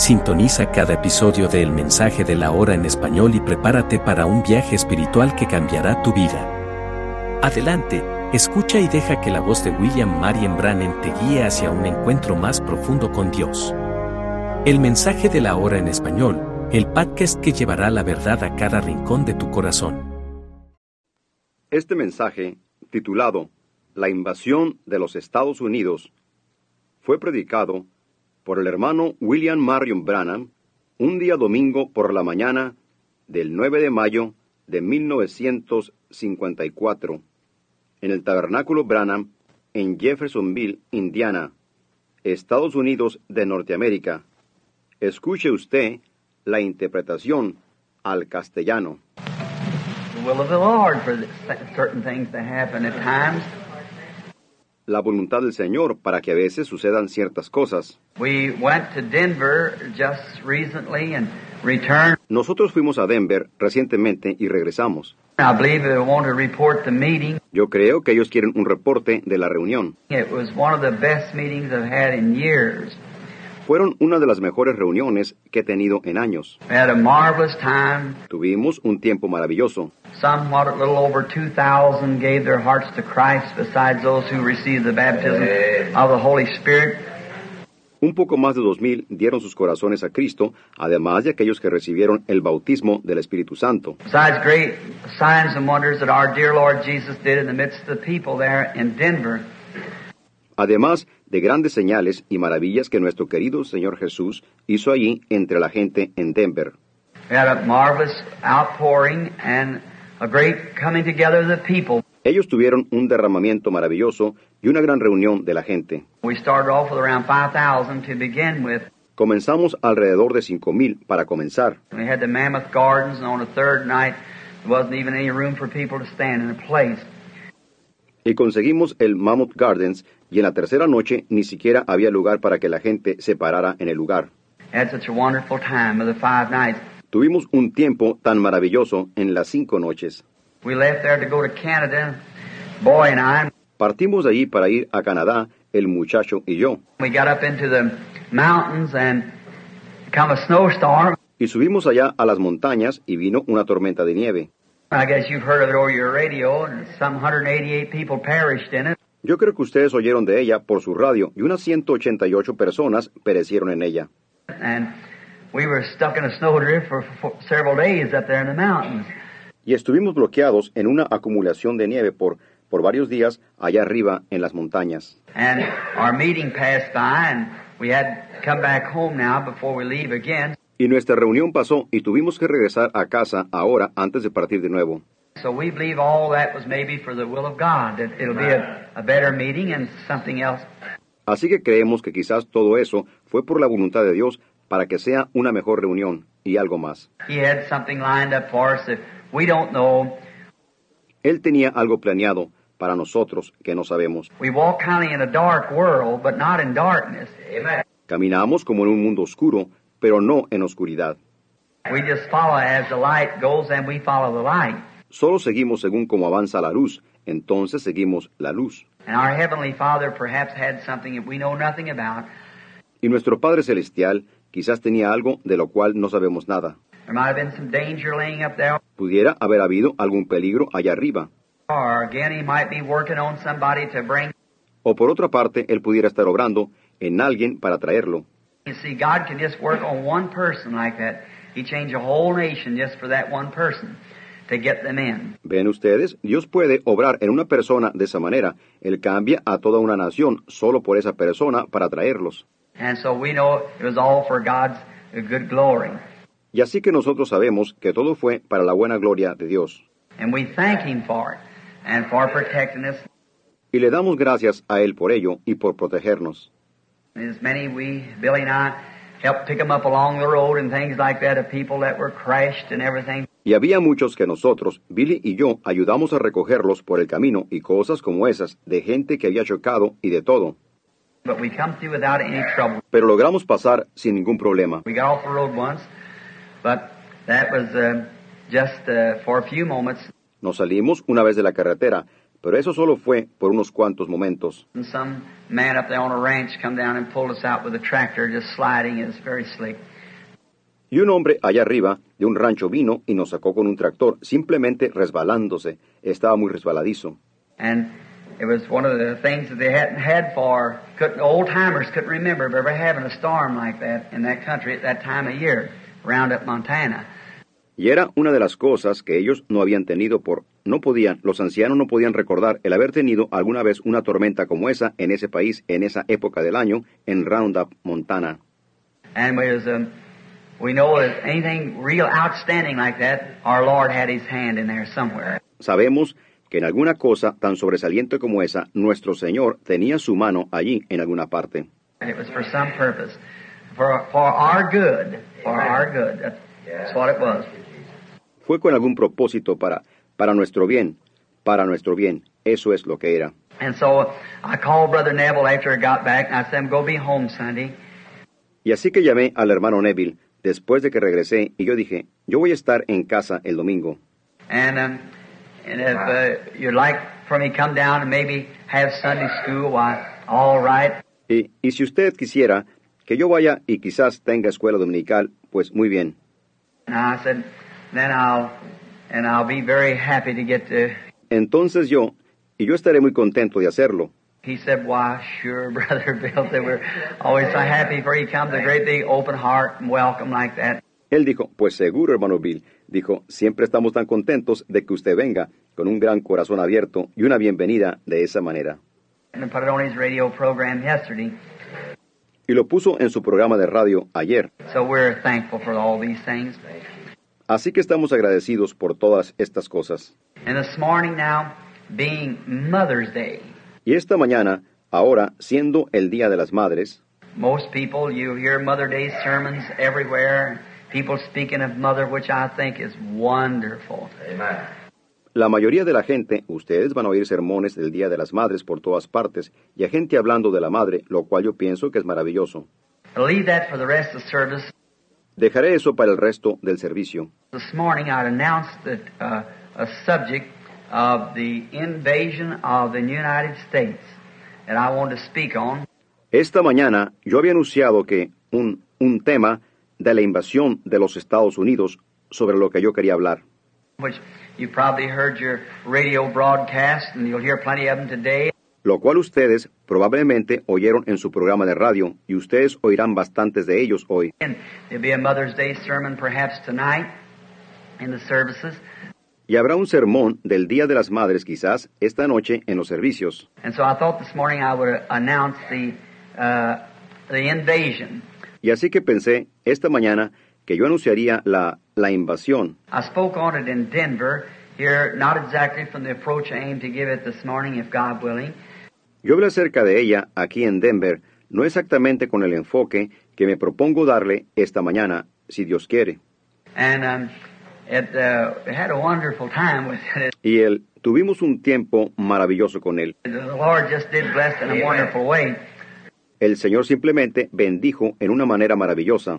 Sintoniza cada episodio de El Mensaje de la Hora en español y prepárate para un viaje espiritual que cambiará tu vida. Adelante, escucha y deja que la voz de William Marion Brannan te guíe hacia un encuentro más profundo con Dios. El Mensaje de la Hora en español, el podcast que llevará la verdad a cada rincón de tu corazón. Este mensaje, titulado La invasión de los Estados Unidos, fue predicado por el hermano William Marion Branham un día domingo por la mañana del 9 de mayo de 1954 en el Tabernáculo Branham en Jeffersonville, Indiana, Estados Unidos de Norteamérica. Escuche usted la interpretación al castellano. the will of the Lord for certain things to happen at times. La voluntad del Señor para que a veces sucedan ciertas cosas. We went to Denver just recently and returned. Nosotros fuimos a Denver recientemente y regresamos. I believe they want to report the meeting. Yo creo que ellos quieren un reporte de la reunión. It was one of the best meetings I've had in years. Fueron una de las mejores reuniones que he tenido en años. We had a marvelous time. Tuvimos un tiempo maravilloso. Somewhat a little over 2,000 gave their hearts to Christ besides those who received the baptism of the Holy Spirit. Un poco más de dos mil dieron sus corazones a Cristo, además de aquellos que recibieron el bautismo del Espíritu Santo. Besides great signs and wonders that our dear Lord Jesus did in the midst of the people there in Denver. Además de grandes señales y maravillas que nuestro querido Señor Jesús hizo allí entre la gente en Denver. Ellos tuvieron un derramamiento maravilloso y una gran reunión de la gente. We started off with around 5,000 to begin with. Comenzamos alrededor de cinco mil para comenzar. We had the Mammoth Gardens, and on the third night, there wasn't even any room for people to stand in a place. Y conseguimos el Mammoth Gardens y en la tercera noche ni siquiera había lugar para que la gente se parara en el lugar. Tuvimos un tiempo tan maravilloso en las cinco noches. We left there to go to Canada, boy and I. Partimos de allí para ir a Canadá, el muchacho y yo. We got up into the mountains and come a snowstorm. Y subimos allá a las montañas y vino una tormenta de nieve. I guess you've heard of it over your radio, and some 188 people perished in it. Yo creo que ustedes oyeron de ella por su radio y unas 188 personas perecieron en ella. And we were stuck in a snowdrift for, for several days up there in the mountains. Y estuvimos bloqueados en una acumulación de nieve por, por varios días allá arriba en las montañas. And our meeting passed by, and we had to come back home now before we leave again. Y nuestra reunión pasó y tuvimos que regresar a casa ahora antes de partir de nuevo. So we believe all that was maybe for the will of God, that it'll be a, a better meeting and something else. Así que creemos que quizás todo eso fue por la voluntad de Dios para que sea una mejor reunión y algo más. He had something lined up for us that we don't know. Él tenía algo planeado para nosotros que no sabemos. We walk kind of in a dark world, but not in darkness. Amen. Caminamos como en un mundo oscuro, pero no en oscuridad. We just follow as the light goes and we follow the light. Solo seguimos según como avanza la luz, entonces seguimos la luz. And our Heavenly Father perhaps had something that we know nothing about. Y nuestro Padre Celestial quizás tenía algo de lo cual no sabemos nada. Pudiera haber habido algún peligro allá arriba. O por otra parte, Él pudiera estar obrando en alguien para traerlo. To get them in. Ven ustedes, Dios puede obrar en una persona de esa manera. Él cambia a toda una nación solo por esa persona para traerlos. And so we know it was all for God's good glory. Y así que nosotros sabemos que todo fue para la buena gloria de Dios. And we thank Him for it and for protecting us. Y le damos gracias a Él por ello y por protegernos. As many we, Billy and I, helped pick them up along the road and things like that of people that were crashed and everything. Y había muchos que nosotros, Billy y yo, ayudamos a recogerlos por el camino y cosas como esas, de gente que había chocado y de todo. But we come through without any trouble. Pero logramos pasar sin ningún problema. We got off the road once, but that was just for a few moments. Nos salimos una vez de la carretera, pero eso solo fue por unos cuantos momentos. Some man up there on a ranch come down and pulled us out with a tractor, just sliding. It was very slick. Y un hombre allá arriba de un rancho vino y nos sacó con un tractor, simplemente resbalándose. Estaba muy resbaladizo. And it was one of the things that they hadn't had for, couldn't, old timers couldn't remember of ever having a storm like that in that country at that time of year, up Montana. Y era una de las cosas que ellos no habían tenido por... No podían, los ancianos no podían recordar el haber tenido alguna vez una tormenta como esa en ese país en esa época del año, en Roundup, Montana. And we, was, um, Sabemos que en alguna cosa tan sobresaliente como esa, nuestro Señor tenía su mano allí en alguna parte. And it was for some purpose, for, for our good, for our good. That's, that's what it was. Fue con algún propósito para, para nuestro bien, para nuestro bien. Eso es lo que era. And so I called Brother Neville after I got back, and I said, go be home Sunday. Y así que llamé al hermano Neville después de que regresé y yo dije, yo voy a estar en casa el domingo. And, um, and if uh, you'd like for me to come down and maybe have Sunday school, why, all right. Y, y si usted quisiera que yo vaya y quizás tenga escuela dominical, pues muy bien. And I said, then I'll, and I'll be very happy to get to. Entonces yo, y yo estaré muy contento de hacerlo. He said, why, sure, Brother Bill, they were always so happy for he comes, a great big open heart and welcome like that. Él dijo, pues seguro, hermano Bill. Dijo, siempre estamos tan contentos de que usted venga, con un gran corazón abierto y una bienvenida de esa manera. And put it on his radio program yesterday. Y lo puso en su programa de radio ayer. So we're thankful for all these things. Así que estamos agradecidos por todas estas cosas. And this morning now, being Mother's Day, Y esta mañana, ahora siendo el Día de las Madres, most people, you hear Mother Day sermons everywhere, people speaking of Mother, which I think is wonderful. la mayoría de la gente, ustedes van a oír sermones del Día de las Madres por todas partes y a gente hablando de la madre, lo cual yo pienso que es maravilloso. I'll leave that for the rest of the service. Dejaré eso para el resto del servicio. This morning I'd announced that uh, a subject of the invasion of the United States that I wanted to speak on. Esta mañana yo había anunciado que un, un tema de la invasión de los Estados Unidos sobre lo que yo quería hablar. which you probably heard your radio broadcast, and you'll hear plenty of them today. lo cual ustedes probablemente oyeron en su programa de radio y ustedes oirán bastantes de ellos hoy. Y habrá un sermón del Día de las Madres quizás esta noche en los servicios. And so I thought this morning I would announce the, uh. Y así que pensé esta mañana que yo anunciaría la, la invasión. I spoke on it in Denver here, not exactly from the approach I aim to give it this morning, if God willing. Yo hablé acerca de ella aquí en Denver, no exactamente con el enfoque que me propongo darle esta mañana, si Dios quiere. And um, uh. Y él, tuvimos un tiempo maravilloso con él. The Lord just did bless in a wonderful way. El Señor simplemente bendijo en una manera maravillosa.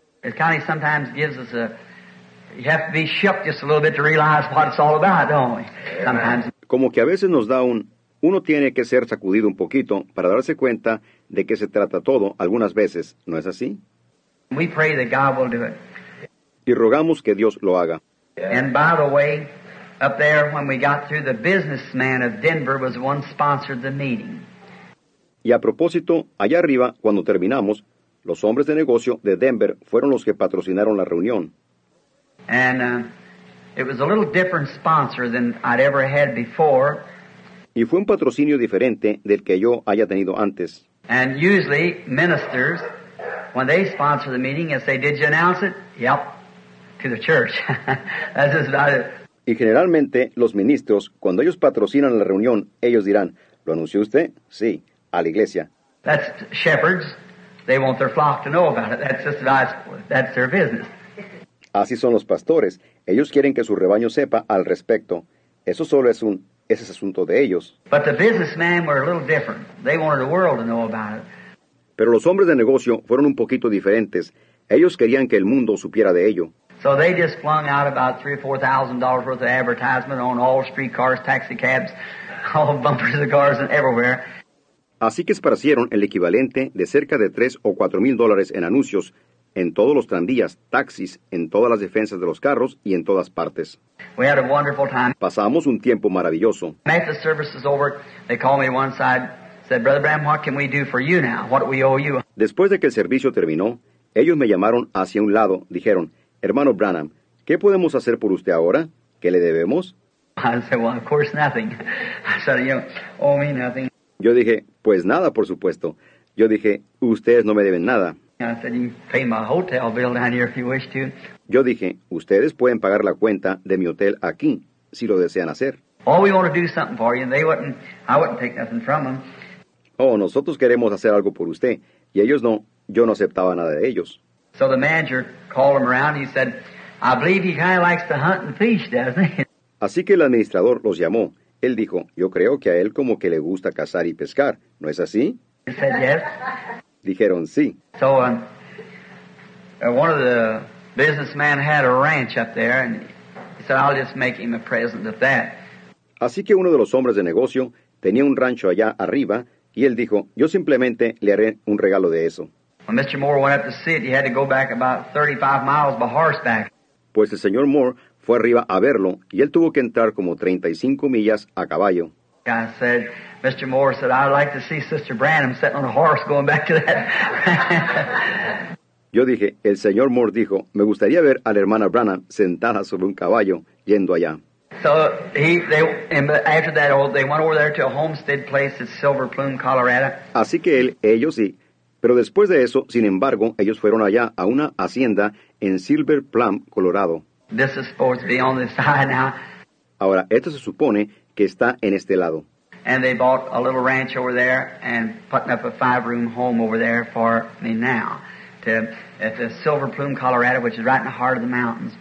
Como que a veces nos da un... Uno tiene que ser sacudido un poquito para darse cuenta de qué se trata todo algunas veces, ¿no es así? We pray that God will do it. Y rogamos que Dios lo haga. And by the way, up there when we got through, the businessman of Denver was the one sponsored the meeting. Y a propósito, allá arriba, cuando terminamos, los hombres de negocio de Denver fueron los que patrocinaron la reunión. And uh, it was a little different sponsor than I'd ever had before. Y fue un patrocinio diferente del que yo haya tenido antes. And usually ministers, when they sponsor the meeting, and say, "Did you announce it?" Yep, Y generalmente los ministros, cuando ellos patrocinan la reunión, ellos dirán, ¿lo anunció usted? Sí, a la iglesia. That's shepherds. They want their flock to know about it. That's just that's their business. Así son los pastores. Ellos quieren que su rebaño sepa al respecto. Eso solo es un ese es asunto de ellos. But the businessmen were a little different. They wanted the world to know about it. Pero los hombres de negocio fueron un poquito diferentes. Ellos querían que el mundo supiera de ello. So they just flung out about three or four thousand dollars worth of advertisement on all streetcars, taxi cabs, all bumpers of cars, and everywhere. Así que esparcieron el equivalente de cerca de tres o cuatro mil dólares en anuncios en todos los tranvías, taxis, en todas las defensas de los carros y en todas partes. We had a wonderful time. Pasamos un tiempo maravilloso. After the service was over, they called me one side, said, Brother Bram, what can we do for you now? What do we owe you? Después de que el servicio terminó, ellos me llamaron hacia un lado, dijeron, hermano Branham, ¿qué podemos hacer por usted ahora? ¿Qué le debemos? I said, well, of course, nothing. I said, you don't owe me nothing. Yo dije, pues nada, por supuesto. Yo dije, ustedes no me deben nada. I said, you can pay my hotel bill down here if you wish to. Yo dije, ustedes pueden pagar la cuenta de mi hotel aquí, si lo desean hacer. We want to do something for you. And they wouldn't, I wouldn't take nothing from them. Oh, nosotros queremos hacer algo por usted. Y ellos no, yo no aceptaba nada de ellos. So the manager called him around. He said, I believe he kind of likes to hunt and fish, doesn't he? Así que el administrador los llamó. Él dijo, yo creo que a él como que le gusta cazar y pescar, ¿no es así? He said, yes. Dijeron sí. So um, uh, one of the businessmen had a ranch up there, and he said, I'll just make him a present of that. Así que uno de los hombres de negocio tenía un rancho allá arriba y él dijo, yo simplemente le haré un regalo de eso. When Mr. Moore went up to see it, he had to go back about 35 miles by horseback. Pues el señor Moore fue arriba a verlo y él tuvo que entrar como 35 millas a caballo. Yo dije, el señor Moore dijo, me gustaría ver a la hermana Branham sentada sobre un caballo yendo allá. so he, they, and after that, oh, they went over there to a homestead place at Silver Plume, Colorado. Así que él, ellos sí. Pero después de eso, sin embargo, ellos fueron allá a una hacienda en Silver Plum, Colorado. This is supposed to be on this side now. Ahora, esto se supone que está en este lado. And they bought a little ranch over there and putting up a five-room home over there for me now. To, at the Silver Plume, Colorado, which is right in the heart of the mountains.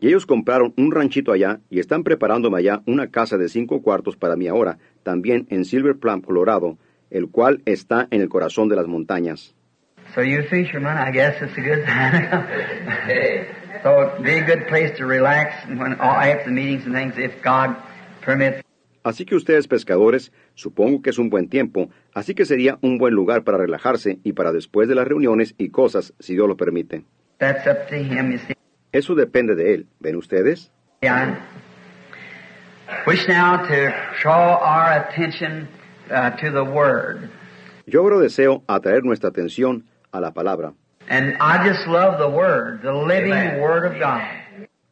Y ellos compraron un ranchito allá y están preparándome allá una casa de cinco cuartos para mí ahora, también en Silver Plum, Colorado, el cual está en el corazón de las montañas. So you fishermen, I guess it's a good time. so it'd be a good place to relax when all after meetings and things, if God permits. Así que ustedes pescadores, supongo que es un buen tiempo, así que sería un buen lugar para relajarse y para después de las reuniones y cosas, si Dios lo permite. That's up to Him, you see. Eso depende de Él, ¿ven ustedes? I wish now to draw our attention uh, to the Word. Yo ahora deseo atraer nuestra atención a la palabra. And I just love the Word, the living Amen. Word of God.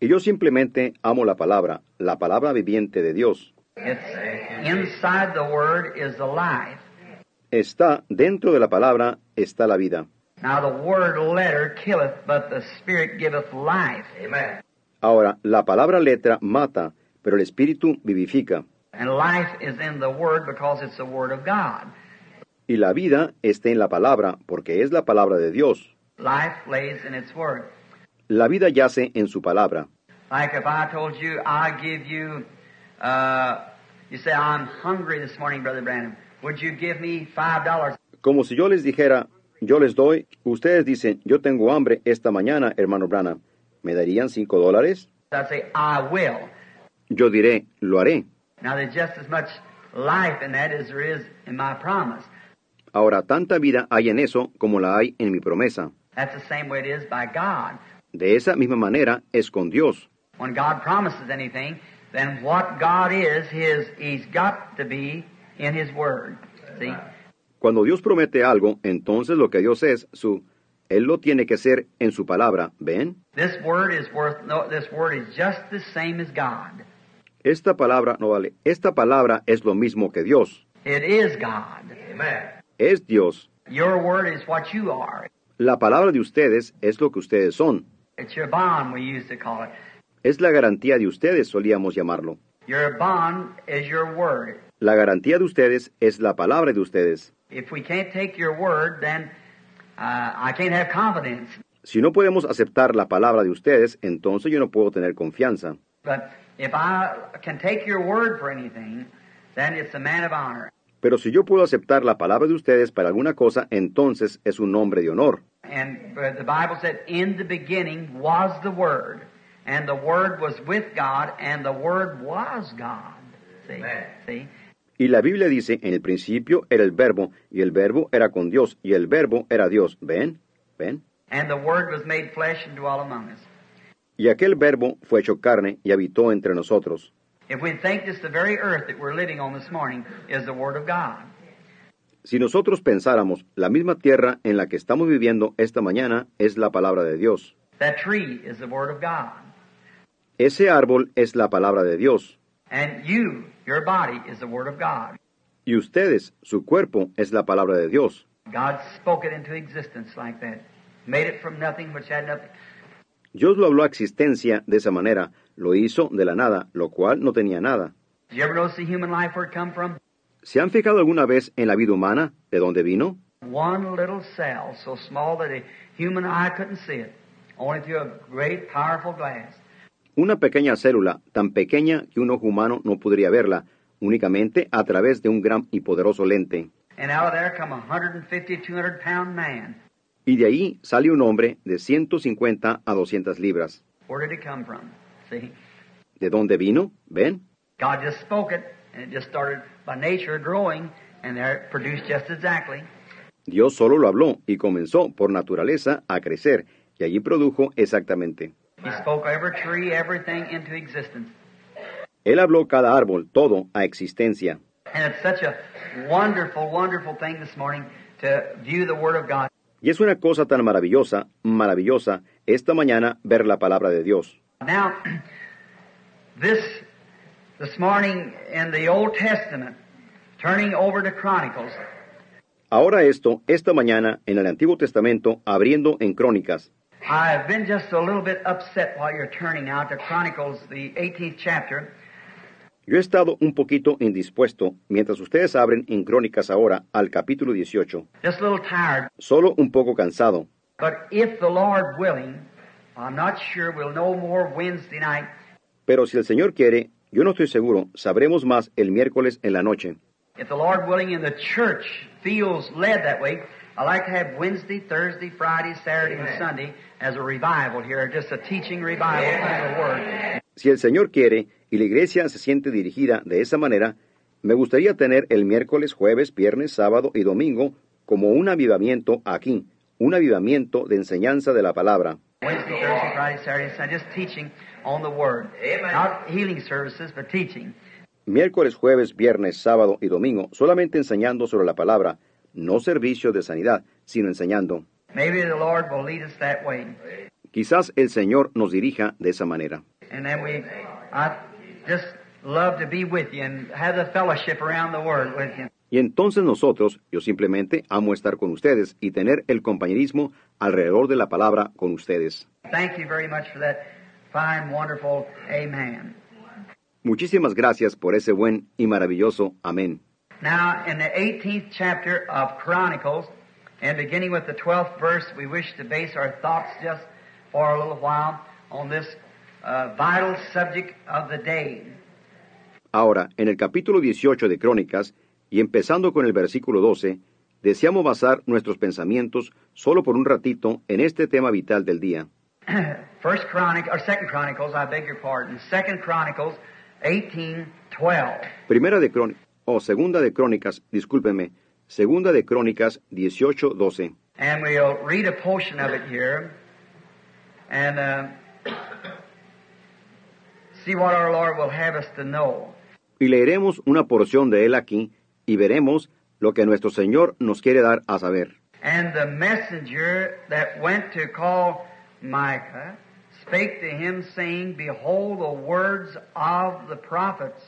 Y yo simplemente amo la palabra, la palabra viviente de Dios. It's inside the Word is the life. Está dentro de la palabra, está la vida. Now the Word letter killeth, but the Spirit giveth life. Amen. Ahora, la palabra letra mata, pero el espíritu vivifica. And life is in the Word because it's the Word of God. Y la vida está en la palabra, porque es la palabra de Dios. Life lays in its Word. La vida yace en su palabra. Like if I told you, I give you, uh, you say, I'm hungry this morning, Brother Brandon. Would you give me five dollars? Como si yo les dijera, yo les doy, ustedes dicen, yo tengo hambre esta mañana, hermano Branham. ¿Me darían cinco dólares? I'd say, I will. Yo diré, lo haré. Now there's just as much life in that as there is in my promise. Ahora, tanta vida hay en eso como la hay en mi promesa. That's the same way it is by God. De esa misma manera es con Dios. When God promises anything, then what God is, His He's got to be in His Word. See? Cuando Dios promete algo, entonces lo que Dios es, su, Él lo tiene que ser en su palabra, ¿ven? This word is worth no, this word is just the same as God. Esta palabra no vale. Esta palabra es lo mismo que Dios. It is God. Es Dios. Your word is what you are. La palabra de ustedes es lo que ustedes son. It's your bond, we used to call it. Es la garantía de ustedes, solíamos llamarlo. Your bond is your word. La garantía de ustedes es la palabra de ustedes. Uh. Si no podemos aceptar la palabra de ustedes, entonces yo no puedo tener confianza. But if I can take your word for anything, then it's a man of honor. Pero si yo puedo aceptar la palabra de ustedes para alguna cosa, entonces es un hombre de honor. And uh, the Bible said, In the beginning was the Word, and the Word was with God, and the Word was God. See? See? Y la Biblia dice, en el principio era el verbo, y el verbo era con Dios, y el verbo era Dios. ¿Ven? ¿Ven? And the Word was made flesh and dwelt among us. Y aquel verbo fue hecho carne y habitó entre nosotros. If we think this the very earth that we're living on this morning is the Word of God. Si nosotros pensáramos, la misma tierra en la que estamos viviendo esta mañana es la palabra de Dios. That tree is the Word of God. Ese árbol es la palabra de Dios. And you, your body, is the Word of God. Y ustedes, su cuerpo, es la palabra de Dios. God spoke it into existence like that. Made it from nothing which had nothing. Dios lo habló a existencia de esa manera, lo hizo de la nada, lo cual no tenía nada. Did you ever notice the human life where it come from? ¿Se han fijado alguna vez en la vida humana, de dónde vino? One little cell, so small that a human eye couldn't see it, only through a great, powerful glass. Una pequeña célula, tan pequeña que un ojo humano no podría verla, únicamente a través de un gran y poderoso lente. And out of there come a 150, 200 pound man. Y de ahí sale un hombre de 150 a 200 libras. Where did it come from? See? ¿De dónde vino? ¿Ven? God just spoke it, and it just started by nature growing, and there it produced just exactly. Dios solo lo habló y comenzó por naturaleza a crecer, y allí produjo exactamente. He spoke every tree, everything into existence. Él habló cada árbol, todo, a existencia. And it's such a wonderful, wonderful thing this morning to view the Word of God. Y es una cosa tan maravillosa, maravillosa, esta mañana ver la palabra de Dios. Now, this this morning in the Old Testament, turning over to Chronicles, Ahora esto, esta mañana, en el Antiguo Testamento, abriendo en Crónicas. I've been just a little bit upset while you're turning out to Chronicles, the 18th chapter, Yo he estado un poquito indispuesto mientras ustedes abren en Crónicas ahora al capítulo 18, just a little tired. solo un poco cansado. But if the Lord willing, I'm not sure we'll know more Wednesday night. Pero si el Señor quiere, yo no estoy seguro, sabremos más el miércoles en la noche. If the Lord willing and the church feels led that way, I like to have Wednesday, Thursday, Friday, Saturday, and Sunday as a revival here, just a teaching revival from the Word. Si el Señor quiere y la iglesia se siente dirigida de esa manera, me gustaría tener el miércoles, jueves, viernes, sábado y domingo como un avivamiento aquí, un avivamiento de enseñanza de la palabra. Wednesday, Thursday, Friday, Saturday, Sunday, just teaching on the Word. Not healing services, but teaching. Miércoles, jueves, viernes, sábado y domingo, solamente enseñando sobre la palabra, no servicio de sanidad, sino enseñando. Maybe the Lord will lead us that way. Quizás el Señor nos dirija de esa manera. And then we, I just love to be with you and have the fellowship around the Word with you. Y entonces nosotros, yo simplemente amo estar con ustedes y tener el compañerismo alrededor de la palabra con ustedes. Thank you very much for that fine, wonderful Amen. Muchísimas gracias por ese buen y maravilloso amén. Now, in the 18th chapter of Chronicles, and beginning with the 12th verse, we wish to base our thoughts just for a little while on this vital subject of the day. Ahora, en el capítulo 18 de Crónicas, y empezando con el versículo 12, deseamos basar nuestros pensamientos solo por un ratito en este tema vital del día. First Chronic, or Second Chronicles, I beg your pardon. Second Chronicles, 18:12. Primera de Crónicas, o segunda de Crónicas, discúlpenme, segunda de Crónicas 18, 12. And we'll read a portion of it here and uh, see what our Lord will have us to know. Y leeremos una porción de él aquí y veremos lo que nuestro Señor nos quiere dar a saber. And the messenger that went to call Micah spake to him, saying, Behold, the words of the prophets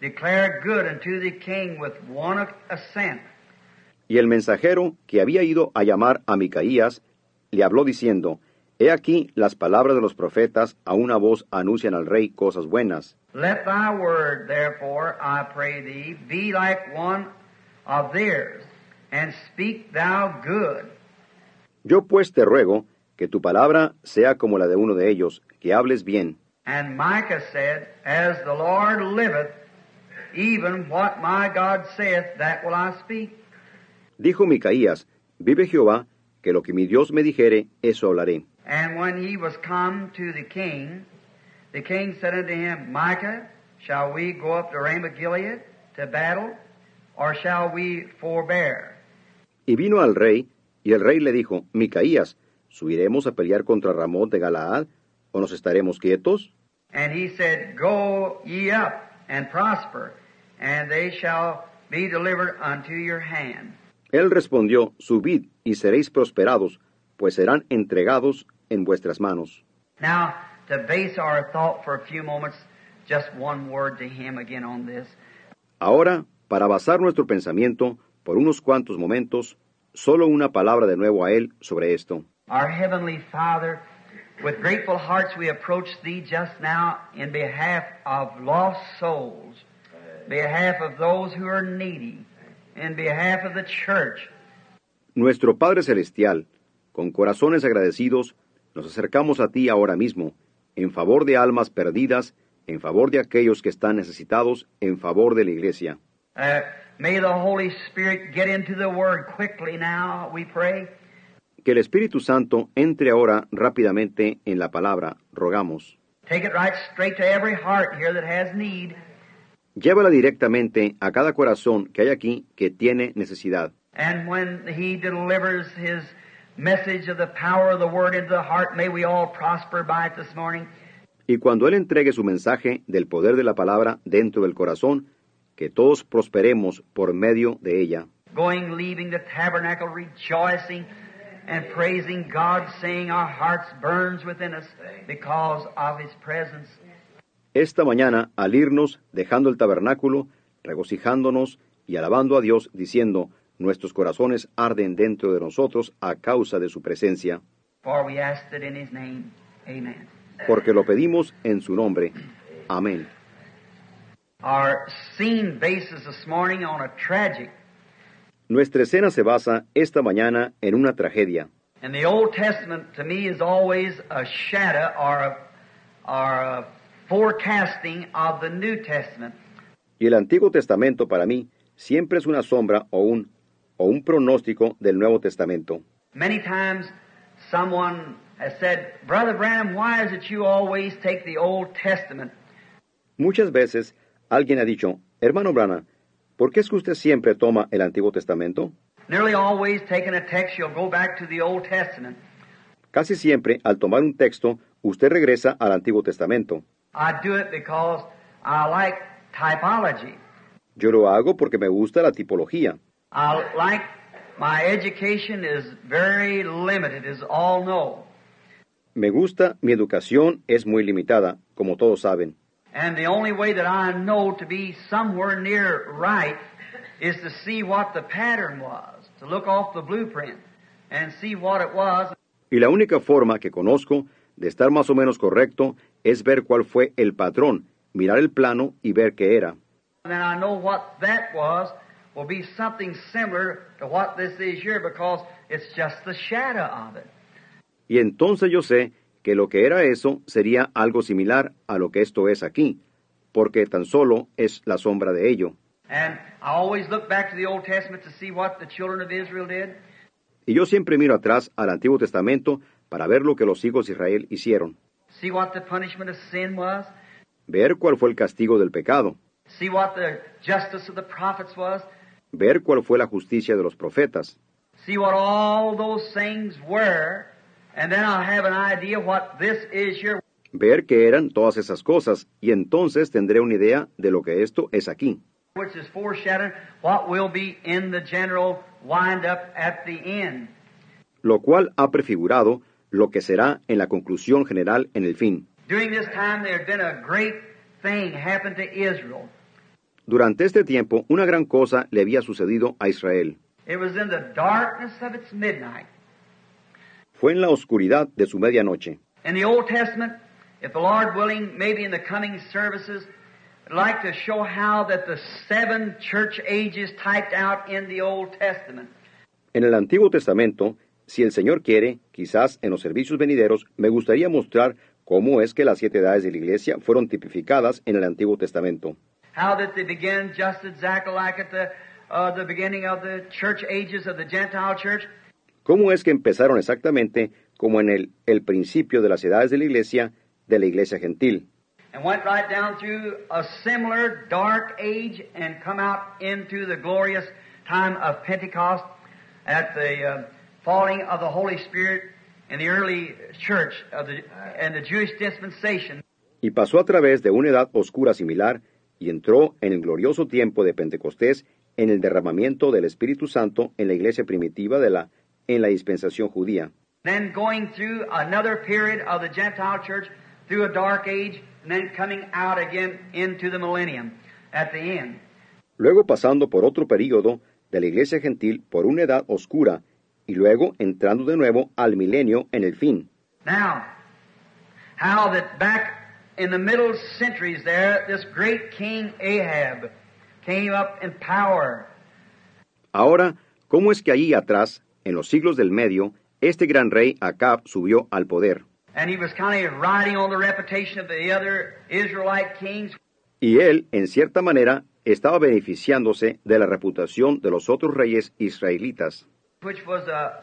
declare good unto the king with one assent. Y el mensajero que había ido a llamar a Micaías le habló diciendo, He aquí las palabras de los profetas a una voz anuncian al rey cosas buenas. Let thy word, therefore, I pray thee, be like one of theirs, and speak thou good. Yo pues te ruego que tu palabra sea como la de uno de ellos, que hables bien. And Micah said, As the Lord liveth, even what my God saith, that will I speak. Dijo Micaías, Vive Jehová, que lo que mi Dios me dijere, eso hablaré. And when he was come to the king, the king said unto him, Micah, shall we go up to Ramoth Gilead to battle, or shall we forbear? Y vino al rey, y el rey le dijo, Micaías, ¿subiremos a pelear contra Ramón de Galaad, o nos estaremos quietos? And he said, Go ye up and prosper, and they shall be delivered unto your hand. Él respondió, Subid y seréis prosperados, pues serán entregados en vuestras manos. Now, to base our thought for a few moments, just one word to him again on this. Ahora, para basar nuestro pensamiento por unos cuantos momentos, solo una palabra de nuevo a Él sobre esto. Our Heavenly Father, with grateful hearts we approach Thee just now in behalf of lost souls, behalf of those who are needy, in behalf of the church. Nuestro Padre Celestial, con corazones agradecidos, nos acercamos a ti ahora mismo, en favor de almas perdidas, en favor de aquellos que están necesitados, en favor de la Iglesia. Uh, may the Holy Spirit get into the Word quickly now, we pray. Que el Espíritu Santo entre ahora rápidamente en la palabra, rogamos. Take it right straight to every heart here that has need. Llévala directamente a cada corazón que hay aquí que tiene necesidad. And when He delivers His message of the power of the Word into the heart, may we all prosper by it this morning. Y cuando Él entregue su mensaje del poder de la palabra dentro del corazón, que todos prosperemos por medio de ella. Going, leaving the tabernacle, rejoicing and praising God, saying our hearts burns within us because of His presence. Esta mañana, al irnos, dejando el tabernáculo, regocijándonos y alabando a Dios, diciendo, nuestros corazones arden dentro de nosotros a causa de su presencia, porque lo pedimos en su nombre. Amén. Nuestra escena se basa esta mañana en una tragedia. Y el Antiguo Testamento para mí siempre es una sombra o un, o un pronóstico del Nuevo Testamento. Many times someone has said, Brother Branham, why is it you always take the Old Testament? Muchas veces alguien ha dicho, hermano Brana, ¿por qué es que usted siempre toma el Antiguo Testamento? Nearly always taking a text, you'll go back to the Old Testament. Casi siempre, al tomar un texto, usted regresa al Antiguo Testamento. I do it because I like typology. Yo lo hago porque me gusta la tipología. I like my education is very limited, as all know. Me gusta, mi educación es muy limitada, como todos saben. And the only way that I know to be somewhere near right is to see what the pattern was, to look off the blueprint and see what it was. Y la única forma que conozco de estar más o menos correcto es ver cuál fue el patrón, mirar el plano y ver qué era. And then I know what that was will be something similar to what this is here because it's just the shadow of it. Y entonces yo sé que lo que era eso sería algo similar a lo que esto es aquí, porque tan solo es la sombra de ello. And I always look back to the Old Testament to see what the children of Israel did. Y yo siempre miro atrás al Antiguo Testamento para ver lo que los hijos de Israel hicieron, See what the punishment of sin was. ver cuál fue el castigo del pecado, See what the justice of the prophets was. Ver cuál fue la justicia de los profetas, See what all those things were. And then I'll have an idea what this is here. ver qué eran todas esas cosas, y entonces tendré una idea de lo que esto es aquí. which is foreshadowing what will be in the general wind up at the end. lo cual ha prefigurado lo que será en la conclusión general en el fin. During this time, there had been a great thing happened to Israel. Durante este tiempo, una gran cosa le había sucedido a Israel. It was in the darkness of its midnight. Fue en la oscuridad de su medianoche. In the Old Testament, if the Lord willing, maybe in the coming services, I'd like to show how that the seven church ages typed out in the Old Testament. En el Antiguo Testamento, si el Señor quiere, quizás en los servicios venideros, me gustaría mostrar cómo es que las siete edades de la Iglesia fueron tipificadas en el Antiguo Testamento. How that they began just exactly like at the, uh, the beginning of the church ages of the Gentile church. ¿Cómo es que empezaron exactamente como en el, el principio de las edades de la Iglesia, de la Iglesia gentil? and went right down through a similar dark age and come out into the glorious time of Pentecost at the uh, falling of the Holy Spirit in the early church of the, and the Jewish dispensation. Y pasó a través de una edad oscura similar y entró en el glorioso tiempo de Pentecostés en el derramamiento del Espíritu Santo en la iglesia primitiva de la en la dispensación judía. Then going through another period of the Gentile church through a dark age and then coming out again into the millennium at the end. Luego pasando por otro período de la iglesia gentil por una edad oscura y luego entrando de nuevo al milenio en el fin. Now, how that back in the middle centuries there, this great king Ahab came up in power. Ahora, ¿cómo es que allí atrás, en los siglos del medio, este gran rey Acab subió al poder? And he was kind of riding on the reputation of the other Israelite kings. Y él, en cierta manera, estaba beneficiándose de la reputación de los otros reyes israelitas, which was uh,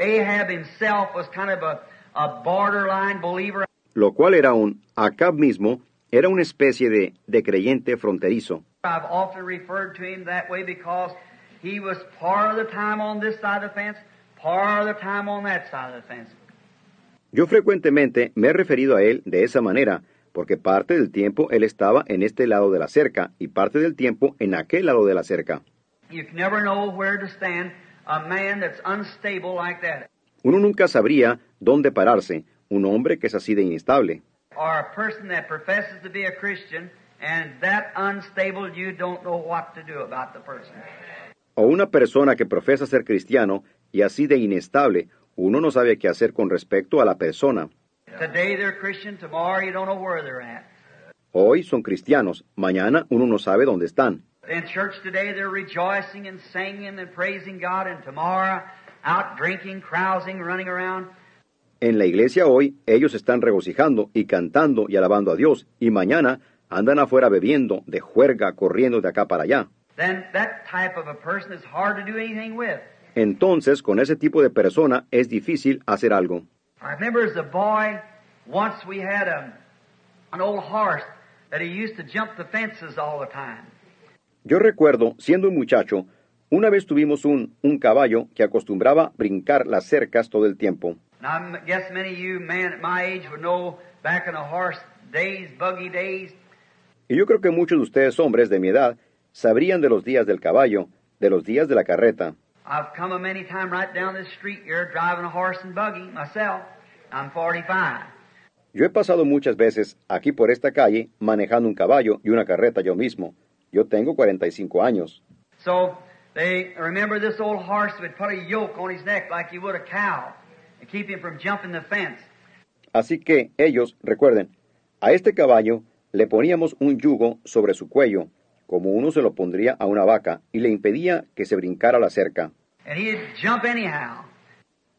Ahab himself was kind of a, a borderline believer. Lo cual era un Acab mismo, era una especie de, de creyente fronterizo. I've often referred to him that way because he was part of the time on this side of the fence, part of the time on that side of the fence. Yo frecuentemente me he referido a él de esa manera, porque parte del tiempo él estaba en este lado de la cerca y parte del tiempo en aquel lado de la cerca. Uno nunca sabría dónde pararse, un hombre que es así de inestable, or a person that professes to be a Christian and that unstable, you don't know what to do about the person. o una persona que profesa ser cristiano y así de inestable, uno no sabe qué hacer con respecto a la persona. Today they're Christian, tomorrow you don't know where they're at. Hoy son cristianos, mañana uno no sabe dónde están. In church today, they're rejoicing and singing and praising God, and tomorrow, out drinking, carousing, running around. En la iglesia hoy ellos están regocijando y cantando y alabando a Dios, y mañana andan afuera bebiendo, de juerga, corriendo de acá para allá. Then that type of a person is hard to do anything with. Entonces, con ese tipo de persona es difícil hacer algo. Yo recuerdo, siendo un muchacho, una vez tuvimos un, un caballo que acostumbraba brincar las cercas todo el tiempo. Now, I guess many of you men at my age would know back in the horse days, buggy days, Y yo creo que muchos de ustedes hombres de mi edad sabrían de los días del caballo, de los días de la carreta. I've come a many time right down this street here driving a horse and buggy myself. I'm 45. Yo he pasado muchas veces aquí por esta calle manejando un caballo y una carreta yo mismo. Yo tengo 45 años. So they remember this old horse would put a yoke on his neck like you would a cow Así que ellos, recuerden, a este caballo le poníamos un yugo sobre su cuello, como uno se lo pondría a una vaca, y le impedía que se brincara la cerca. And he'd jump anyhow.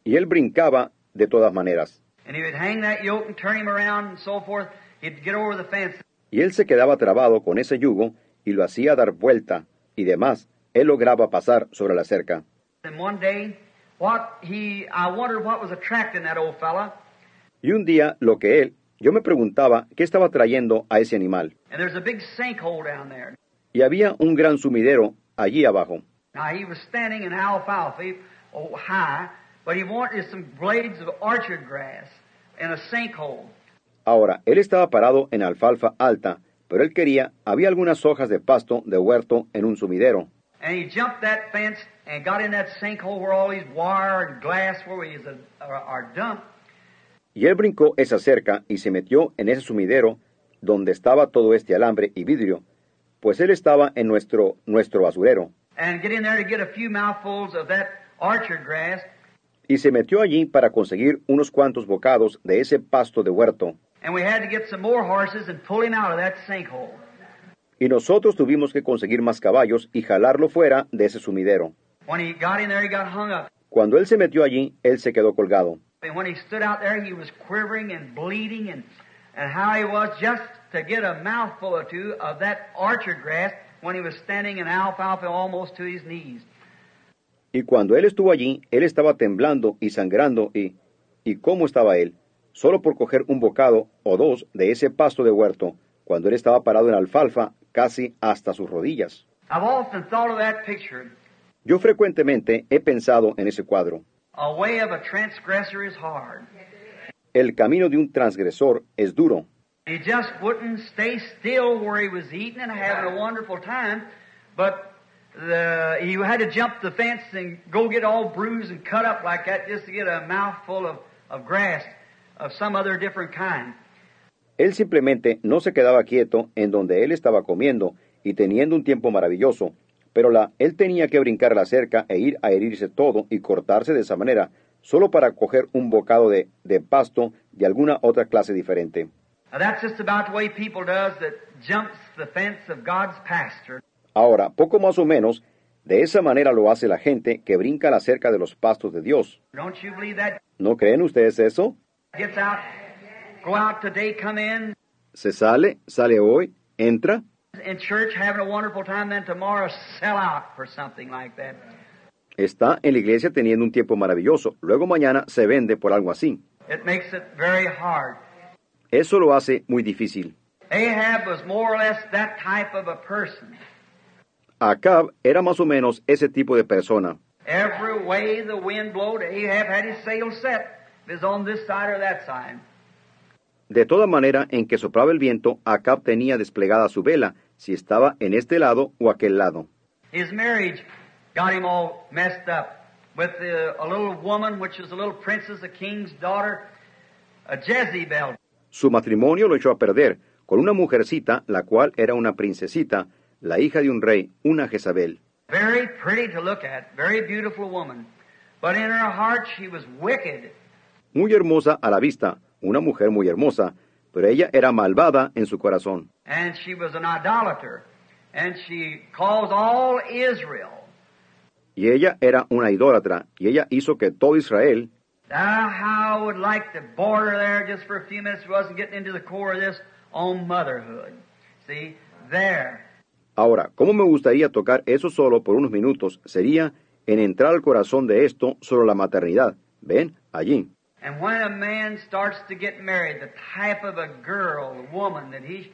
Y él brincaba de todas maneras. And he would hang that yoke and turn him around and so forth. He'd get over the fence. Y él se quedaba trabado con ese yugo y lo hacía dar vuelta, y demás, él lograba pasar sobre la cerca. What he, I wondered what was attracting that old fella. Y un día lo que él, yo me preguntaba qué estaba trayendo a ese animal. And there's a big sinkhole down there. Y había un gran sumidero allí abajo. Now he was standing in alfalfa, oh, high, but he wanted some blades of orchard grass in a sinkhole. Ahora, él estaba parado en alfalfa alta, pero él quería, había algunas hojas de pasto de huerto en un sumidero. And he jumped that fence and got in that sinkhole where all these wire and glass where we is a, are, are dumped. Y él brincó esa cerca y se metió en ese sumidero donde estaba todo este alambre y vidrio, pues él estaba en nuestro, nuestro basurero. And get in there to get a few mouthfuls of that orchard grass. Y se metió allí para conseguir unos cuantos bocados de ese pasto de huerto. And we had to get some more horses and pull him out of that sinkhole. Y nosotros tuvimos que conseguir más caballos y jalarlo fuera de ese sumidero. Cuando él se metió allí, él se quedó colgado. And when he stood out there, he was quivering and bleeding, and, and how he was just to get a mouthful or two of that orchard grass when he was standing in alfalfa almost to his knees. Y cuando él estuvo allí, él estaba temblando y sangrando y... ¿Y cómo estaba él? Solo por coger un bocado o dos de ese pasto de huerto, cuando él estaba parado en alfalfa casi hasta sus rodillas. I've often thought of that picture. Yo frecuentemente he pensado en ese cuadro. A way of a transgressor is hard. El camino de un transgresor es duro. He just wouldn't stay still where he was eating and having a wonderful time, but the, he had to jump the fence and go get all bruised and cut up like that just to get a mouthful of, of grass of some other different kind. Él simplemente no se quedaba quieto en donde él estaba comiendo y teniendo un tiempo maravilloso, pero la, él tenía que brincar la cerca e ir a herirse todo y cortarse de esa manera, solo para coger un bocado de, de pasto de alguna otra clase diferente. Ahora, poco más o menos, de esa manera lo hace la gente que brinca la cerca de los pastos de Dios. ¿No creen ustedes eso? Go out today, come in, Se sale, sale hoy, entra, in church having a wonderful time, then tomorrow sell out for something like that. está en la iglesia teniendo un tiempo maravilloso, luego mañana se vende por algo así. It makes it very hard. Eso lo hace muy difícil. Ahab was more or less that type of a person. Acab era más o menos ese tipo de persona. Every way the wind blowed, Ahab had his sails set. If it's on this side or that side. De toda manera en que soplaba el viento, Acab tenía desplegada su vela, si estaba en este lado o aquel lado. His marriage got him all messed up with uh, a little woman, which was a little princess, a king's daughter, a Jezebel. Su matrimonio lo echó a perder con una mujercita, la cual era una princesita, la hija de un rey, una Jezabel. Very pretty to look at, very beautiful woman. But in her heart she was wicked. Muy hermosa a la vista, una mujer muy hermosa, pero ella era malvada en su corazón. and she was an idolater, and she caused all Israel. Y ella era una idólatra, y ella hizo que todo Israel, Now, how I would like to border there just for a few minutes. Wasn't getting into the core of this on motherhood. See, there. ahora, ¿cómo me gustaría tocar eso solo por unos minutos? Sería en entrar al corazón de esto sobre la maternidad. ¿Ven? Allí. And when a man starts to get married, the type of a girl, woman that he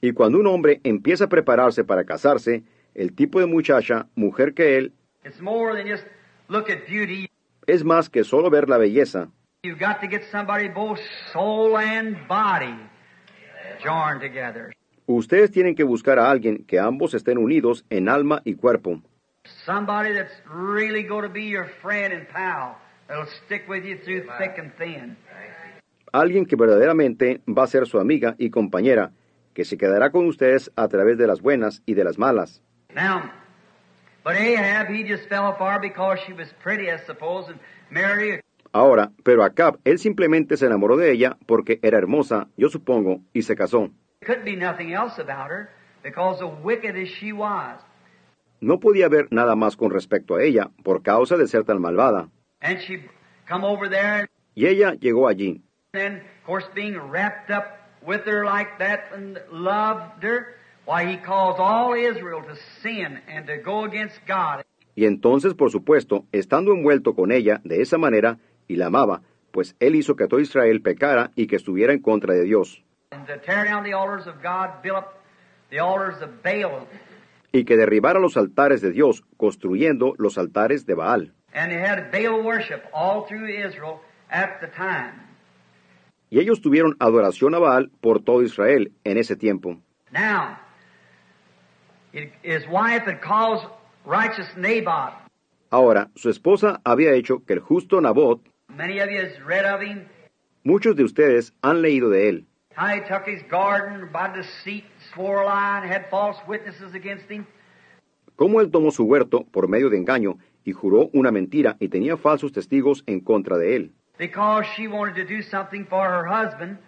Y cuando un hombre empieza a prepararse para casarse, el tipo de muchacha, mujer que él, it's more than just look at beauty. es más que solo ver la belleza. You've got to get somebody both soul and body joined together. Ustedes tienen que buscar a alguien que ambos estén unidos en alma y cuerpo. Somebody that's really going to be your friend and pal. That'll stick with you through thick and thin. Alguien que verdaderamente va a ser su amiga y compañera, que se quedará con ustedes a través de las buenas y de las malas. Now, but Ahab, he just fell apart because she was pretty, I suppose, and married her. Ahora, pero Acab, él simplemente se enamoró de ella porque era hermosa, yo supongo, y se casó. No podía haber nada más con respecto a ella por causa de ser tan malvada. And she come over there and Y ella llegó allí. then, of course, being wrapped up with her like that and loved her, why, he caused all Israel to sin and to go against God. Y entonces, por supuesto, estando envuelto con ella de esa manera y la amaba, pues él hizo que todo Israel pecara y que estuviera en contra de Dios, and to tear down the altars of God, build up the altars of Baal. y que derribara los altares de Dios, construyendo los altares de Baal. And they had Baal worship all through Israel at the time. Y ellos tuvieron adoración a Baal por todo Israel en ese tiempo. Now, his wife had caused righteous Naboth. Ahora, su esposa había hecho que el justo Nabot, Many of you has read of him, muchos de ustedes han leído de él, how he took his garden by deceit, swore a lie, and had false witnesses against him. cómo él tomó su huerto por medio de engaño y juró una mentira y tenía falsos testigos en contra de él, because she wanted to do something for her husband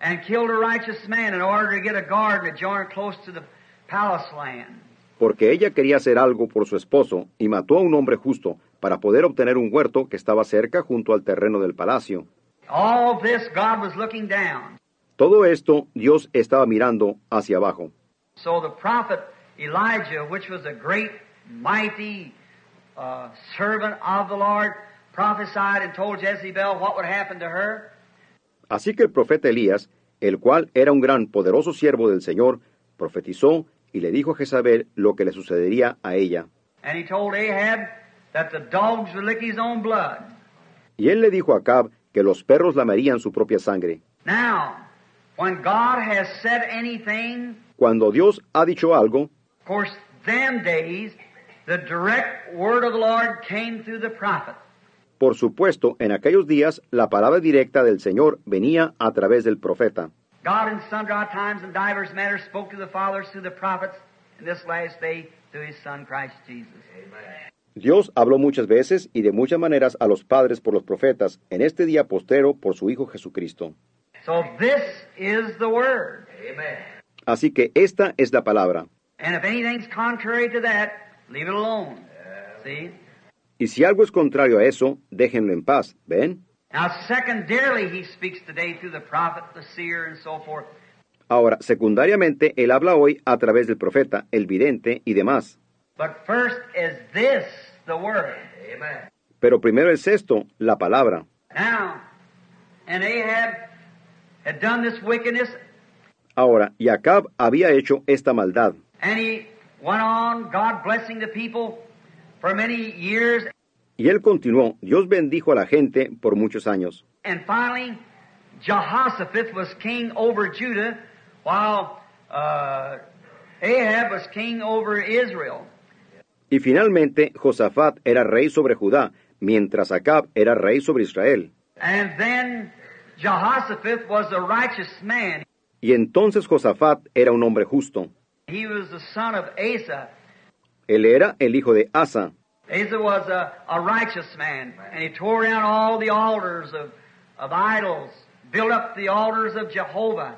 and killed a righteous man in order to get a garden adjoining close to the palace land. porque ella quería hacer algo por su esposo y mató a un hombre justo para poder obtener un huerto que estaba cerca junto al terreno del palacio. All this God was looking down. Todo esto Dios estaba mirando hacia abajo. So the prophet Elijah, which was a great, mighty uh, servant of the Lord, prophesied and told Jezebel what would happen to her. Así que el profeta Elías, el cual era un gran poderoso siervo del Señor, profetizó y le dijo a Jezabel lo que le sucedería a ella. And he told Ahab that the dogs would lick his own blood. Y él le dijo a Acab que los perros lamerían su propia sangre. Now, when God has said anything, Cuando Dios ha dicho algo, Of course, them days, the direct word of the Lord came through the prophet. por supuesto, en aquellos días la palabra directa del Señor venía a través del profeta. God in sundry times and divers matters spoke to the fathers through the prophets in this last day through his Son Christ Jesus. Dios habló muchas veces y de muchas maneras a los padres por los profetas, en este día postero por su Hijo Jesucristo. So this is the word. Así que esta es la palabra. And if anything's contrary to that, leave it alone. See? Y si algo es contrario a eso, déjenlo en paz, ¿ven? Now, secondarily, he speaks today through the prophet, the seer, and so forth. Ahora, secundariamente, él habla hoy a través del profeta, el vidente y demás. But first is this, the word. Pero primero es esto, la palabra. Now, and Ahab had done this wickedness, Ahora, y Acab había hecho esta maldad. and he went on, God blessing the people for many years, Y él continuó, Dios bendijo a la gente por muchos años. and finally, Jehoshaphat was king over Judah, while uh, Ahab was king over Israel. Y finalmente, Josafat era rey sobre Judá, mientras Acab era rey sobre Israel. And then Jehoshaphat was a righteous man. Y entonces Josafat era un hombre justo. He was the son of Asa. Él era el hijo de Asa. Asa was a, a righteous man, and he tore down all the altars of, of idols, built up the altars of Jehovah.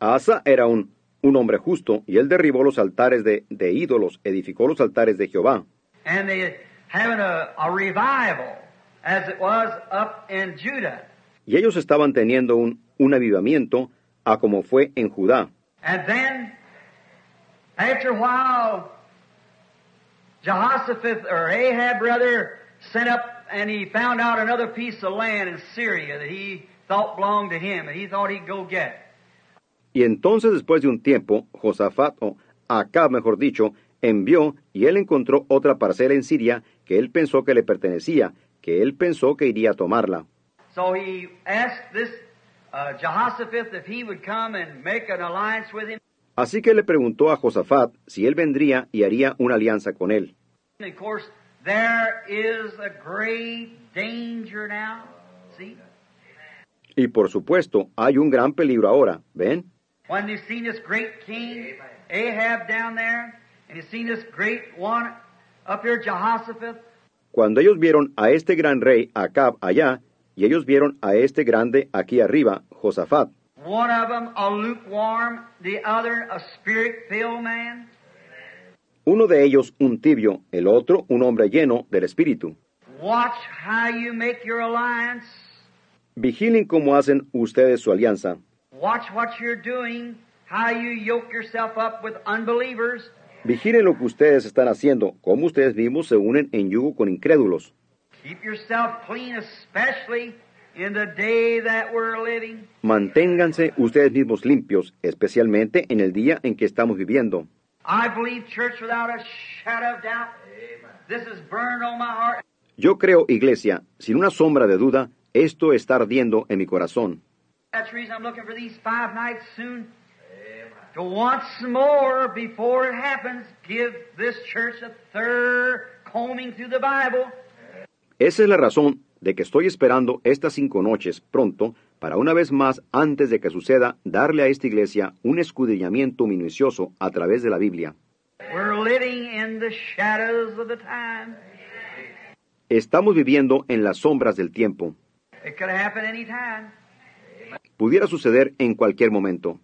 Asa era un, un hombre justo, y él derribó los altares de, de ídolos, edificó los altares de Jehová. And they having a, a revival, as it was up in Judah. Y ellos estaban teniendo un, un avivamiento a como fue en Judá. And then, after a while, Jehoshaphat, or Ahab rather, sent up and he found out another piece of land in Syria that he thought belonged to him, and he thought he'd go get. Y entonces después de un tiempo, Josafat, o Acab mejor dicho, envió y él encontró otra parcela en Siria que él pensó que le pertenecía, que él pensó que iría a tomarla. So he asked this uh, Jehoshaphat if he would come and make an alliance with him. Así que le preguntó a Josafat si él vendría y haría una alianza con él. Y por supuesto, hay un gran peligro ahora, ¿ven? Cuando ellos vieron a este gran rey Acab allá, y ellos vieron a este grande aquí arriba, Josafat, one of them a lukewarm, the other a spirit-filled man. uno de ellos un tibio, el otro un hombre lleno del espíritu. Watch how you make your alliance. Vigilen cómo hacen ustedes su alianza. Watch what you're doing, how you yoke yourself up with unbelievers. Vigilen lo que ustedes están haciendo, cómo ustedes mismos se unen en yugo con incrédulos. Keep yourself clean, especially in the day that we're living. Manténganse ustedes mismos limpios, especialmente en el día en que estamos viviendo. I believe, church, without a shadow of doubt, this is burned on my heart. Yo creo, iglesia, sin una sombra de duda, esto está ardiendo en mi corazón. That's the reason I'm looking for these five nights soon. to once more, before it happens, give this church a third combing through the Bible. Esa es la razón de que estoy esperando estas cinco noches pronto para una vez más, antes de que suceda, darle a esta iglesia un escudriñamiento minucioso a través de la Biblia. Estamos viviendo en las sombras del tiempo. Pudiera suceder en cualquier momento.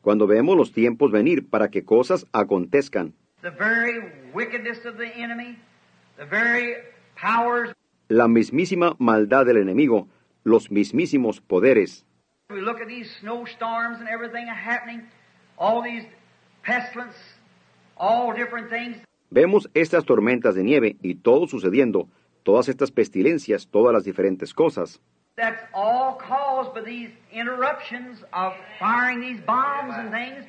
Cuando vemos los tiempos venir para que cosas acontezcan, the very wickedness of the enemy, the very powers. la mismísima maldad del enemigo, los mismísimos poderes, We look at these snowstorms and everything happening, all these pestilence, all different things. vemos estas tormentas de nieve y todo sucediendo, todas estas pestilencias, todas las diferentes cosas. That's all caused by these interruptions of firing these bombs and things.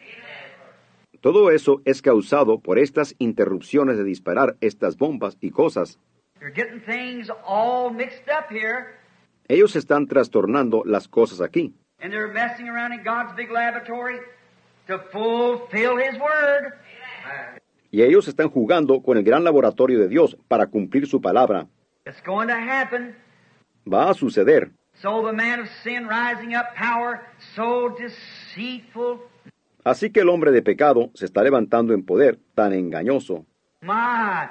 Todo eso es causado por estas interrupciones de disparar estas bombas y cosas. You're getting things all mixed up here, Ellos están trastornando las cosas aquí. and they're messing around in God's big laboratory to fulfill His Word. Y ellos están jugando con el gran laboratorio de Dios para cumplir su palabra. It's going to happen. Va a suceder. So the man of sin rising up, power so deceitful. Así que el hombre de pecado se está levantando en poder tan engañoso. My,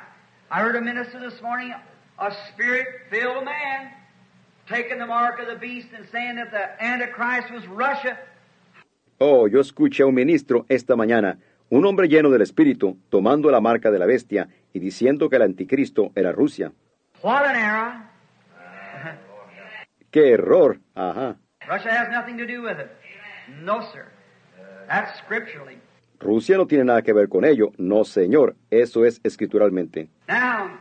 I heard a minister this morning, a spirit-filled man, taking the mark of the beast and saying that the Antichrist was Russia. Oh, yo escuché a un ministro esta mañana, un hombre lleno del Espíritu, tomando la marca de la bestia y diciendo que el anticristo era Rusia. What an error! ¡Qué error! Ajá. Russia has nothing to do with it. No, sir. That's scripturally. Rusia no tiene nada que ver con ello. No, señor. Eso es escrituralmente. Now,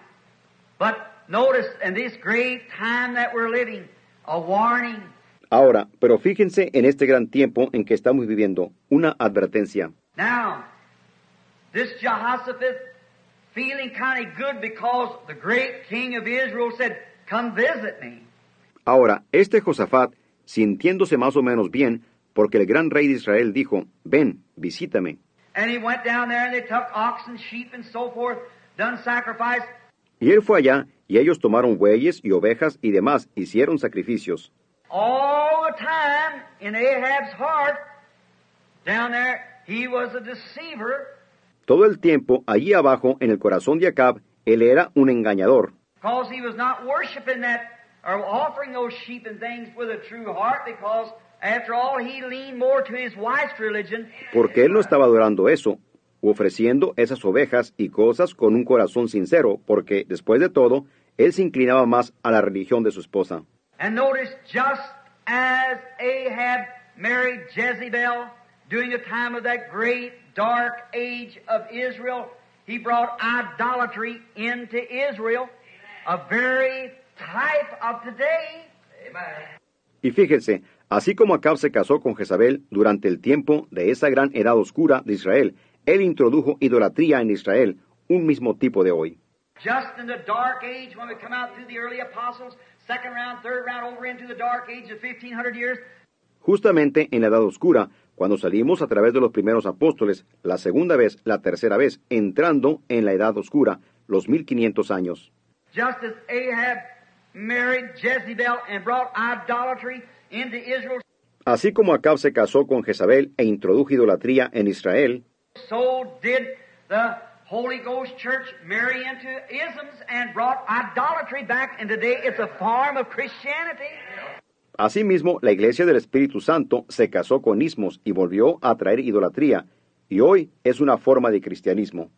but notice in this great time that we're living, a warning. Ahora, pero fíjense en este gran tiempo en que estamos viviendo, una advertencia. Now, this Jehoshaphat feeling kind of good because the great king of Israel said, Come visit me. Ahora, este Josafat, sintiéndose más o menos bien, porque el gran rey de Israel dijo, ven, visítame. And he went down there and they took oxen, sheep, and so forth, done sacrifice. Y él fue allá, y ellos tomaron bueyes y ovejas y demás, hicieron sacrificios. All the time in Ahab's heart, down there, he was a deceiver Todo el tiempo, allí abajo, en el corazón de Acab, él era un engañador, because he was not worshiping that or offering those sheep and things with a true heart because after all he leaned more to his wife's religion porque él no estaba adorando eso, u ofreciendo esas ovejas y cosas con un corazón sincero, porque, después de todo, él se inclinaba más a la religión de su esposa. And notice, just as Ahab married Jezebel during the time of that great dark age of Israel, he brought idolatry into Israel, a very type of today. Y fíjense, así como Acab se casó con Jezabel durante el tiempo de esa gran edad oscura de Israel, él introdujo idolatría en Israel, un mismo tipo de hoy. Just in the dark age, when we come out through the early apostles, second round, third round, over into the dark age of 1500 years, Justamente en la edad oscura, cuando salimos a través de los primeros apóstoles, la segunda vez, la tercera vez, entrando en la edad oscura, los 1500 años. just as Ahab married Jezebel and brought idolatry Así como Acab se casó con Jezabel e introdujo idolatría en Israel. Asimismo, la Iglesia del Espíritu Santo se casó con ismos y volvió a traer idolatría, y hoy es una forma de cristianismo.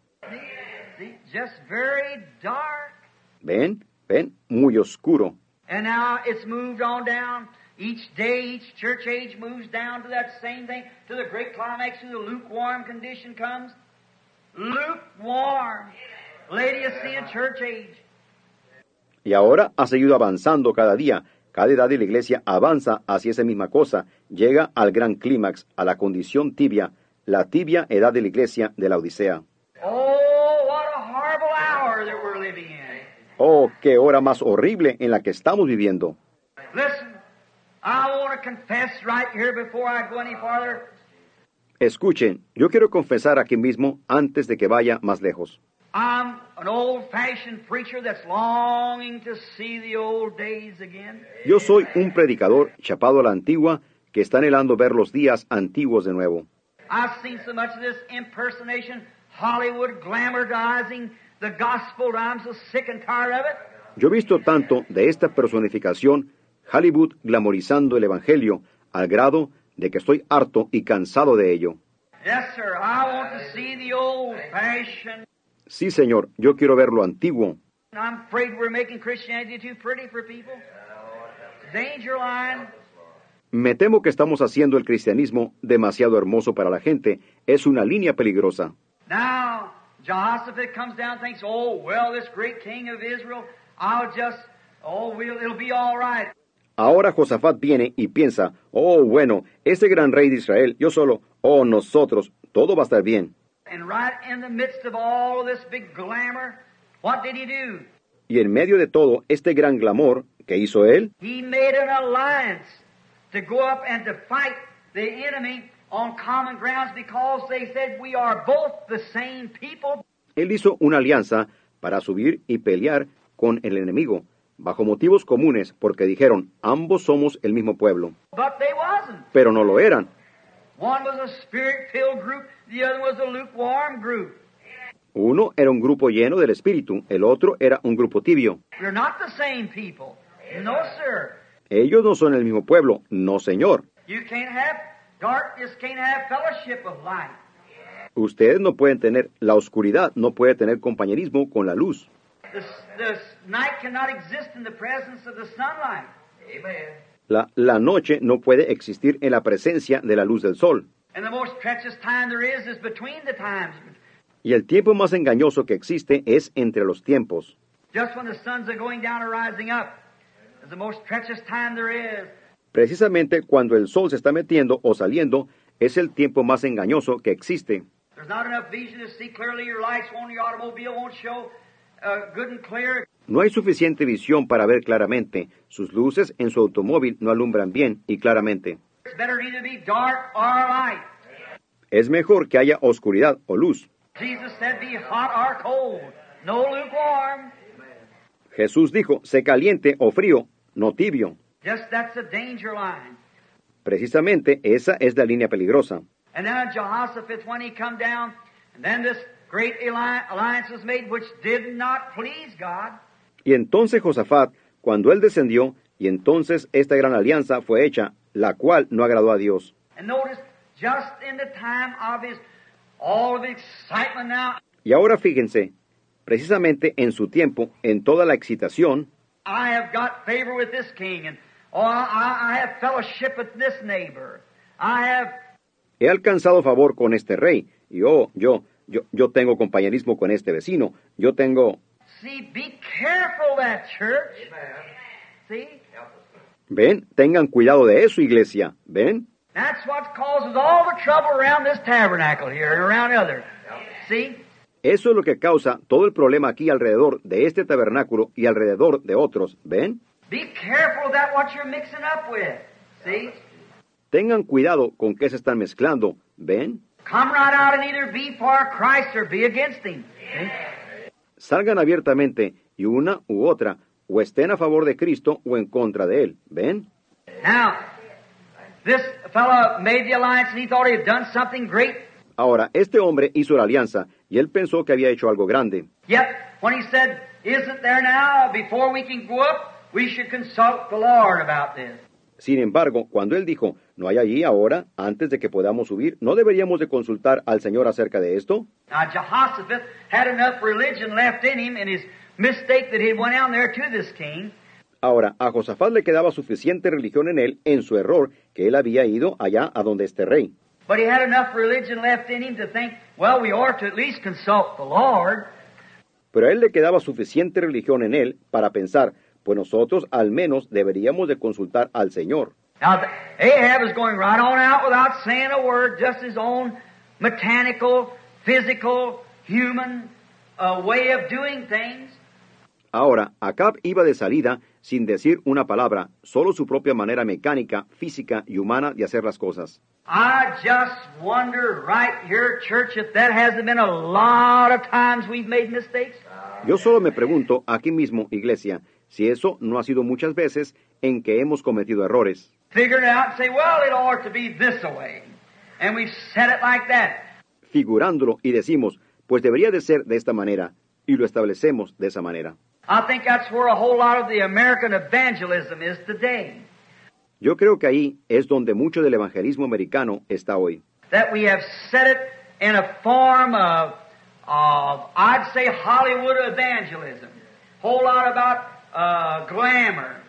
See, just very dark. ¿Ven? ¿Ven? Muy oscuro. And now it's moved on down. Each day, each church age moves down to that same thing, to the great climax, to the lukewarm condition comes. Lukewarm. Laodicean church age. Y ahora ha seguido avanzando cada día. Cada edad de la Iglesia avanza hacia esa misma cosa, llega al gran clímax, a la condición tibia, la tibia edad de la Iglesia de la Odisea. Oh, what a horrible hour that we're living in. Oh, qué hora más horrible en la que estamos viviendo. Listen, Escuchen, yo quiero confesar aquí mismo antes de que vaya más lejos. I'm an old-fashioned preacher that's longing to see the old days again. Yo soy un predicador chapado a la antigua que está anhelando ver los días antiguos de nuevo. I've seen so much of this impersonation, Hollywood glamorizing the gospel, that I'm so sick and tired of it. Yo he visto tanto de esta personificación, Hollywood glamorizando el Evangelio, al grado de que estoy harto y cansado de ello. Yes, sir. I want to see the old-fashioned. Sí, Señor, yo quiero ver lo antiguo. I'm afraid we're making Christianity too pretty for people. Danger line. Me temo que estamos haciendo el cristianismo demasiado hermoso para la gente. Es una línea peligrosa. Ahora Josafat viene y piensa, oh bueno, ese gran rey de Israel, yo solo, oh nosotros, todo va a estar bien. And right in the midst of all of this big glamour, what did he do? Y en medio de todo este gran glamour, ¿qué hizo él? He made an alliance to go up and to fight the enemy on common grounds because they said we are both the same people. Él hizo una alianza para subir y pelear con el enemigo, bajo motivos comunes, porque dijeron, ambos somos el mismo pueblo. But they wasn't. Pero no lo eran. One was a spirit-filled group, the other was a lukewarm group. Uno era un grupo lleno del Espíritu, el otro era un grupo tibio. We're not the same people. No, sir. Ellos no son el mismo pueblo, no señor. You can't have darkness, can't have fellowship of light. Ustedes no pueden tener la oscuridad, no puede tener compañerismo con la luz. The, the night cannot exist in the presence of the sunlight. Amen. La, la noche no puede existir en la presencia de la luz del sol. And the most treacherous time there is is between the times. Y el tiempo más engañoso que existe es entre los tiempos. Just when the suns are going down or rising up is the most treacherous time there is. Precisamente cuando el sol se está metiendo o saliendo es el tiempo más engañoso que existe. No hay suficiente visión para ver claramente. Sus luces en su automóvil no alumbran bien y claramente. It's better to either be dark or light. Es mejor que haya oscuridad o luz. Jesus said, "Be hot or cold, no lukewarm." Jesús dijo, sé caliente o frío, no tibio. Precisamente esa es la línea peligrosa. And then Jehoshaphat, when he come down, and then this great alli- alliance was made, which did not please God. Y entonces Josafat, cuando él descendió, y entonces esta gran alianza fue hecha, la cual no agradó a Dios. And notice, just in the time of his all of the excitement now, Y ahora fíjense, precisamente en su tiempo, en toda la excitación, I have got favor with this king, and oh, I, I have fellowship with this neighbor. I have he alcanzado favor con este rey, y oh, yo, yo, yo tengo compañerismo con este vecino, yo tengo... see. Be careful that church. See, Ven, tengan cuidado de eso, iglesia, ven. that's what causes all the trouble around this tabernacle here and around others. See, Eso es lo que causa todo el problema aquí alrededor de este tabernáculo y alrededor de otros, ¿ven? be careful of that what you're mixing up with. See, Tengan cuidado con qué se están mezclando, ¿ven? Come right out and either be for Christ or be against Him. See? Salgan abiertamente y una u otra, o estén a favor de Cristo o en contra de Él, ¿ven? Now, this fellow made the alliance and he thought he had done something great. Ahora, este hombre hizo la alianza y él pensó que había hecho algo grande. Yet, when he said, Isn't there now, before we can go up, we should consult the Lord about this. Sin embargo, cuando él dijo, no hay allí ahora, antes de que podamos subir, ¿no deberíamos de consultar al Señor acerca de esto? Now, Jehoshaphat had enough religion left in him in his mistake that he went down there to this king. Ahora, a Josafat le quedaba suficiente religión en él, en su error, que él había ido allá a donde este rey. But he had enough religion left in him to think, well, we ought to at least consult the Lord. Pero a él le quedaba suficiente religión en él para pensar, pues nosotros al menos deberíamos de consultar al Señor. Now, Ahab is going right on out without saying a word, just his own mechanical, physical, human uh, way of doing things. Ahora, Acab iba de salida, sin decir una palabra, solo su propia manera mecánica, física y humana de hacer las cosas. I just wonder right here, church, if that hasn't been a lot of times we've made mistakes. Yo solo me pregunto, aquí mismo, iglesia, si eso no ha sido muchas veces en que hemos cometido errores. Figure it out and say, well, it ought to be this way. And we've said it like that. Figurándolo y decimos, pues debería de ser de esta manera, y lo establecemos de esa manera. I think that's where a whole lot of the American evangelism is today. Yo creo que ahí es donde mucho del evangelismo americano está hoy. That we have set it in a form of, of I'd say, Hollywood evangelism. Whole lot about uh, glamour.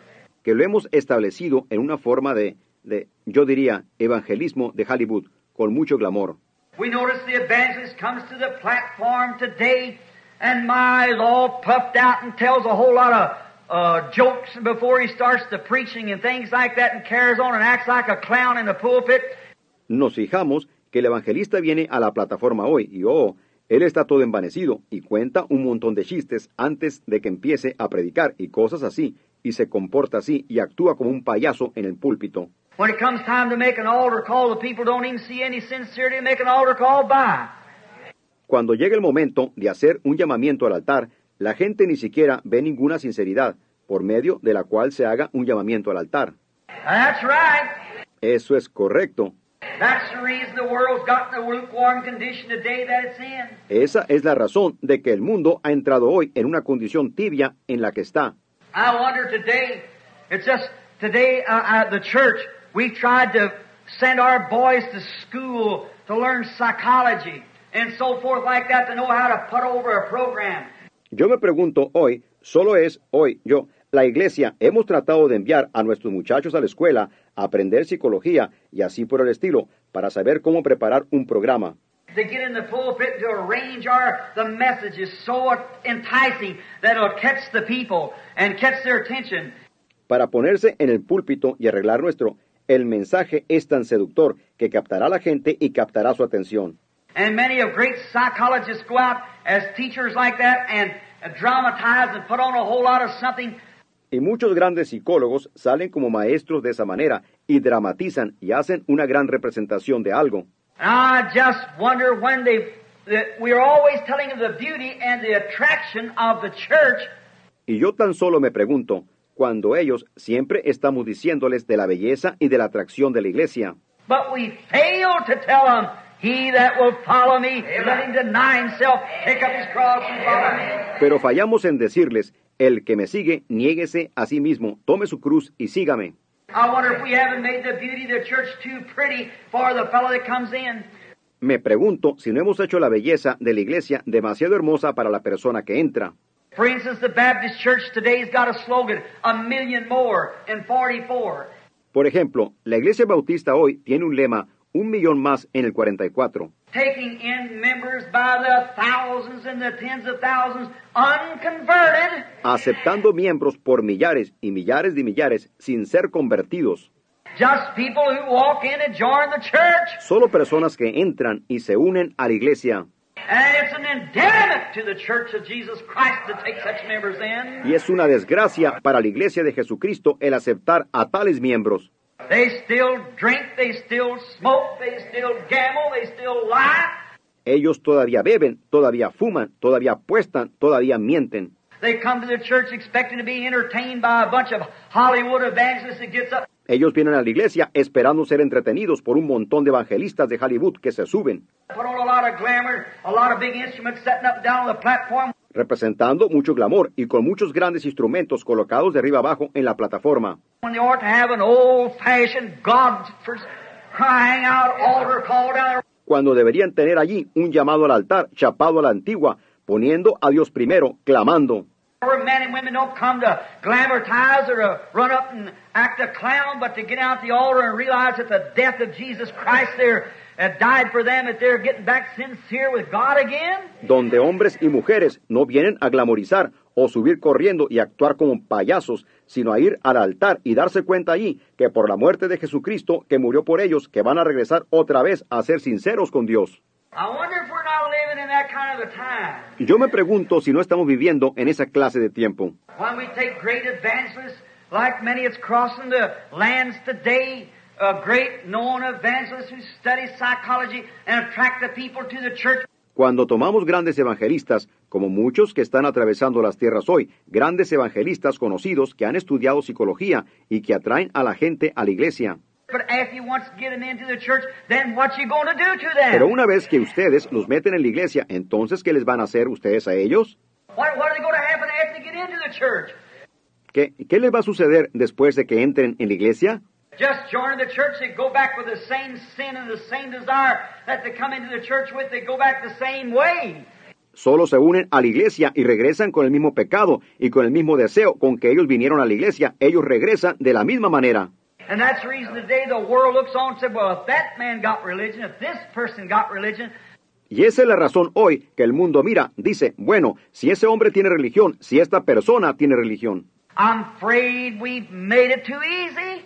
Que lo hemos establecido en una forma de, de, yo diría, evangelismo de Hollywood, con mucho glamour. We notice the evangelist comes to the platform today and my all puffed out and tells a whole lot of uh, jokes before he starts the preaching and things like that and carries on and acts like a clown in the pulpit. Nos fijamos que el evangelista viene a la plataforma hoy y oh, él está todo envanecido y cuenta un montón de chistes antes de que empiece a predicar y cosas así, y se comporta así y actúa como un payaso en el púlpito. When it comes time to make an altar call, the people don't even see any sincerity in making an altar call by. Cuando llega el momento de hacer un llamamiento al altar, la gente ni siquiera ve ninguna sinceridad por medio de la cual se haga un llamamiento al altar. That's right. Eso es correcto. That's the reason the world's got in the lukewarm condition today that it's in. Esa es la razón de que el mundo ha entrado hoy en una condición tibia en la que está. I wonder today, it's just today uh, uh, the church, we tried to send our boys to school to learn psychology and so forth like that to know how to put over a program. Yo me pregunto hoy, solo es hoy, yo, la iglesia, hemos tratado de enviar a nuestros muchachos a la escuela a aprender psicología y así por el estilo, para saber cómo preparar un programa. To get in the pulpit to arrange our the message is so enticing that it'll catch the people and catch their attention. Para ponerse en el púlpito y arreglar nuestro, el mensaje es tan seductor que captará a la gente y captará su atención. And many of great psychologists go out as teachers like that and dramatize and put on a whole lot of something. Y muchos grandes psicólogos salen como maestros de esa manera y dramatizan y hacen una gran representación de algo. I just wonder when they, that we're always telling of the beauty and the attraction of the church, Y yo tan solo me pregunto, cuando ellos siempre estamos diciéndoles de la belleza y de la atracción de la iglesia, but we fail to tell them, he that will follow me, let him deny himself, take up his cross and follow me. pero fallamos en decirles, el que me sigue, niéguese a sí mismo, tome su cruz y sígame. I wonder if we haven't made the beauty of the church too pretty for the fellow that comes in. Me pregunto si no hemos hecho la belleza de la iglesia demasiado hermosa para la persona que entra. For instance, the Baptist Church today's got a slogan, a million more in 44. Por ejemplo, la iglesia bautista hoy tiene un lema, un millón más en el 44, taking in members by the thousands and the tens of thousands unconverted, aceptando miembros por millares y millares de millares sin ser convertidos, just people who walk in and join the church. solo personas que entran y se unen a la iglesia. And it's an impediment to the church of Jesus Christ to take such members in. Y es una desgracia para la iglesia de Jesucristo el aceptar a tales miembros. They still drink, they still smoke, they still gamble, they still lie. Ellos todavía beben, todavía fuman, todavía apuestan, todavía mienten. They come to the church expecting to be entertained by a bunch of Hollywood evangelists that gets up Ellos vienen a la iglesia esperando ser entretenidos por un montón de evangelistas de Hollywood que se suben, representando mucho glamour y con muchos grandes instrumentos colocados de arriba abajo en la plataforma, cuando deberían tener allí un llamado al altar chapado a la antigua, poniendo a Dios primero, clamando. Donde hombres y mujeres no vienen a glamorizar o subir corriendo y actuar como payasos, sino a ir al altar y darse cuenta allí que por la muerte de Jesucristo, que murió por ellos, que van a regresar otra vez a ser sinceros con Dios. I wonder if we're not living in that kind of a time. Yo me pregunto si no estamos viviendo en esa clase de tiempo. Cuando tomamos grandes evangelistas, como muchos que están atravesando las tierras hoy, grandes evangelistas conocidos que han estudiado psicología y que atraen a la gente a la iglesia. But if you want to get them into the church, then what you going to do to them? Pero una vez que ustedes los meten en la iglesia, entonces ¿qué les van a hacer ustedes a ellos? ¿Qué, qué les va a suceder después de que entren en la iglesia? Just joining the church, they go back with the same sin and the same desire that they come into the church with. They go back the same way. Solo se unen a la iglesia y regresan con el mismo pecado y con el mismo deseo con que ellos vinieron a la iglesia. Ellos regresan de la misma manera. And that's the reason today the world looks on and says, well, if that man got religion, if this person got religion, Y esa es la razón hoy que el mundo mira, dice, bueno, si ese hombre tiene religión, si esta persona tiene religión. I'm afraid we've made it too easy.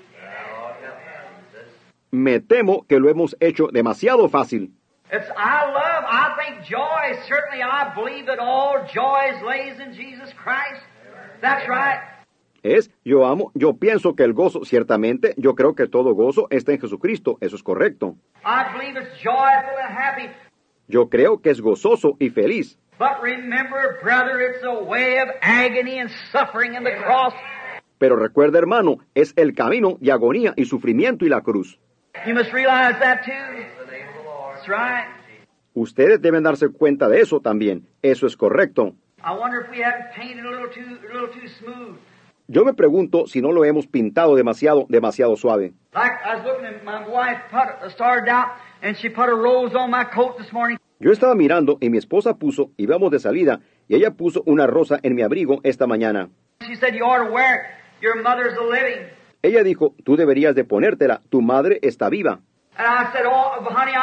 Me temo que lo hemos hecho demasiado fácil. It's I love, I think joy, certainly I believe that all joy lays in Jesus Christ. That's right. Es, yo amo, yo pienso que el gozo, ciertamente, yo creo que todo gozo está en Jesucristo, eso es correcto. I believe it's joyful and happy. Yo creo que es gozoso y feliz. But remember, brother, it's a way of agony and suffering in the cross. Pero recuerda, hermano, es el camino de agonía y sufrimiento y la cruz. You must realize that too. That's right. Ustedes deben darse cuenta de eso también, eso es correcto. I wonder if we haven't painted a little too, a little too smooth. Yo me pregunto si no lo hemos pintado demasiado, demasiado suave. Like I was looking at my wife put, started out and she put a rose on my coat this morning. Yo estaba mirando y mi esposa puso, íbamos de salida, y ella puso una rosa en mi abrigo esta mañana. She said, you ought to wear it. Your mother's a living. Ella dijo, tú deberías de ponértela, tu madre está viva. Said, oh, honey.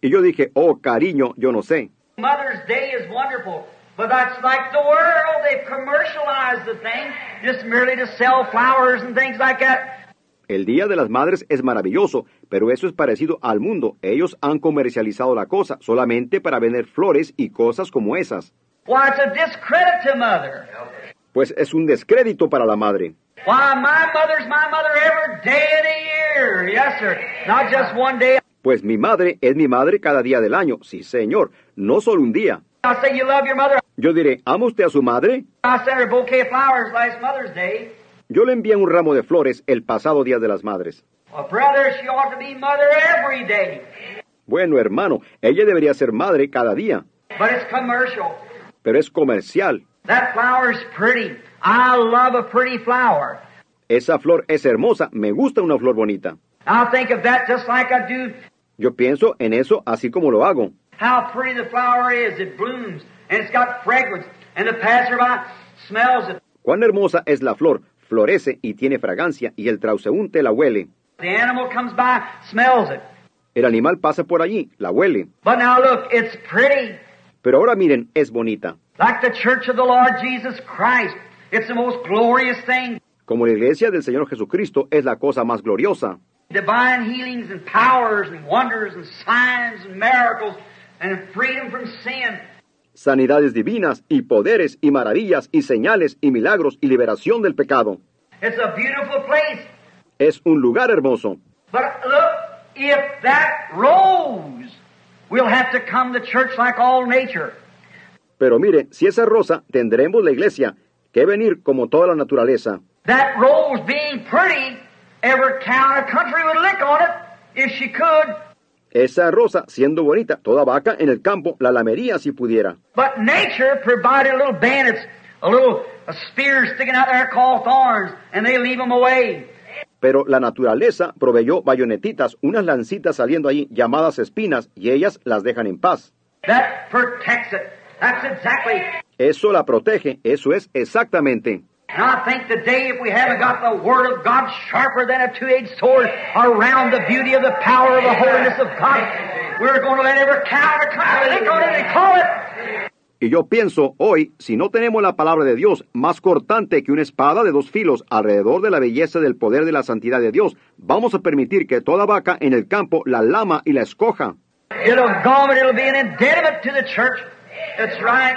Y yo dije, oh cariño, yo no sé. Mother's Day is wonderful. But that's like the world. They've commercialized the thing just merely to sell flowers and things like that. El Día de las Madres es maravilloso, pero eso es parecido al mundo. Ellos han comercializado la cosa solamente para vender flores y cosas como esas. Why, it's a discredit to mother. Pues es un descrédito para la madre. Why, my mother's my mother every day of the year. Yes, sir. Not just one day. Pues mi madre es mi madre cada día del año. Sí, señor, no solo un día. I say, you love your mother. Yo diré, ¿ama usted a su madre? I sent her a bouquet of flowers last Mother's Day. Yo le envié un ramo de flores el pasado Día de las Madres. Bueno, hermano, ella debería ser madre cada día, But it's commercial. pero es comercial. That flower's pretty. I love a pretty flower. Esa flor es hermosa, me gusta una flor bonita. I'll think of that just like I do Yo pienso en eso así como lo hago. how pretty the flower is. It blooms and it's got fragrance, and the passerby smells it. Cuán hermosa es la flor, florece y tiene fragancia, y el transeúnte la huele. The animal comes by, smells it. El animal pasa por allí, la huele. But now look, it's pretty. Pero ahora miren, es bonita. Like the church of the Lord Jesus Christ. It's the most glorious thing. Como la iglesia del Señor Jesucristo es la cosa más gloriosa. Divine healings and powers and wonders and signs and miracles and freedom from sin. Sanidades divinas y poderes y maravillas y señales y milagros y liberación del pecado. It's a beautiful place. Es un lugar hermoso. But look, if that rose, we'll have to come to church like all nature. Pero mire, si esa rosa, tendremos la iglesia, que venir como toda la naturaleza. That rose being pretty, every cow in the country would lick on it if she could. Esa rosa, siendo bonita, toda vaca en el campo la lamería si pudiera. But nature provided little bandits, a little a spear sticking out there called thorns, and they leave them away. Pero la naturaleza proveyó bayonetitas, unas lancitas saliendo ahí llamadas espinas, y ellas las dejan en paz. That protects it. That's exactly. Eso la protege, eso es exactamente. And I think today, if we haven't got the Word of God sharper than a two-edged sword around the beauty of the power of the holiness of God, we're going to let every cow in the country lick on it and call it. Y yo pienso, hoy, si no tenemos la palabra de Dios más cortante que una espada de dos filos alrededor de la belleza del poder de la santidad de Dios, vamos a permitir que toda vaca en el campo la lama y la escoja. It'll garment, it'll be an impediment to the church. That's right.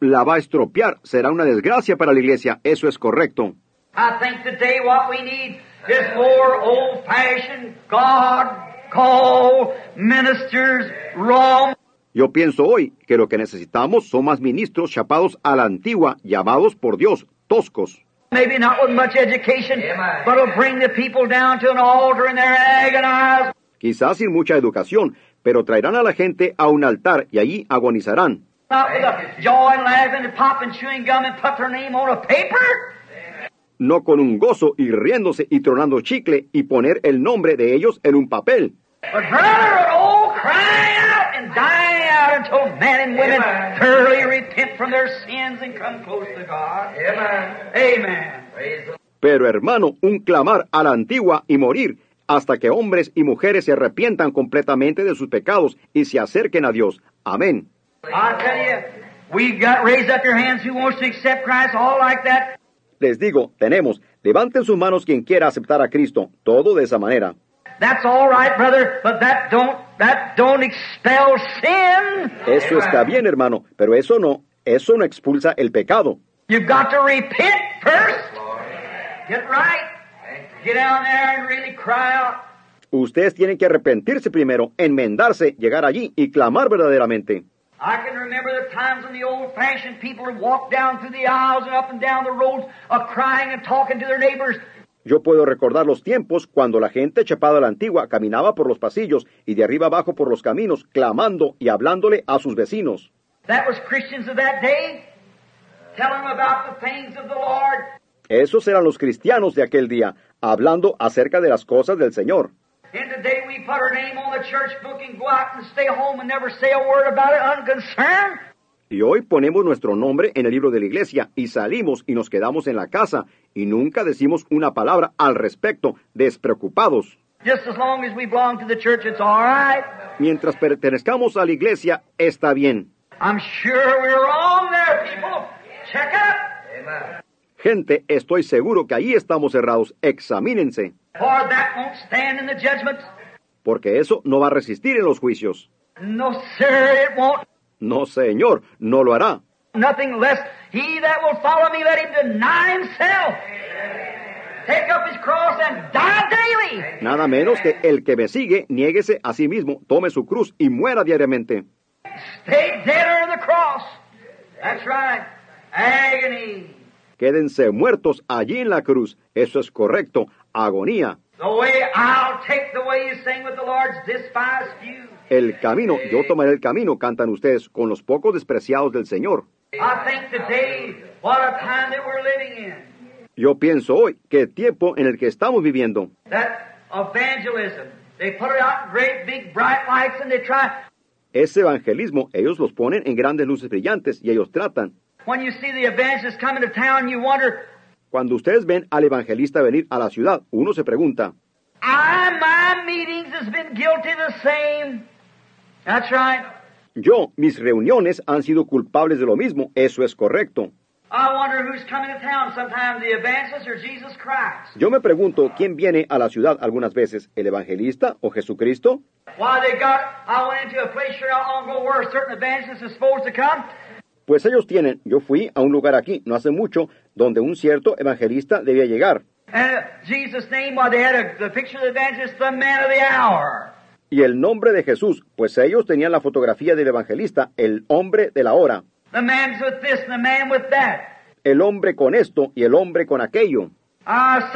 La va a estropear, será una desgracia para la iglesia, eso es correcto. I think today what we need is more old-fashioned God called ministers, raw Yo pienso hoy que lo que necesitamos son más ministros chapados a la antigua, llamados por Dios, toscos. Quizás sin mucha educación, pero traerán a la gente a un altar y allí agonizarán. No con un gozo y riéndose y tronando chicle y poner el nombre de ellos en un papel, But rather an old crying out and dying out until men and women thoroughly repent from their sins and come close to God. Amen. Amen. pero hermano, un clamar a la antigua y morir hasta que hombres y mujeres se arrepientan completamente de sus pecados y se acerquen a Dios. Amén. I tell you, we got raise up your hands who wants to accept Christ, all like that. Les digo, tenemos, levanten sus manos quien quiera aceptar a Cristo, todo de esa manera. That's all right, brother, but that don't that don't expel sin. Eso está bien, hermano, pero eso no, eso no expulsa el pecado. You've got to repent first. Get right. Ustedes tienen que arrepentirse primero, enmendarse, llegar allí y clamar verdaderamente. I can remember the times when the old-fashioned people would walk down through the aisles and up and down the roads, crying and talking to their neighbors. Yo puedo recordar los tiempos cuando la gente chapada a la antigua caminaba por los pasillos y de arriba abajo por los caminos, clamando y hablándole a sus vecinos. That was Christians of that day, telling them about the things of the Lord. Esos eran los cristianos de aquel día, hablando acerca de las cosas del Señor. And today we put our name on the church book and go out and stay home and never say a word about it, unconcerned. Y hoy ponemos nuestro nombre en el libro de la iglesia y salimos y nos quedamos en la casa y nunca decimos una palabra al respecto, despreocupados. Just as long as we belong to the church, it's all right. Mientras pertenezcamos a la iglesia, está bien. I'm sure we're wrong there, people. Check up. Gente, estoy seguro que ahí estamos cerrados. Examínense, For that won't stand in the judgment. porque eso no va a resistir en los juicios. No, sir, it won't. No, Señor, no lo hará. Nothing less. He that will follow me, let him deny himself. Take up his cross and die daily. Nada menos que el que me sigue, niéguese a sí mismo, tome su cruz y muera diariamente. Stay dead under the cross. That's right. Agony. Quédense muertos allí en la cruz. Eso es correcto. Agonía. El camino, yo tomaré el camino, cantan ustedes, con los pocos despreciados del Señor. I think today, what a time that we're living in. Yo pienso hoy, qué tiempo en el que estamos viviendo. Ese evangelismo, ellos los ponen en grandes luces brillantes y ellos tratan. When you see the evangelists coming to town, you wonder, Cuando ustedes ven al evangelista venir a la ciudad, uno se pregunta, I, my meetings has been guilty the same. That's right. yo, mis reuniones han sido culpables de lo mismo, eso es correcto. I wonder who's coming to town sometimes, the evangelist or Jesus Christ. Yo me pregunto, ¿quién viene a la ciudad algunas veces, el evangelista o Jesucristo? Pues ellos tienen, yo fui a un lugar aquí, no hace mucho, donde un cierto evangelista debía llegar. Y el nombre de Jesús, pues ellos tenían la fotografía del evangelista, el hombre de la hora, The man's with this and the man with that. el hombre con esto y el hombre con aquello. Ah,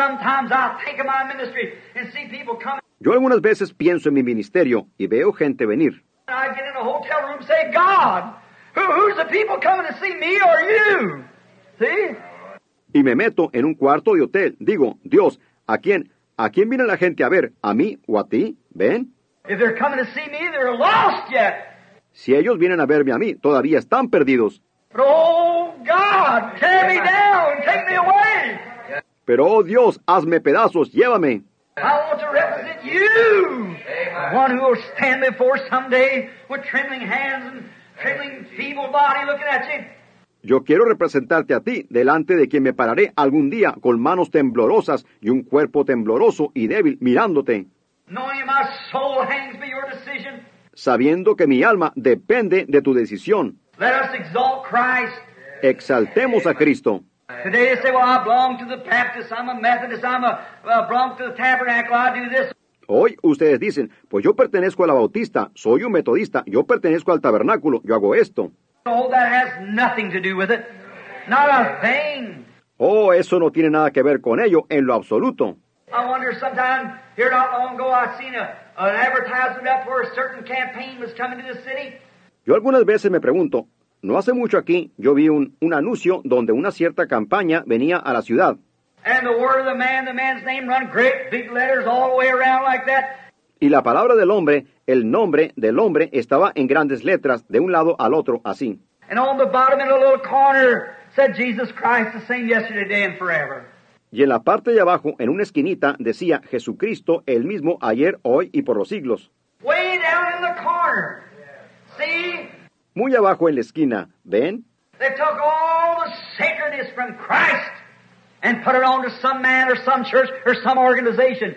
coming. Yo algunas veces pienso en mi ministerio y veo gente venir. I get in a hotel room and say, God, who, who's the people coming to see me or you? See? Y me meto en un cuarto de hotel. Digo, Dios, ¿a quién? ¿A quién viene la gente a ver? ¿A mí o a ti? ¿Ven? If they're coming to see me, they're lost yet. Si ellos vienen a verme a mí, todavía están perdidos. But oh, God, tear me down, take me away. Pero, oh Dios, hazme pedazos, llévame. Yo quiero representarte a ti, delante de quien me pararé algún día con manos temblorosas y un cuerpo tembloroso y débil mirándote. Sabiendo que mi alma depende de tu decisión. Exaltemos a Cristo. Hoy ustedes dicen, pues yo pertenezco a la Bautista, soy un metodista, yo pertenezco al tabernáculo, yo hago esto. Oh, eso no tiene nada que ver con ello en lo absoluto. I wonder sometime, here not long ago, I seen a, an advertisement up where a certain campaign was coming to the city. Yo algunas veces me pregunto, no hace mucho aquí yo vi un, un anuncio donde una cierta campaña venía a la ciudad. And the word of the man, the man's name run great big letters all the way around like that. Y la palabra del hombre, el nombre del hombre estaba en grandes letras de un lado al otro así. And on the bottom in a little corner said Jesus Christ the same yesterday, today, and forever. Y en la parte de abajo, en una esquinita, decía Jesucristo el mismo ayer, hoy y por los siglos. Way down in the corner. See? Muy abajo en la esquina, ¿ven? They took all the sacredness from Christ and put it on to some man or some church or some organization.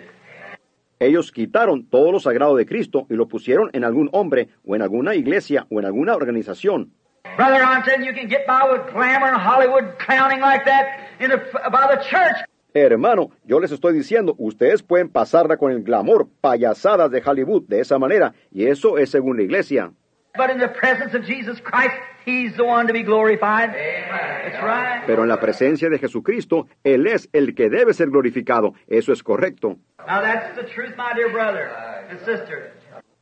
Ellos quitaron todo lo sagrado de Cristo y lo pusieron en algún hombre o en alguna iglesia o en alguna organización. Brother, I'm telling you, you can get by with glamour and Hollywood clowning like that in the, by the church. Hermano, yo les estoy diciendo, ustedes pueden pasarla con el glamour, payasadas de Hollywood de esa manera, y eso es según la iglesia. But in the presence of Jesus Christ, He's the one to be glorified. That's right. Pero en la presencia de Jesucristo, Él es el que debe ser glorificado. Eso es correcto. Now that's the truth, my dear brother and sister.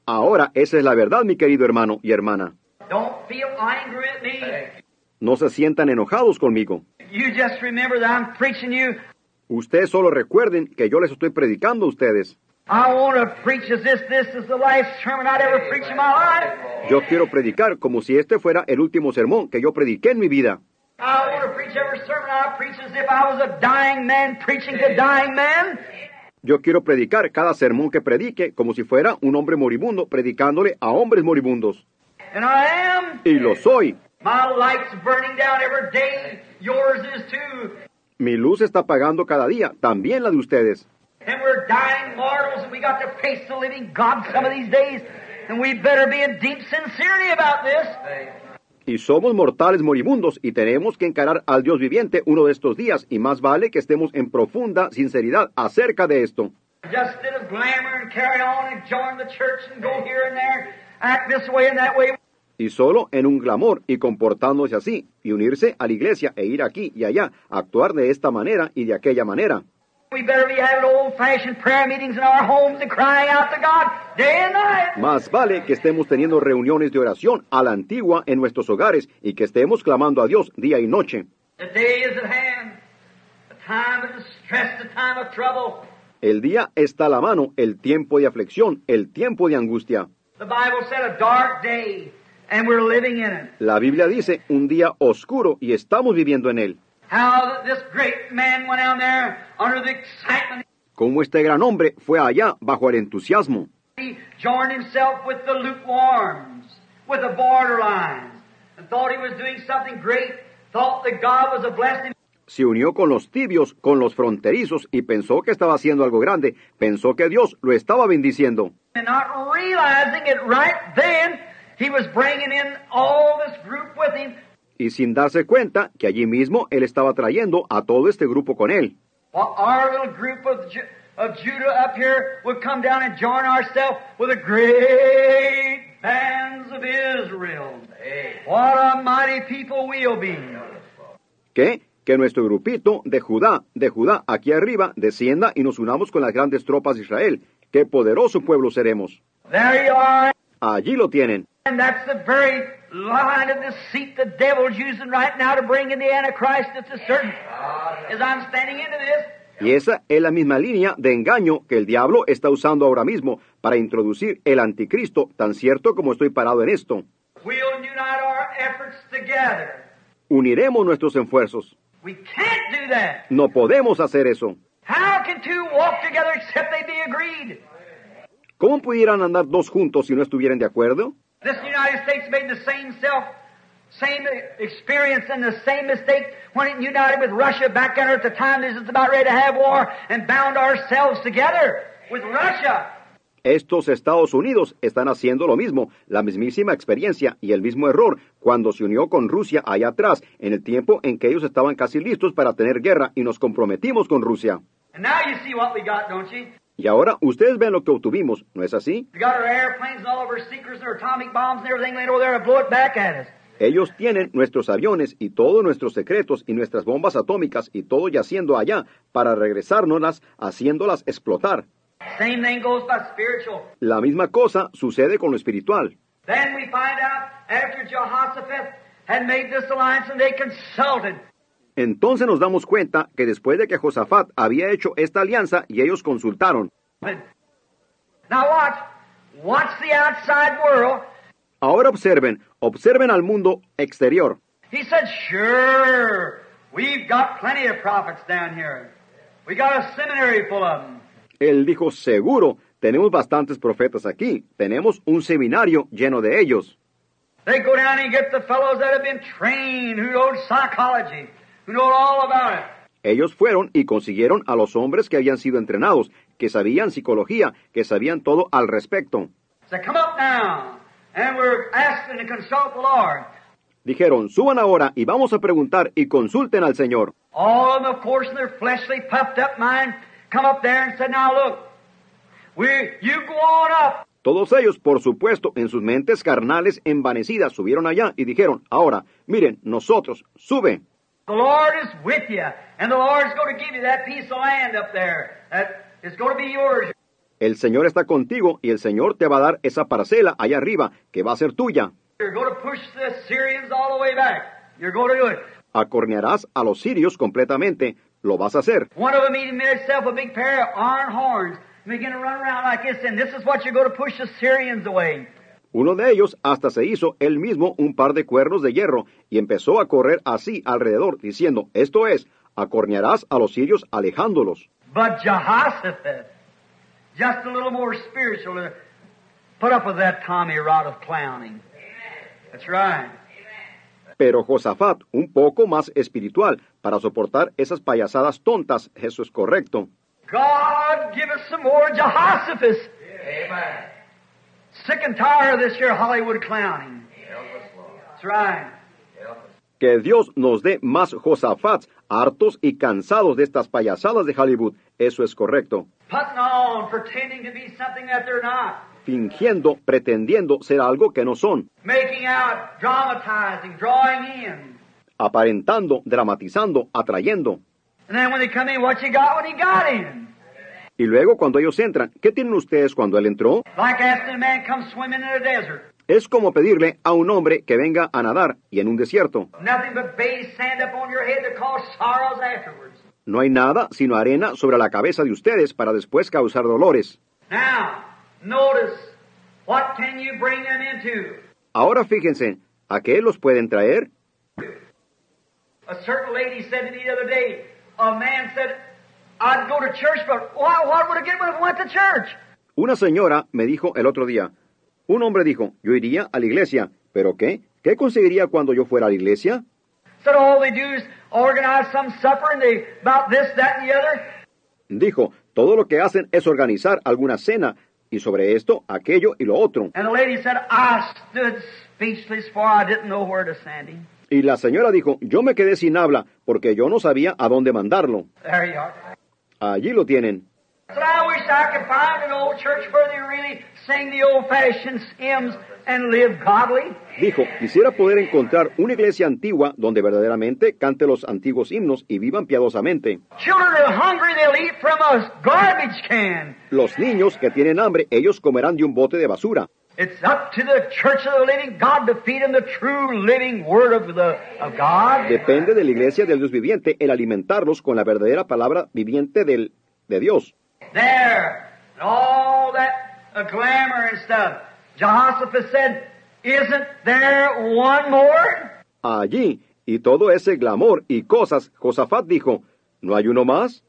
Ahora, esa es la verdad, mi querido hermano y hermana. Don't feel angry at me. No se sientan enojados conmigo. You just remember that I'm preaching you. Ustedes solo recuerden que yo les estoy predicando a ustedes. I want to preach as if this is the last sermon I'd ever preach in my life. Yo quiero predicar como si este fuera el último sermón que yo prediqué en mi vida. I want to preach every sermon I preach as if I was a dying man preaching to dying men. Yo quiero predicar cada sermón que predique como si fuera un hombre moribundo predicándole a hombres moribundos. And I am. Y lo soy. My light's burning down every day. Yours is too. Mi luz está apagando cada día, también la de ustedes. And we're dying mortals, and we got to face the living God some of these days. And we better be in deep sincerity about this. Y somos mortales moribundos y tenemos que encarar al Dios viviente uno de estos días y más vale que estemos en profunda sinceridad acerca de esto. Just instead of glamour and carry on and join the church and go here and there, act this way and that way. Y solo en un clamor y comportándose así, y unirse a la iglesia e ir aquí y allá, actuar de esta manera y de aquella manera. We better be having old-fashioned prayer meetings in our homes and crying out to God day and night. Más vale que estemos teniendo reuniones de oración a la antigua en nuestros hogares y que estemos clamando a Dios día y noche. The day is at hand. A time of distress, a time of trouble. El día está a la mano, el tiempo de aflicción, el tiempo de angustia. The Bible said a dark day, and we're living in it. La Biblia dice un día oscuro y estamos viviendo en él. How that this great man went down there under the excitement. Cómo este gran hombre fue allá bajo el entusiasmo. He joined himself with the lukewarms, with the borderlines, and thought he was doing something great, thought that God was a blessing. Se unió con los tibios, con los fronterizos y pensó que estaba haciendo algo grande, pensó que Dios lo estaba bendiciendo. Y sin darse cuenta que allí mismo él estaba trayendo a todo este grupo con él. Well, our little group of, Ju- of Judah up here would come down and join ourselves with the great bands of Israel. What a mighty people we'll be. ¿Qué? Que nuestro grupito de Judá, de Judá aquí arriba, descienda y nos unamos con las grandes tropas de Israel. ¡Qué poderoso pueblo seremos! There you are. Allí lo tienen. And that's the very line of deceit the devil's using right now to bring in the Antichrist. It's a certain. As I'm standing into this, Y esa es la misma línea de engaño que el diablo está usando ahora mismo para introducir el anticristo, tan cierto como estoy parado en esto. we'll unite our efforts together. Uniremos nuestros esfuerzos. We can't do that. No podemos hacer eso. How can two walk together except they be agreed? ¿Cómo pudieran andar dos juntos si no estuvieran de acuerdo? This United States made the same self, same experience and the same mistake when it united with Russia back there at the time this is about ready to have war and bound ourselves together with Russia. Estos Estados Unidos están haciendo lo mismo, la mismísima experiencia y el mismo error cuando se unió con Rusia allá atrás, en el tiempo en que ellos estaban casi listos para tener guerra y nos comprometimos con Rusia. And now you see what we got, don't you? Y ahora ustedes ven lo que obtuvimos, ¿no es así? We got our airplanes and all of our seekers and our atomic bombs and everything laying over there to blow it back at us. Ellos tienen nuestros aviones y todos nuestros secretos y nuestras bombas atómicas y todo yaciendo allá para regresárnoslas haciéndolas explotar. Same thing goes by spiritual. La misma cosa sucede con lo espiritual. Then we find out after Jehoshaphat had made this alliance and they consulted. Entonces nos damos cuenta que después de que Josafat había hecho esta alianza y ellos consultaron, Now watch. Watch the outside world. ahora observen, observen al mundo exterior. He said, Sure, we've got plenty of prophets down here. We got a seminary full of them. Él dijo, seguro, tenemos bastantes profetas aquí, tenemos un seminario lleno de ellos. They go down and get the fellows that have been trained, who know psychology, who know all about it. Ellos fueron y consiguieron a los hombres que habían sido entrenados, que sabían psicología, que sabían todo al respecto. So come up now, and we're asking to consult the Lord. Dijeron, suban ahora y vamos a preguntar y consulten al Señor. All of them, of course, in their fleshly, puffed up mind, come up there and said, Now look, we, you go on up. Todos ellos, por supuesto, en sus mentes carnales envanecidas, subieron allá y dijeron, ahora, miren, nosotros, sube. The Lord is with you, and the Lord's going to give you that piece of land up there that is going to be yours. El Señor está contigo y el Señor te va a dar esa parcela allá arriba que va a ser tuya. You're going to push the Syrians all the way back. You're going to do it. Acornearás a los sirios completamente, lo vas a hacer. One of them even made himself a big pair of iron horns and began to run around like this, and this is what you're going to push the Syrians away. Uno de ellos hasta se hizo él mismo un par de cuernos de hierro y empezó a correr así alrededor, diciendo, esto es, acornearás a los sirios alejándolos. But Jehoshaphat, just a little more spiritual, to put up with that Tommy rod of clowning. That's right. Pero Josafat, un poco más espiritual, para soportar esas payasadas tontas, eso es correcto. God, give us some more Jehoshaphat. Amen. Que Dios nos dé más Josafats, hartos y cansados de estas payasadas de Hollywood, eso es correcto. Putting on, pretending to be something that they're not. Fingiendo, pretendiendo ser algo que no son, aparentando, dramatizando, atrayendo. Y luego cuando ellos entran, ¿qué tienen ustedes cuando él entró? Like asking a man come swimming in a desert. Es como pedirle a un hombre que venga a nadar y en un desierto. Nothing but base sand up on your head to cause sorrows afterwards. No hay nada sino arena sobre la cabeza de ustedes para después causar dolores. Now, notice, what can you bring them into? Ahora fíjense, ¿a qué los pueden traer? A certain lady said to me the other day, a man said, Una señora me dijo el otro día, un hombre dijo, yo iría a la iglesia, ¿pero qué? ¿Qué conseguiría cuando yo fuera a la iglesia? Said all they do is organize some supper and they about this, that, and the other. Dijo, todo lo que hacen es organizar alguna cena y sobre esto, aquello y lo otro. And the lady said, I stood speechless for I didn't know where to send him. Y la señora dijo, yo me quedé sin habla porque yo no sabía a dónde mandarlo. Allí lo tienen. Dijo, quisiera poder encontrar una iglesia antigua donde verdaderamente cante los antiguos himnos y vivan piadosamente. Children are hungry, they'll eat from a garbage can. Los niños que tienen hambre, ellos comerán de un bote de basura. It's up to the church of the living God to feed them the true living word of, the, of God. Depende de la iglesia del Dios viviente el alimentarlos con la verdadera palabra viviente del, de Dios. There. And all that uh, glamour and stuff. Jehoshaphat said, Isn't there one more? Allí, y todo ese glamour y cosas, Josafat dijo, ¿no hay uno más?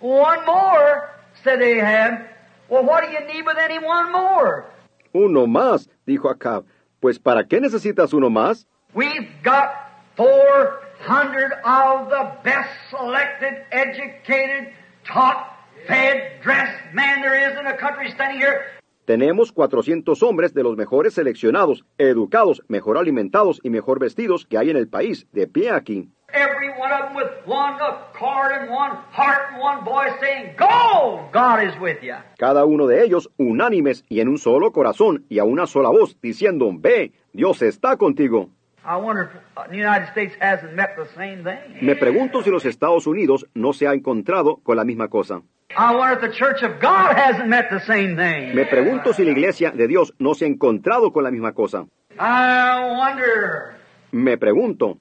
One more, said Ahab. Well, what do you need with any one more? Uno más, dijo Acab. Pues ¿para qué necesitas uno más? We've got 400 of the best selected, educated, taught, fed, dressed man there is in the country standing here. Tenemos 400 hombres de los mejores seleccionados, educados, mejor alimentados y mejor vestidos que hay en el país, de pie aquí. Every one of them with one accord and one heart and one voice saying, Go! God is with you. Cada uno de ellos unánimes y en un solo corazón y a una sola voz, diciendo, Ve, Dios está contigo. I wonder if the United States hasn't met the same thing. Me pregunto si los Estados Unidos no se ha encontrado con la misma cosa. Me pregunto si la iglesia de Dios no se ha encontrado con la misma cosa. I wonder. Me pregunto,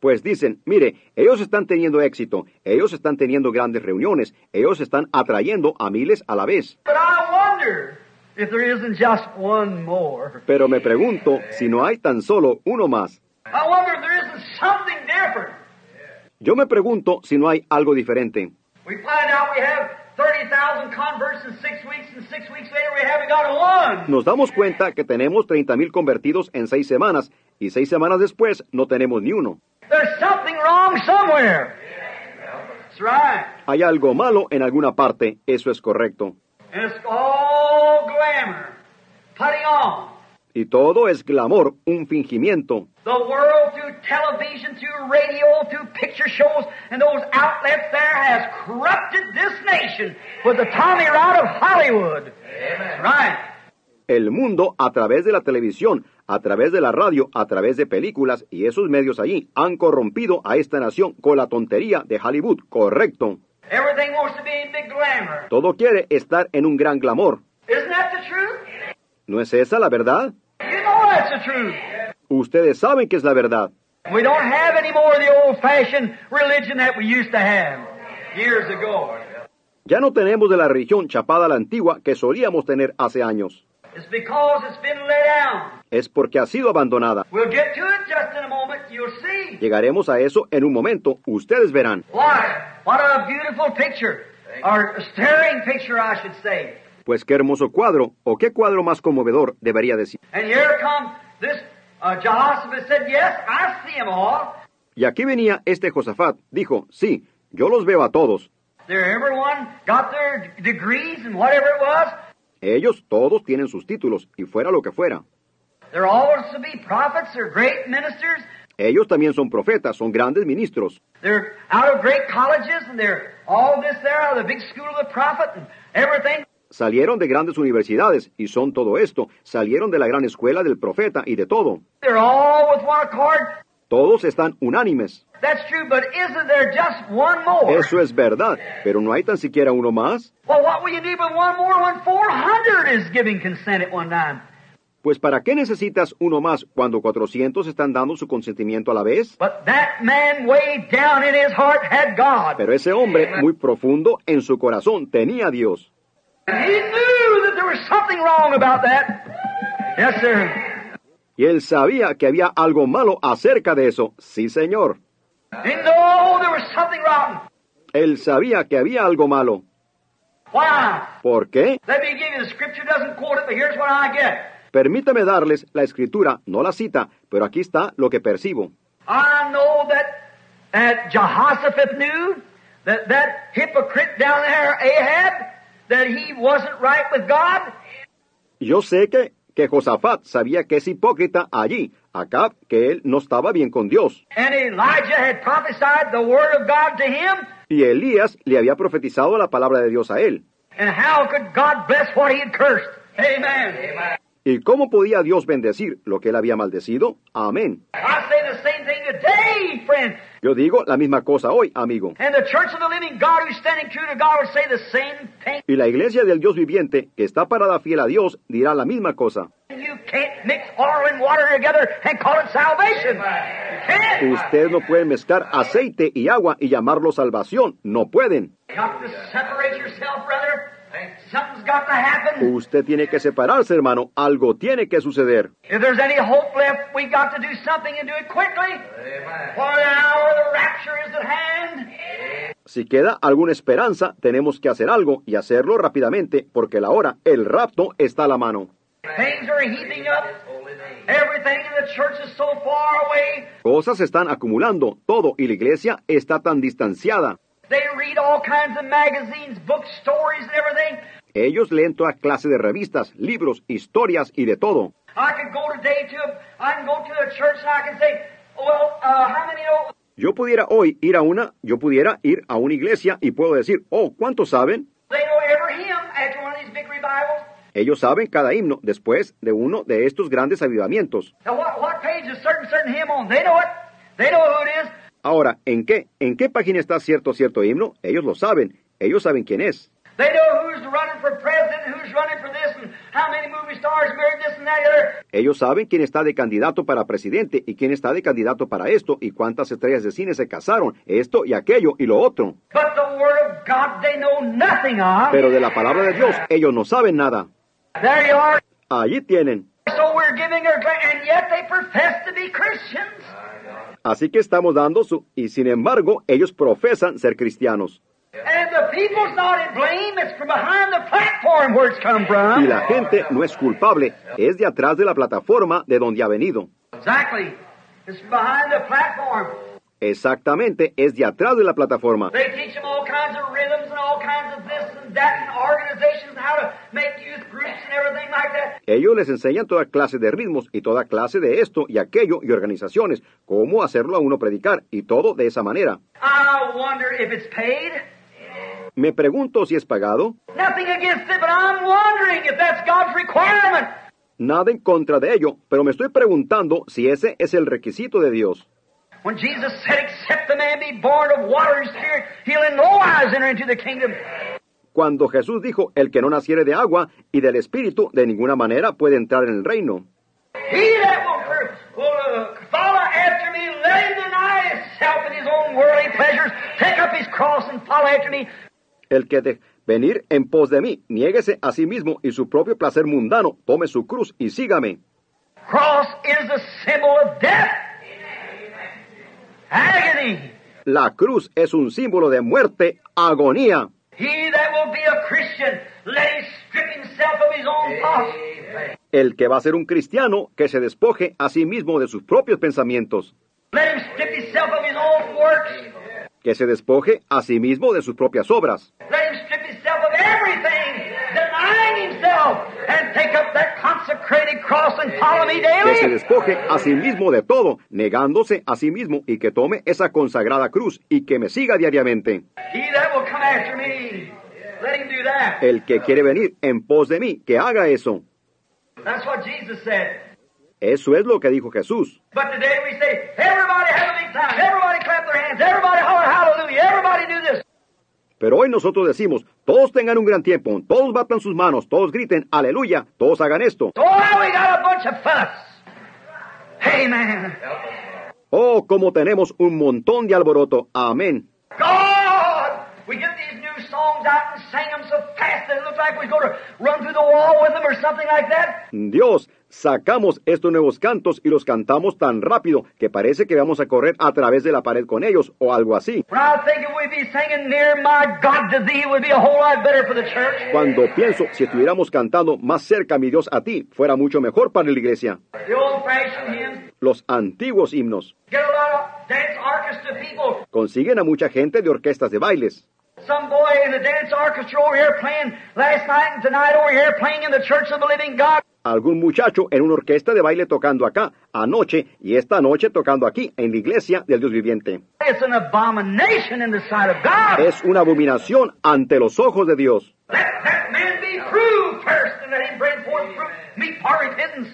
pues dicen, mire, ellos están teniendo éxito, ellos están teniendo grandes reuniones, ellos están atrayendo a miles a la vez. But I wonder if there isn't just one more. Pero me pregunto si no hay tan solo uno más. I wonder if there isn't something different. Yo me pregunto si no hay algo diferente. We find out we have 30,000 converts in six weeks, and six weeks later we haven't got one. Nos damos cuenta que tenemos 30.000 convertidos en seis semanas y seis semanas después no tenemos ni uno. There's something wrong somewhere. That's right. Hay algo malo en alguna parte, eso es correcto. Y todo es glamour, un fingimiento. The world through television, through radio, through picture shows, and those outlets there has corrupted this nation with the Tommy Rod of Hollywood. Right. El mundo, a través de la televisión, a través de la radio, a través de películas y esos medios allí, han corrompido a esta nación con la tontería de Hollywood, correcto. Everything wants to be in big glamour. Todo quiere estar en un gran glamour. Isn't that the truth? ¿No es esa la verdad? You know that's the truth. Ustedes saben que es la verdad. We don't have any more of the old-fashioned religion that we used to have years ago. Ya no tenemos de la religión chapada a la antigua que solíamos tener hace años. It's because it's been let down. Es porque ha sido abandonada. We'll get to it just in a moment. You'll see. Llegaremos a eso en un momento. Ustedes verán. Why? What a beautiful picture. Or a stirring picture, I should say. Pues qué hermoso cuadro, o qué cuadro más conmovedor, debería decir. And here come this uh, said, Yes, I see them all. Y aquí venía este Josafat. Dijo, sí, yo los veo a todos. Got their and it was. Ellos todos tienen sus títulos, y fuera lo que fuera. They're all to be prophets. They're great ministers. Ellos también son profetas, son grandes ministros. They're out of great colleges, and they're all this there out of the big school of the prophet and everything. Salieron de grandes universidades, y son todo esto. Salieron de la gran escuela del profeta y de todo. They're all with one accord. Todos están unánimes. That's true, but isn't there just one more? Eso es verdad, pero no hay tan siquiera uno más. Well, what will you need with one more when 400 is giving consent at one time? Pues ¿para qué necesitas uno más cuando 400 están dando su consentimiento a la vez? But that man way down in his heart had God. Pero ese hombre, muy profundo en su corazón, tenía a Dios. Y él sabía que había algo malo acerca de eso. Sí, señor. He knew there was something wrong. Él sabía que había algo malo. Why? ¿Por qué? Permítame darles la escritura, no la cita, pero aquí está lo que percibo. I know that, that Jehoshaphat that he wasn't right with God. Yo sé que, que Josafat sabía que es hipócrita allí, acá, que él no estaba bien con Dios. And Elijah had prophesied the word of God to him. Y Elías le había profetizado la palabra de Dios a él. And how could God bless what he had cursed? Amen. ¿Y cómo podía Dios bendecir lo que él había maldecido? Amén. Yo digo la misma cosa hoy, amigo. Y la iglesia del Dios viviente, que está parada fiel a Dios, dirá la misma cosa. Ustedes no pueden mezclar aceite y agua y llamarlo salvación. No pueden. Usted tiene que separarse, hermano. Algo tiene que suceder. If there's any hope left, we got to do something and do it quickly. For the hour of the rapture is at hand. Si queda alguna esperanza, tenemos que hacer algo y hacerlo rápidamente, porque la hora, el rapto, está a la mano. Things are heaping up. Everything in the church is so far away. Cosas se están acumulando, todo, y la iglesia está tan distanciada. They read all kinds of magazines, books, stories, and everything. Ellos leen toda clase de revistas, libros, historias y de todo. I could go today to a, I can go to a church and I can say, well, how many know? Yo pudiera hoy ir a una, yo pudiera ir a una iglesia y puedo decir, oh, ¿cuántos saben? They know every hymn after one of these big revivals. Ellos saben cada himno después de uno de estos grandes avivamientos. Ahora, ¿en qué? ¿En qué página está cierto cierto himno? Ellos lo saben. Ellos saben quién es. They know who's running for president, who's running for this, and how many movie stars married this and that and the other. Ellos saben quién está de candidato para presidente y quién está de candidato para esto y cuántas estrellas de cine se casaron, esto y aquello y lo otro. But the Word of God they know nothing of. Pero de la palabra de Dios ellos no saben nada. Allí tienen. Así que estamos dando su... Y sin embargo, ellos profesan ser cristianos. And the people's not in blame. It's from behind the platform where it's come Y from. la gente no es culpable, es de atrás de la plataforma de donde ha venido. Exactly. It's behind the platform. Exactamente, es de atrás de la plataforma. They teach them all kinds of rhythms and all kinds of this and that and organizations, how to make youth groups and everything like that. Ellos les enseñan toda clase de ritmos y toda clase de esto y aquello y organizaciones, cómo hacerlo a uno predicar y todo de esa manera. I wonder if it's paid. Me pregunto si es pagado. Nothing against it, but I'm wondering if that's God's requirement. Nada en contra de ello, pero me estoy preguntando si ese es el requisito de Dios. When Jesus said, except the man be born of water and spirit, he'll in no wise enter into the kingdom. Cuando Jesús dijo, el que no naciere de agua y del Espíritu, de ninguna manera puede entrar en el reino. He that will, will follow after me, let him deny himself and his own worldly pleasures, take up his cross and follow after me. El que de venir en pos de mí, niéguese a sí mismo y su propio placer mundano, tome su cruz y sígame. Cross is the symbol of death. Agony. La cruz es un símbolo de muerte, agonía. He that will be a Christian, let him strip himself of his own thoughts. El que va a ser un cristiano, que se despoje a sí mismo de sus propios pensamientos, Let him strip himself of his own works. que se despoje a sí mismo de sus propias obras, Let him strip himself of everything, denying himself, and take up that consecrated cross and follow me que se despoje a sí mismo de todo, negándose a sí mismo y que tome esa consagrada cruz y que me siga diariamente. He that will come after me, let him do that. El que quiere venir en pos de mí, que haga eso. That's what Jesus said. Eso es lo que dijo Jesús. Pero hoy nosotros decimos, todos tengan un gran tiempo, todos batan sus manos, todos griten, aleluya, todos hagan esto. Oh, como tenemos un montón de alboroto. Amén. That. Dios, sacamos estos nuevos cantos y los cantamos tan rápido que parece que vamos a correr a través de la pared con ellos o algo así. Cuando pienso, si estuviéramos cantando más cerca, mi Dios, a ti, fuera mucho mejor para la iglesia. Los antiguos himnos consiguen a mucha gente de orquestas de bailes. Some boy in the dance orchestra over here playing last night and tonight over here playing in the church of the living God. Algún muchacho en una orquesta de baile tocando acá, anoche y esta noche tocando aquí, en la iglesia del Dios viviente. It's an abomination in the sight of God. Es una abominación ante los ojos de Dios. Let that man be first and let him bring forth fruit, meet for repentance,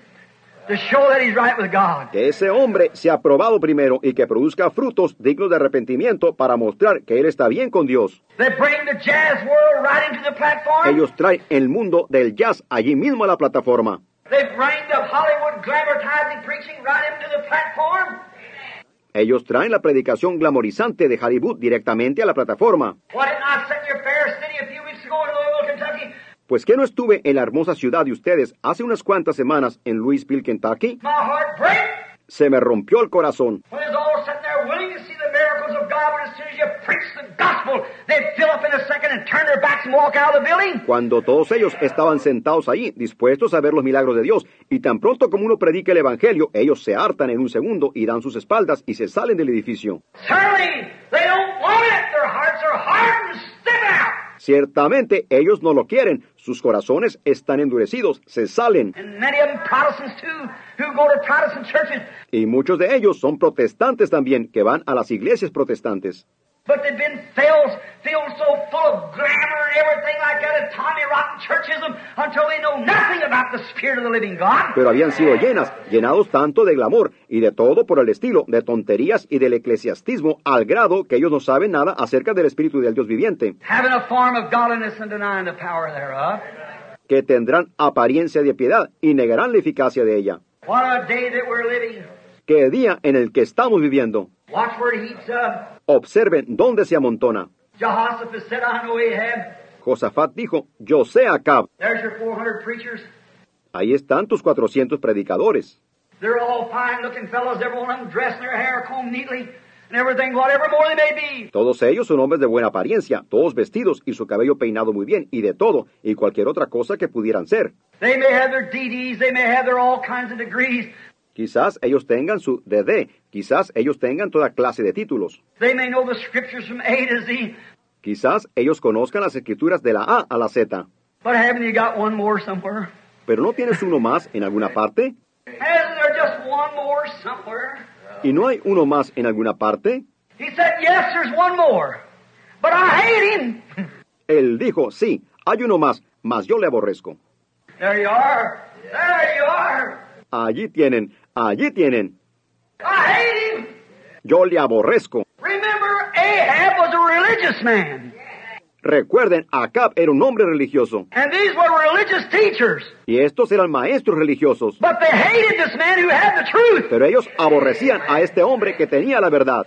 Que ese hombre sea aprobado primero y que produzca frutos dignos de arrepentimiento para mostrar que él está bien con Dios. They bring the jazz world right into the platform. Ellos traen el mundo del jazz allí mismo a la plataforma. They bring the Hollywood glamorizing preaching right into the platform. Ellos traen la predicación glamorizante de Hollywood directamente a la plataforma. Pues que no estuve en la hermosa ciudad de ustedes hace unas cuantas semanas en Louisville, Kentucky, se me rompió el corazón. Cuando todos ellos estaban sentados allí, dispuestos a ver los milagros de Dios, y tan pronto como uno predica el Evangelio, ellos se hartan en un segundo y dan sus espaldas y se salen del edificio. Ciertamente ellos no lo quieren, sus corazones están endurecidos, se salen. Y muchos de ellos son protestantes también, que van a las iglesias protestantes. But they've been filled, filled so full of glamour and everything like that of Tommy Rotten churchism until they know nothing about the Spirit of the living God. Pero habían sido llenas, llenados tanto de glamour y de todo por el estilo, de tonterías y del eclesiastismo, al grado que ellos no saben nada acerca del Espíritu del Dios viviente, Having a form of godliness and denying the power thereof. que tendrán apariencia de piedad y negarán la eficacia de ella. What a day that we're living. Qué día en el que estamos viviendo. Watch where it heats up. Observen dónde se amontona. Josafat dijo, yo sé Acab, There's your 400 preachers. ahí están tus 400 predicadores. They're all fine looking fellows, every one of them dressed in their hair combed neatly and everything, whatever more they may be. Todos ellos son hombres de buena apariencia, todos vestidos y su cabello peinado muy bien, y de todo, y cualquier otra cosa que pudieran ser. They may have their DDs, they may have their all kinds of degrees, Quizás ellos tengan su DD, quizás ellos tengan toda clase de títulos. they may know the scriptures from A to Z, Quizás ellos conozcan las escrituras de la A a la Z. but haven't you got one more somewhere? Pero ¿no tienes uno más en alguna parte? ¿Y no hay uno más en alguna parte? He said, Yes, there's one more, but I hate him. Él dijo, sí, hay uno más, mas yo le aborrezco. There you are. There you are. Allí tienen, allí tienen. I hate him. Yo le aborrezco. Remember, Ahab was a religious man, Recuerden, Acab era un hombre religioso, and these were religious teachers. y estos eran maestros religiosos. But they hated this man who had the truth. Pero ellos aborrecían a este hombre que tenía la verdad.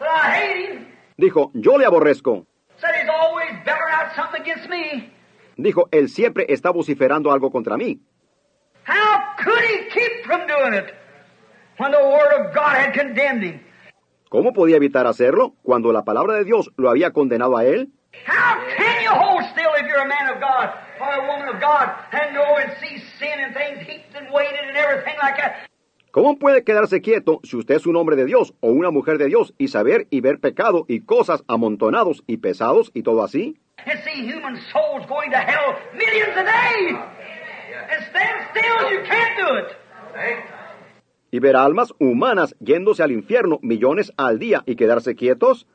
Dijo, yo le aborrezco. Said he's always bellowing out something against me. Dijo, él siempre está vociferando algo contra mí. ¿Cómo podía evitar hacerlo cuando la palabra de Dios lo había condenado a él? How can you hold still if you're a man of God or a woman of God and know and see sin and things heaped and weighted and everything like that? ¿Cómo puede quedarse quieto si usted es un hombre de Dios o una mujer de Dios y saber y ver pecado y cosas amontonados y pesados y todo así? ¿Y ver almas humanas yéndose al infierno millones al día y quedarse quietos?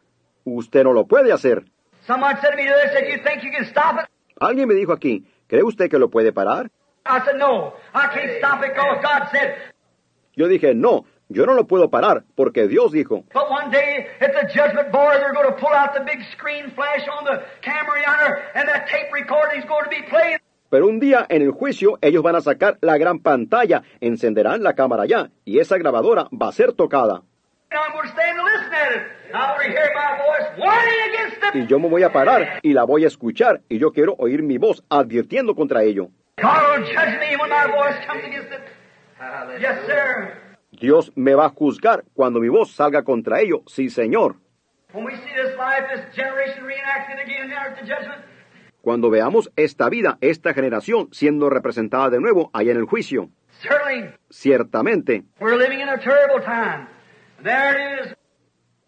Usted no lo puede hacer. Alguien me dijo aquí, ¿cree usted que lo puede parar? Yo dije, no, yo no lo puedo parar, porque Dios dijo. Pero un día en el juicio ellos van a sacar la gran pantalla, encenderán la cámara ya, y esa grabadora va a ser tocada. Y yo me voy a parar y la voy a escuchar, y yo quiero oír mi voz advirtiendo contra ello. God will judge me when my voice comes against it. Yes, sir. Dios me va a juzgar cuando mi voz salga contra ello, sí Señor. Cuando veamos esta vida, esta generación siendo representada de nuevo allá en el juicio. Ciertamente,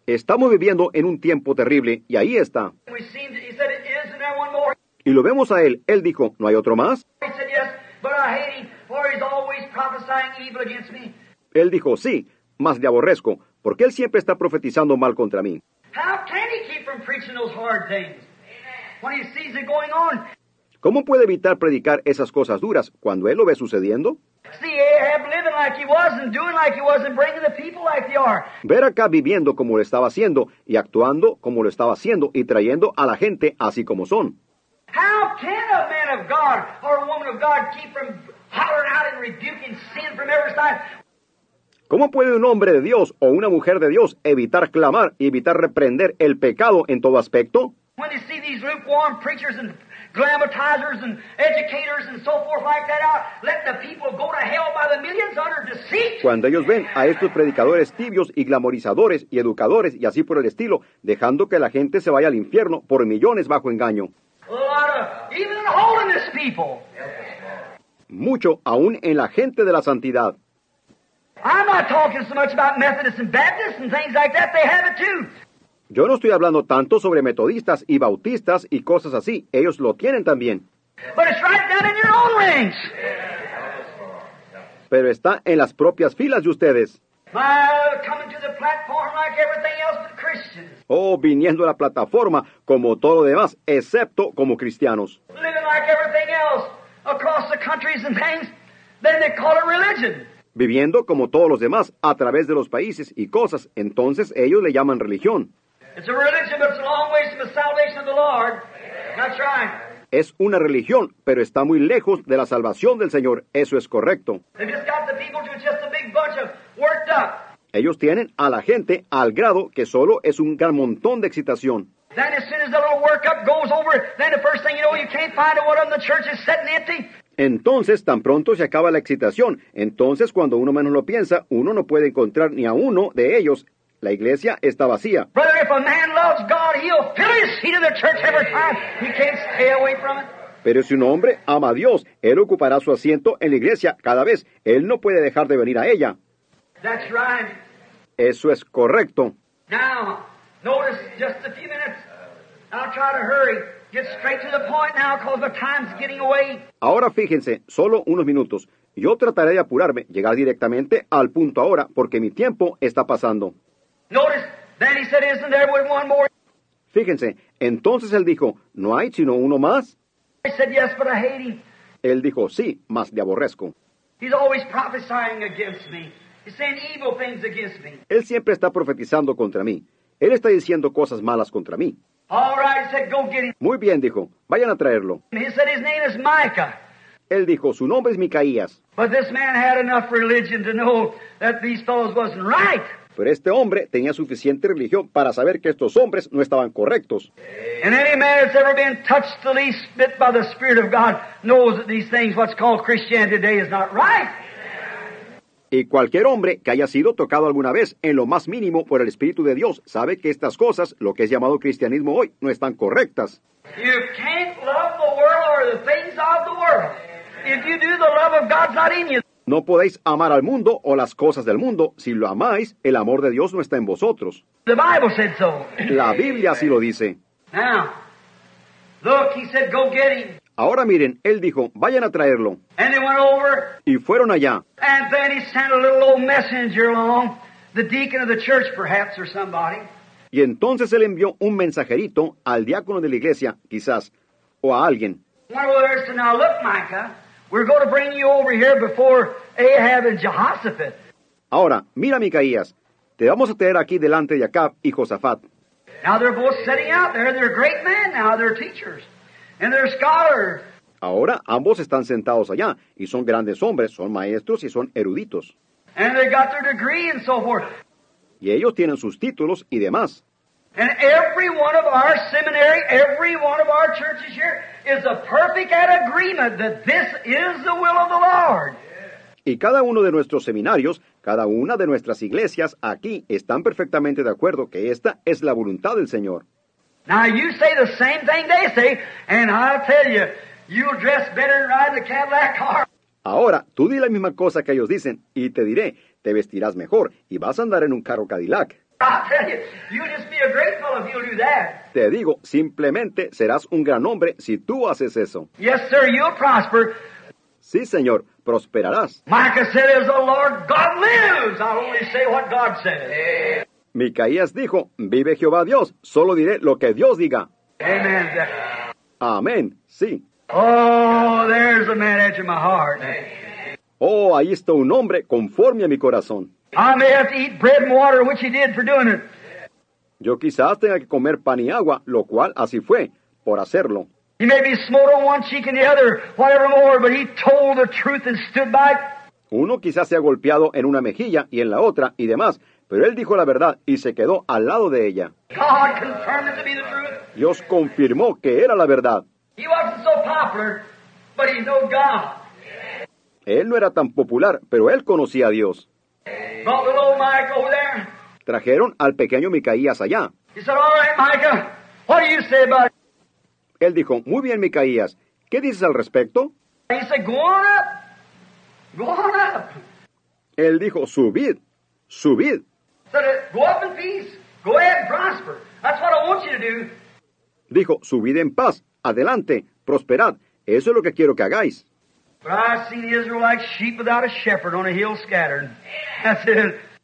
estamos viviendo en un tiempo terrible, y ahí está. Y lo vemos a él. Él dijo, ¿no hay otro más? Él dijo, sí, mas le aborrezco, porque él siempre está profetizando mal contra mí. ¿Cómo puede evitar predicar esas cosas duras cuando él lo ve sucediendo? See Ahab living like he was and doing like he was and bringing the people like they are. Ver acá viviendo como lo estaba haciendo y actuando como lo estaba haciendo y trayendo a la gente así como son. How can a man of God or a woman of God keep from hollering out and rebuking sin from every side? ¿Cómo puede un hombre de Dios o una mujer de Dios evitar clamar y evitar reprender el pecado en todo aspecto? When they see these lukewarm preachers and glamatizers and educators and so forth like that out, letting the people go to hell by the millions under deceit. Cuando ellos ven a estos predicadores tibios y glamorizadores y educadores y así por el estilo, dejando que la gente se vaya al infierno por millones bajo engaño. A lot of, even in holiness people. Mucho aún en la gente de la santidad. I'm not talking so much about Methodists and Baptists and things like that. They have it too. Yo no estoy hablando tanto sobre metodistas y bautistas y cosas así. Ellos lo tienen también. But it's right down in your own ranks. Pero está en las propias filas de ustedes. O viniendo a la plataforma como todo lo demás, excepto como cristianos. Viviendo como todos los demás a través de los países y cosas, entonces ellos le llaman religión. It's a religion, but it's a long ways from the salvation of the Lord. That's right. Es una religión, pero está muy lejos de la salvación del Señor. Eso es correcto. They've just got the people to just a big bunch of worked up. Ellos tienen a la gente al grado que solo es un gran montón de excitación. Then as soon as the little workup goes over, then the first thing you know, you can't find out what of them the church is sitting empty. Entonces, tan pronto se acaba la excitación, entonces cuando uno menos lo piensa, uno no puede encontrar ni a uno de ellos. La iglesia está vacía. Brother, if a man loves God, he'll fill his seat in the church every time. He can't stay away from it. Pero si un hombre ama a Dios, él ocupará su asiento en la iglesia cada vez. Él no puede dejar de venir a ella. That's right. Eso es correcto. Now, notice just a few minutes. I'll try to hurry. Get straight to the point now because the time's getting away. Ahora fíjense, solo unos minutos. Yo trataré de apurarme, llegar directamente al punto ahora, porque mi tiempo está pasando. Notice, then he said, Isn't there but one more? Fíjense, entonces él dijo, ¿no hay sino uno más? I said, Yes, but I hate him. Él dijo, sí, más le aborrezco. He's always prophesying against me. He's saying evil things against me. Él siempre está profetizando contra mí. Él está diciendo cosas malas contra mí. All right, he said, Go get him. Muy bien, dijo, vayan a traerlo. Él dijo, su nombre es Micaías. Pero este hombre tenía suficiente religión para saber que estos hombres no estaban correctos. And any man that's ever been touched the least bit by the Spirit of God knows that these things, what's called Christianity today, is not right. Y cualquier hombre que haya sido tocado alguna vez en lo más mínimo por el Espíritu de Dios sabe que estas cosas, lo que es llamado cristianismo hoy, no están correctas. You No podéis amar al mundo o las cosas del mundo. Si lo amáis, el amor de Dios no está en vosotros. The Bible said so. La Biblia así lo dice. Now, look, he said, go get him. Ahora miren, él dijo, vayan a traerlo. And they went over, Y fueron allá. and then he sent a little old messenger along, the deacon of the church perhaps, or somebody. Y entonces él envió un mensajerito al diácono de la iglesia, quizás, o a alguien. Now look, Micah, we're going to bring you over here before Ahab and Jehoshaphat. Ahora, mira Micaías, te vamos a traer aquí delante de Acab y Josafat. Now they're both sitting out there. They're great men now. They're teachers. And they're scholars. Ahora ambos están sentados allá y son grandes hombres, son maestros y son eruditos. And they got their degree and so forth. Y ellos tienen sus títulos y demás. And every one of our seminary, every one of our churches here is a perfect at agreement that this is the will of the Lord. Y cada uno de nuestros seminarios, cada una de nuestras iglesias aquí están perfectamente de acuerdo que esta es la voluntad del Señor. Now you say the same thing they say, and I'll tell you, you'll dress better than riding a Cadillac car. Ahora, tú di la misma cosa que ellos dicen y te diré, te vestirás mejor y vas a andar en un carro Cadillac. I'll tell you, you'll just be a great fellow if you'll do that. Te digo, simplemente serás un gran hombre si tú haces eso. Yes, sir, you'll prosper. Sí, Señor, prosperarás. Micah said, as the Lord God lives, I'll only say what God says. Micaías dijo, vive Jehová Dios, solo diré lo que Dios diga. Amen. Amén, sí. Oh, there's a man after my heart. Oh, ahí está un hombre conforme a mi corazón. I may have to eat bread and water, which he did for doing it. Yo quizás tenga que comer pan y agua, lo cual así fue, por hacerlo. He may be smote on one cheek and the other, whatever more, but he told the truth and stood by. Uno quizás se ha golpeado en una mejilla y en la otra y demás, pero él dijo la verdad y se quedó al lado de ella. God confirmed it to be the truth. Dios confirmó que era la verdad. He wasn't so popular, but he knew God. Él no era tan popular, pero él conocía a Dios. Trajeron al pequeño Micaías allá. Él dijo, muy bien, Micaías, ¿qué dices al respecto? Él dijo, subid, subid. Said, Go up in peace. Go ahead and prosper. That's what I want you to do. Dijo, subid en paz, adelante, prosperad. Eso es lo que quiero que hagáis.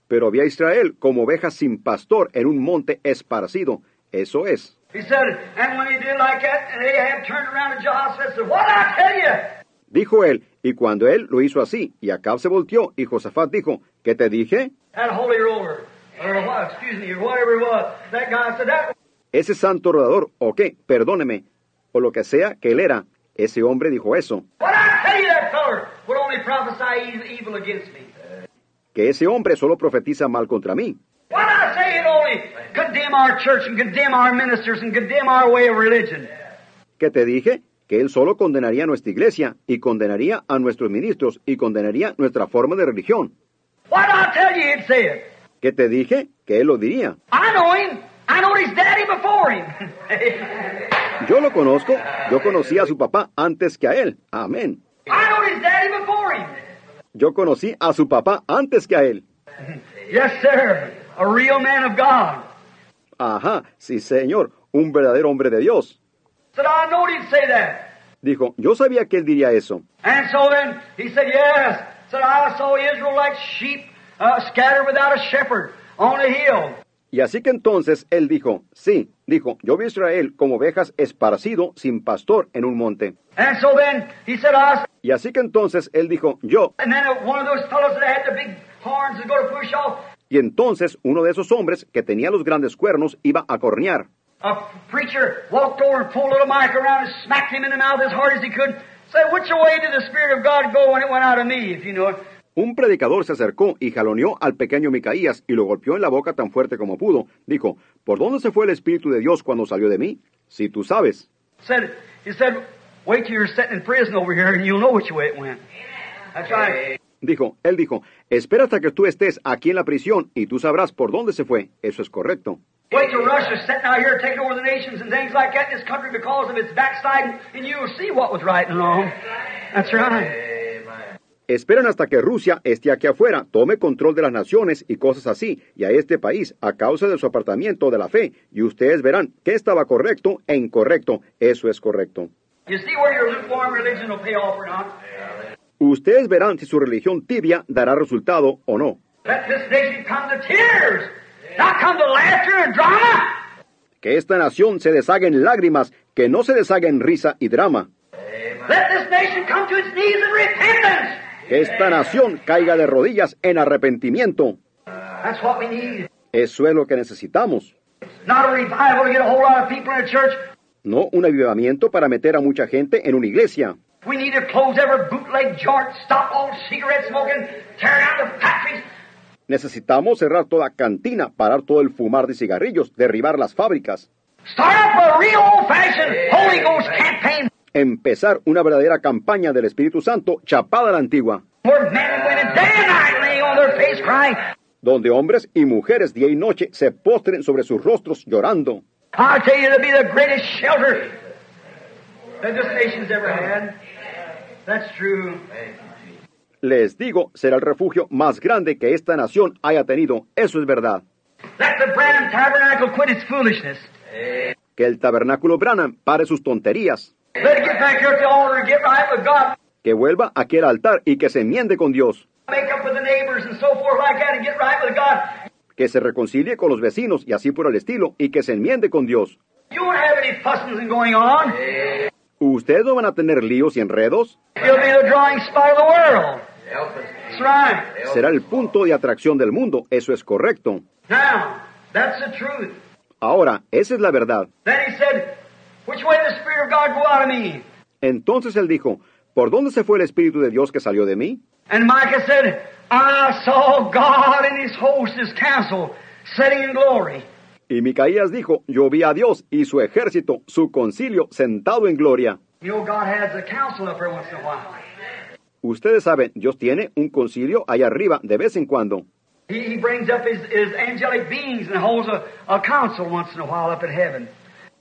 Pero vi a Israel como ovejas sin pastor en un monte esparcido. Eso es. He said, and when he did like that, and Ahab turned around to Jehoshaphat and said, What did I tell you? Dijo él, y cuando él lo hizo así, y Acab se volteó, y Josafat dijo, ¿qué te dije? That holy roller, or what, excuse me, or whatever it was. That guy said, that Ese santo rodador, o qué, perdóneme, o lo que sea que él era, ese hombre dijo eso, What que ese hombre solo profetiza mal contra mí, What I say, it only condemn our church and condemn our ministers and condemn our way of religion. que te dije que él solo condenaría a nuestra iglesia, y condenaría a nuestros ministros, y condenaría nuestra forma de religión. Que te dije que él lo diría. I know him. I know his daddy before him. Yo lo conozco, yo conocí a su papá antes que a él. Amén. I know his daddy before him. Yo conocí a su papá antes que a él. Yes, sir. A real man of God. Ajá, sí señor, un verdadero hombre de Dios. Said, I knowed he'd say that. Dijo, yo sabía que él diría eso. And so then he said, Yes. Said, I saw Israel like sheep uh, scattered without a shepherd on a hill. Y así que entonces él dijo, sí, dijo, yo vi a Israel como ovejas esparcido sin pastor en un monte. And so then he said. Y así que entonces él dijo, yo. Y entonces uno de esos hombres que tenía los grandes cuernos iba a cornear. A preacher walked over and pulled little Mike around and smacked him in the mouth as hard as he could. Said, which way did the Spirit of God go when it went out of me, if you know it? Un predicador se acercó y jaloneó al pequeño Micaías y lo golpeó en la boca tan fuerte como pudo. Dijo, ¿por dónde se fue el Espíritu de Dios cuando salió de mí? Si tú sabes. Said, he said, wait till you're sitting in prison over here and you'll know which way it went. That's right. Dijo, él dijo, espera hasta que tú estés aquí en la prisión y tú sabrás por dónde se fue. Eso es correcto. Wait till Russia's sitting out here taking over the nations and things like that in this country because of its backsliding, and you'll see what was right and wrong. That's right. Esperan hasta que Rusia esté aquí afuera, tome control de las naciones y cosas así, y a este país, a causa de su apartamiento de la fe, y ustedes verán qué estaba correcto e incorrecto. Eso es correcto. Ustedes verán si su religión tibia dará resultado o no. Que esta nación se deshaga en lágrimas, que no se deshaga en risa y drama. Let this nation come to its knees in repentance. Que esta nación caiga de rodillas en arrepentimiento. Eso es lo que necesitamos. No un avivamiento para meter a mucha gente en una iglesia. Necesitamos cerrar toda cantina, parar todo el fumar de cigarrillos, derribar las fábricas, Empezar una verdadera campaña del Espíritu Santo chapada a la antigua, donde hombres y mujeres día y noche se postren sobre sus rostros llorando. I tell you, to be the greatest shelter that this nation's ever had. That's true. Les digo, será el refugio más grande que esta nación haya tenido. Eso es verdad. Let the Branham Tabernacle quit its foolishness. Que el tabernáculo Branham pare sus tonterías, Let it get back here at the altar and get right with God. que vuelva aquí al altar y que se enmiende con Dios, Make up with the neighbors and so forth like that and get right with God. que se reconcilie con los vecinos y así por el estilo y que se enmiende con Dios. You won't have any fussing and going on. Ustedes no van a tener líos y enredos, será el punto de atracción del mundo, eso es correcto. Now, that's the truth. Ahora, esa es la verdad. Then he said, Which way did the Spirit of God go out of me? Entonces él dijo, ¿por dónde se fue el Espíritu de Dios que salió de mí? And Micah said, I saw God and his host, his council, sitting in glory. Y Micaías dijo, yo vi a Dios y su ejército, su concilio, sentado en gloria. You know, God has a council up once in a while. Ustedes saben, Dios tiene un concilio allá arriba de vez en cuando. He, he brings up his, his angelic beings and holds a, a council once in a while up in heaven.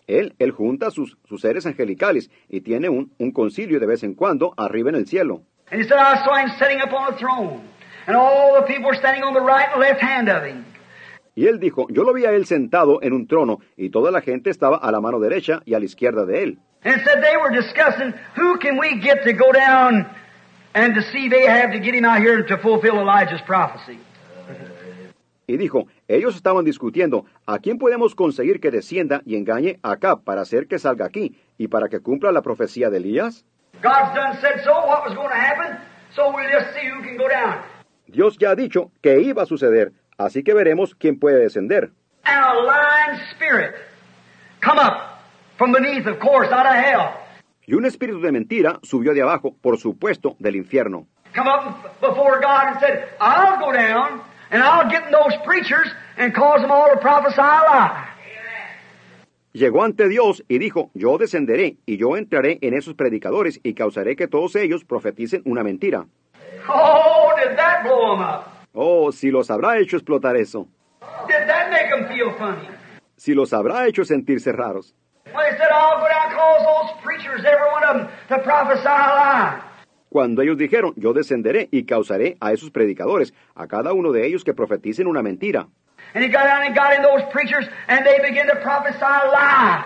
Él, él junta sus, sus seres angelicales y tiene un, un concilio de vez en cuando arriba en el cielo. And he said, I saw him sitting upon a throne, and all the people were standing on the right and left hand of him. Y él dijo, yo lo vi a él sentado en un trono y toda la gente estaba a la mano derecha y a la izquierda de él. And said they were discussing who can we get to go down and deceive Ahab to get him out here to fulfill Elijah's prophecy. Y dijo, ellos estaban discutiendo, ¿a quién podemos conseguir que descienda y engañe acá para hacer que salga aquí y para que cumpla la profecía de Elías? Dios ya ha dicho que iba a suceder, así que veremos quién puede descender. Y un espíritu de mentira subió de abajo, por supuesto, del infierno. Come up before God and said, I'll go down and I'll get in those preachers and cause them all to prophesy a lie. Llegó ante Dios y dijo, yo descenderé y yo entraré en esos predicadores y causaré que todos ellos profeticen una mentira. Oh, did that blow them up? Oh, si los habrá hecho explotar eso. Did that make them feel funny? Si los habrá hecho sentirse raros. Well, they said, I'll go down and cause those preachers, every one of them, to prophesy a lie. Cuando ellos dijeron, yo descenderé y causaré a esos predicadores, a cada uno de ellos que profeticen una mentira. And he got down and got in those preachers, and they began to prophesy a lie.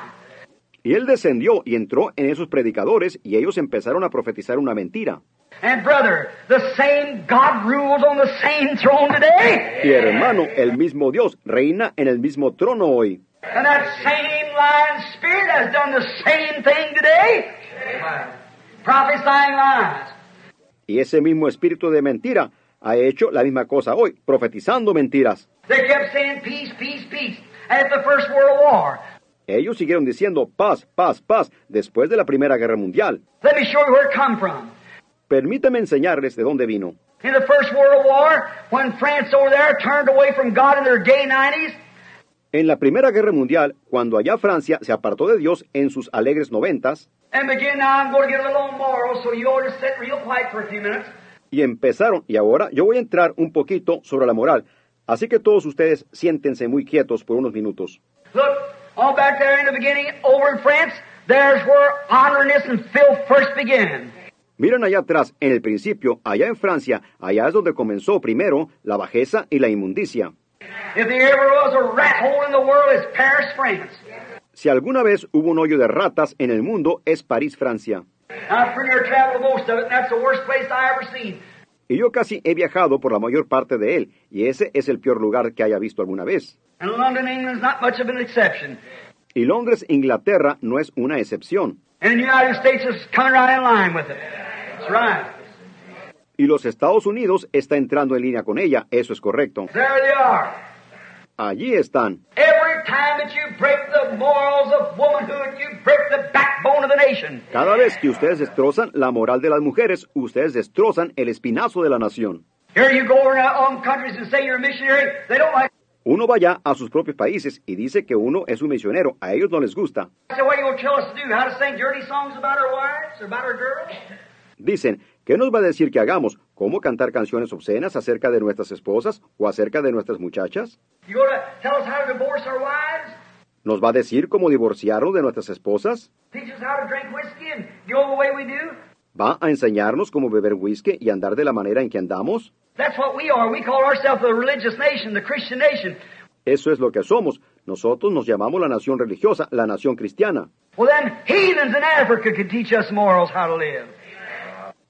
Y él descendió y entró en esos predicadores y ellos empezaron a profetizar una mentira. And brother, the same God rules on the same throne today. Y hermano, el mismo Dios reina en el mismo trono hoy. And that same lying spirit has done the same thing today. Lies. Y ese mismo espíritu de mentira ha hecho la misma cosa hoy, profetizando mentiras. They kept saying peace, peace, peace at the First World War. Ellos siguieron diciendo paz, paz, paz después de la Primera Guerra Mundial. Let me show you where it come from. Permítame enseñarles de dónde vino. In the First World War, when France over there turned away from God in their gay 90s, En la Primera Guerra Mundial, cuando allá Francia se apartó de Dios en sus alegres noventas, and begin now, I'm going to get a little on moral, so you ought to sit real quiet for a few minutes. y empezaron, y ahora yo voy a entrar un poquito sobre la moral, así que todos ustedes siéntense muy quietos por unos minutos. Look, all back there in the beginning, over in France, there's where honoriness and filth first began. Miren allá atrás, en el principio, allá en Francia, allá es donde comenzó primero la bajeza y la inmundicia. If there ever was a rat hole in the world, it's Paris, France. Si alguna vez hubo un hoyo de ratas en el mundo, es París, Francia. Y yo casi he viajado por la mayor parte de él, y ese es el peor lugar que haya visto alguna vez. And London, England's not much of an exception. Y Londres, Inglaterra, no es una excepción. Y los Estados Unidos está entrando en línea con ella, eso es correcto. Allí están. Cada vez que ustedes destrozan la moral de las mujeres, ustedes destrozan el espinazo de la nación. Uno vaya a sus propios países y dice que uno es un misionero, a ellos no les gusta. I say, what are you going to tell us to do? How to sing dirty songs about our wives or about our girls? Dicen, ¿qué nos va a decir que hagamos? ¿Cómo cantar canciones obscenas acerca de nuestras esposas o acerca de nuestras muchachas? ¿Nos va a decir cómo divorciarnos de nuestras esposas? ¿Va a enseñarnos cómo beber whisky y andar de la manera en que andamos? That's what we are. We call ourselves the religious nation, the Christian nation. Eso es lo que somos. Nosotros nos llamamos la nación religiosa, la nación cristiana. Well, then, heathens in Africa could teach us morals how to live.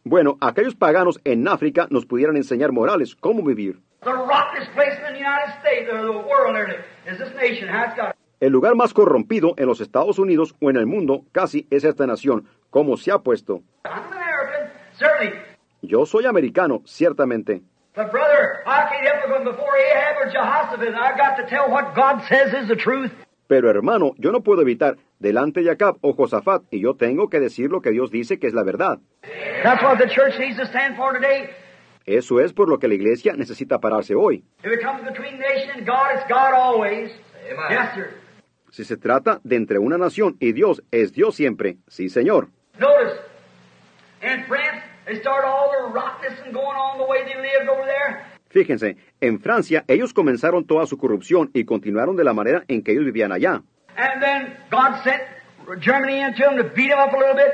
Bueno, aquellos paganos en África nos pudieran enseñar morales, cómo vivir. The rottenest place in the United States, or the world, nearly, is this nation. How it's got El lugar más corrompido en los Estados Unidos o en el mundo casi es esta nación, cómo se ha puesto. Yo soy americano, ciertamente. Pero hermano, yo no puedo evitar delante de Acab o Josafat y yo tengo que decir lo que Dios dice que es la verdad. That's what the church needs to stand for today. Eso es por lo que la iglesia necesita pararse hoy. If it comes between nation and God, it's God always. Yes, sir. Si se trata de entre una nación y Dios, es Dios siempre. Sí, Señor. Notice, in France, they started all their rottenness and going on the way they lived over there. Fíjense, en Francia ellos comenzaron toda su corrupción y continuaron de la manera en que ellos vivían allá. And then God sent Germany into them to beat them up a little bit.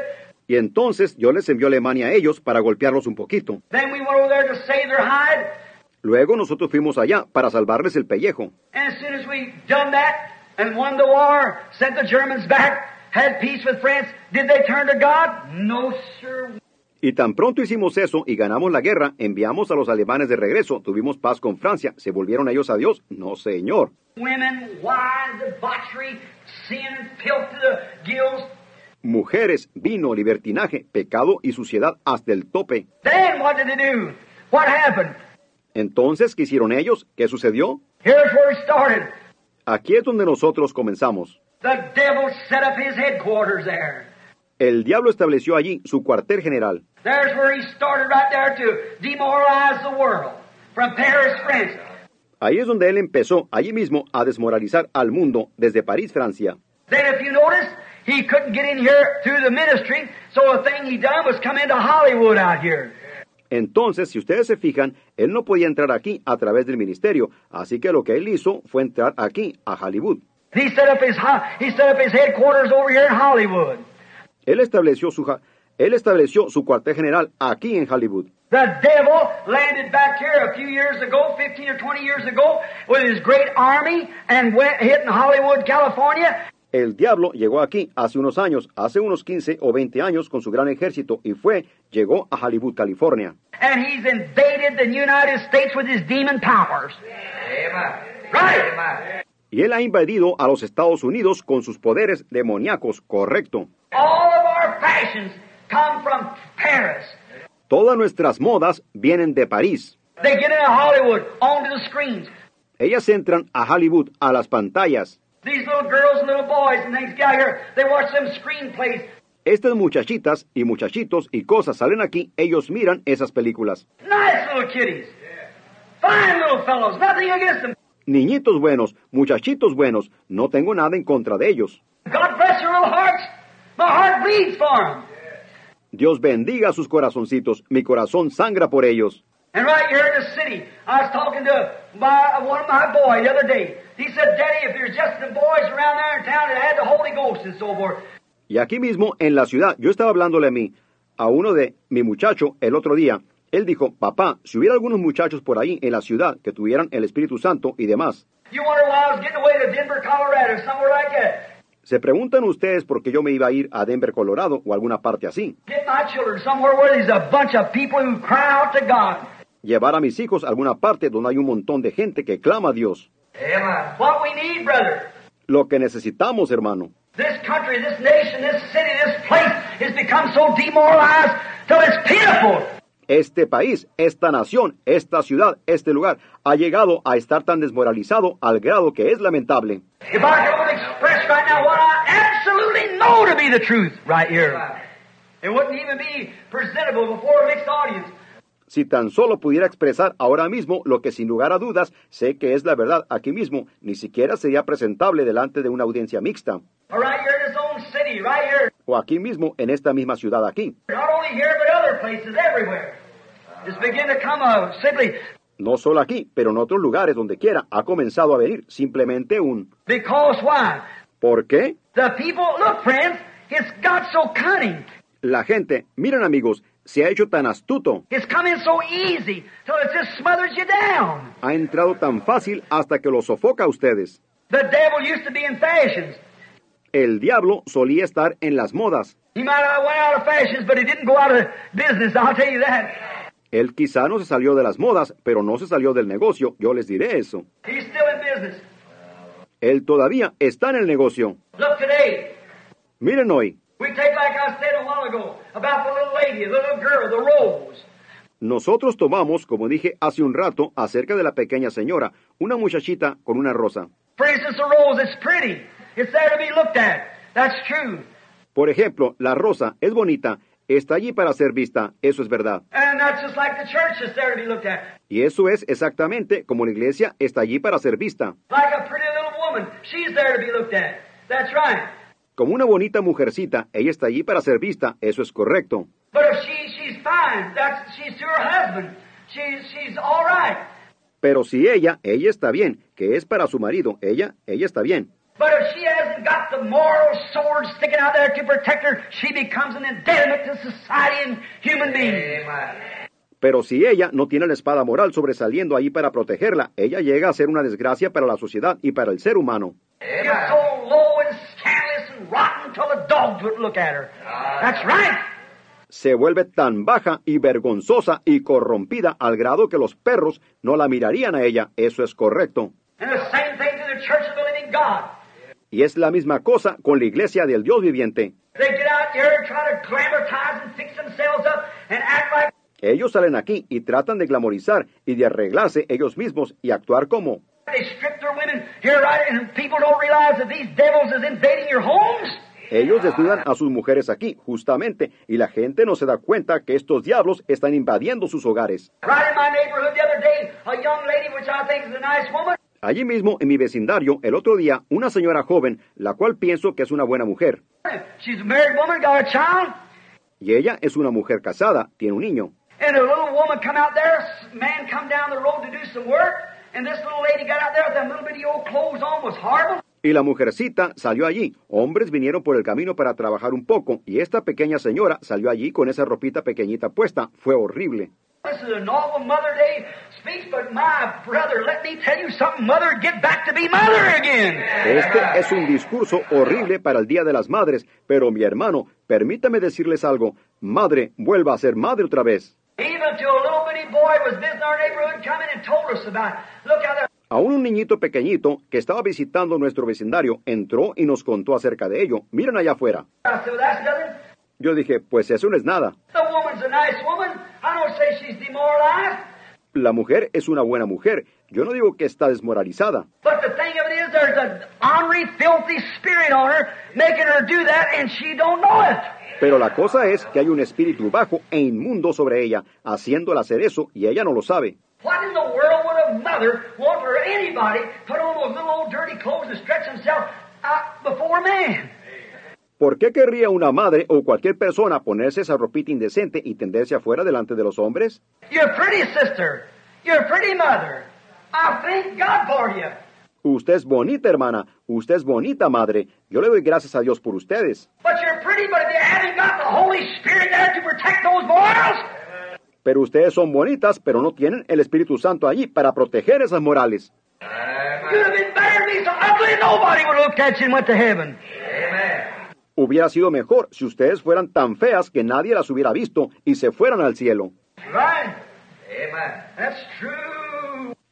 Y entonces yo les envió a Alemania a ellos para golpearlos un poquito. Then we went over there to save their hide. Luego nosotros fuimos allá para salvarles el pellejo. Had peace with France, did they turn to God? No, sir. Y tan pronto hicimos eso y ganamos la guerra, enviamos a los alemanes de regreso, tuvimos paz con Francia, ¿se volvieron ellos a Dios? No, señor. Mujeres, vino, libertinaje, pecado y suciedad hasta el tope. Then what did they do? What happened? Entonces, ¿qué hicieron ellos? ¿Qué sucedió? Here's where it started. Aquí es donde nosotros comenzamos. The devil set up his headquarters there. El diablo estableció allí su cuartel general. There's where he started right there to demoralize the world. From Paris, France. Ahí es donde él empezó, allí mismo, a desmoralizar al mundo desde París, Francia. Then if you notice, he couldn't get in here through the ministry, so the thing he done was come into Hollywood out here. Entonces, si ustedes se fijan, él no podía entrar aquí a través del ministerio, así que lo que él hizo fue entrar aquí, a Hollywood. He set up his he set up his headquarters over here in Hollywood. Él estableció su, él estableció su cuartel general aquí en Hollywood. The devil landed back here a few years ago, 15 or 20 years ago, with his great army and went hit in Hollywood, California. El diablo llegó aquí hace unos años, hace unos 15 o 20 años con su gran ejército y fue, llegó a Hollywood, California. And he's invaded the United States with his demon powers. Right. Y él ha invadido a los Estados Unidos con sus poderes demoníacos, correcto. All of our fashions come from Paris. Todas nuestras modas vienen de París. They get into Hollywood, onto the screens. Ellas entran a Hollywood, a las pantallas. Estas muchachitas y muchachitos y cosas salen aquí, ellos miran esas películas. Nice little kiddies. Fine little fellows. Nothing against them. Niñitos buenos, muchachitos buenos, no tengo nada en contra de ellos. God bless their little hearts. My heart bleeds for them. Dios bendiga sus corazoncitos, mi corazón sangra por ellos. And right here in the city, I was talking to my, one of my boys the other day. He said, Daddy, if there's just the boys around there in town that had the Holy Ghost and so forth, Y aquí mismo, en la ciudad, yo estaba hablándole a mí, a uno de mi muchacho el otro día. Él dijo, papá, si hubiera algunos muchachos por ahí en la ciudad que tuvieran el Espíritu Santo y demás. Se preguntan ustedes por qué yo me iba a ir a Denver, Colorado o alguna parte así. Get my children somewhere where there's a bunch of people who cry out to God. Llevar a mis hijos a alguna parte donde hay un montón de gente que clama a Dios. What we need, brother, Lo que necesitamos, hermano. this country, this nation, this city, this place has become so demoralized till it's pitiful. Este país, esta nación, esta ciudad, este lugar ha llegado a estar tan desmoralizado al grado que es lamentable. Right here, it wouldn't even be presentable before a mixed audience. Si tan solo pudiera expresar ahora mismo lo que sin lugar a dudas sé que es la verdad aquí mismo, ni siquiera sería presentable delante de una audiencia mixta, o aquí mismo en esta misma ciudad aquí. No solo aquí, pero en otros lugares donde quiera ha comenzado a venir simplemente un? ¿por qué? The people, look, friends, it's got so cunning. La gente, miren amigos, se ha hecho tan astuto, so easy ha entrado tan fácil hasta que lo sofoca a ustedes. The devil used to be in fashions. El diablo solía estar en las modas. He might have went out of fashions, but he didn't go out of business, I'll tell you that. Él quizá no se salió de las modas, pero no se salió del negocio, yo les diré eso. He's still in business. Él todavía está en el negocio. Look today. Miren hoy, We take, like I said a while ago, about the little lady, the little girl, the rose. nosotros tomamos, como dije hace un rato, acerca de la pequeña señora, una muchachita con una rosa. For instance, the rose is pretty. It's there to be looked at. That's true. Por ejemplo, la rosa es bonita, está allí para ser vista, eso es verdad. And that's just like the church is there to be looked at. Y eso es exactamente como la iglesia está allí para ser vista. Como una bonita mujercita, ella está allí para ser vista, eso es correcto. But if she, she's fine, that's, she's to her husband. She's, she's all right. Pero si ella, ella está bien, que es para su marido, ella, ella está bien. But if she hasn't got the moral sword sticking out there to protect her, she becomes an impediment to society and human beings. Pero si ella no tiene la espada moral sobresaliendo ahí para protegerla, ella llega a ser una desgracia para la sociedad y para el ser humano. Gets Se vuelve tan baja y vergonzosa y corrompida al grado que los perros no la mirarían a ella, eso es correcto. And the same thing to the church of the living God. Y es la misma cosa con la iglesia del Dios viviente. They get out there and try to glamorize and fix themselves up and act like Ellos salen aquí y tratan de glamorizar y de arreglarse ellos mismos y actuar como. They strip their women here, right? And people don't realize that these devils is invading your homes. Ellos desnudan a sus mujeres aquí, justamente, y la gente no se da cuenta que estos diablos están invadiendo sus hogares. Right in my neighborhood the other day, a young lady, which I think is a nice woman, Allí mismo, en mi vecindario, el otro día, una señora joven, la cual pienso que es una buena mujer, y ella es una mujer casada, tiene un niño, y la mujercita salió allí. Hombres vinieron por el camino para trabajar un poco, y esta pequeña señora salió allí con esa ropita pequeñita puesta. Fue horrible. Este es un discurso horrible para el Día de las Madres, pero mi hermano, permítame decirles algo. Madre, vuelva a ser madre otra vez. Even to a little bitty boy was visiting our neighborhood, come in and told us about it. Look out there. Aún un niñito pequeñito que estaba visitando nuestro vecindario entró y nos contó acerca de ello. Miren allá afuera. I said, well, that's nothing. Yo dije, pues eso no es nada. La mujer es una buena mujer. Yo no digo que está desmoralizada. Pero la cosa es que hay un espíritu bajo e inmundo sobre ella, haciéndola hacer eso, y ella no lo sabe. Before man? ¿Por qué querría una madre o cualquier persona ponerse esa ropita indecente y tenderse afuera delante de los hombres? You're a pretty sister. You're a pretty mother. I thank God for you. Usted es bonita, hermana. Usted es bonita, madre. Yo le doy gracias a Dios por ustedes. Pero ustedes son bonitas, pero no tienen el Espíritu Santo allí para proteger esas morales. Hubiera sido mejor si ustedes fueran tan feas que nadie las hubiera visto y se fueran al cielo.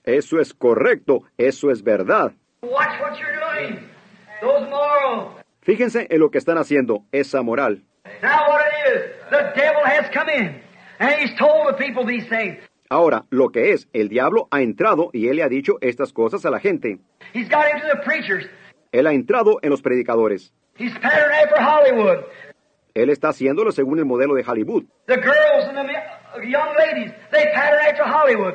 Eso es correcto, eso es verdad. Watch what you're doing. Those morals. Fíjense en lo que están haciendo, esa moral. Now what it is, the devil has come in, and he's told the people these things. Ahora, lo que es, el diablo ha entrado y él le ha dicho estas cosas a la gente. He's got into the preachers. Él ha entrado en los predicadores. He's patterned after Hollywood. Él está haciéndolo según el modelo de Hollywood. The girls and the mi- young ladies, they pattern after Hollywood.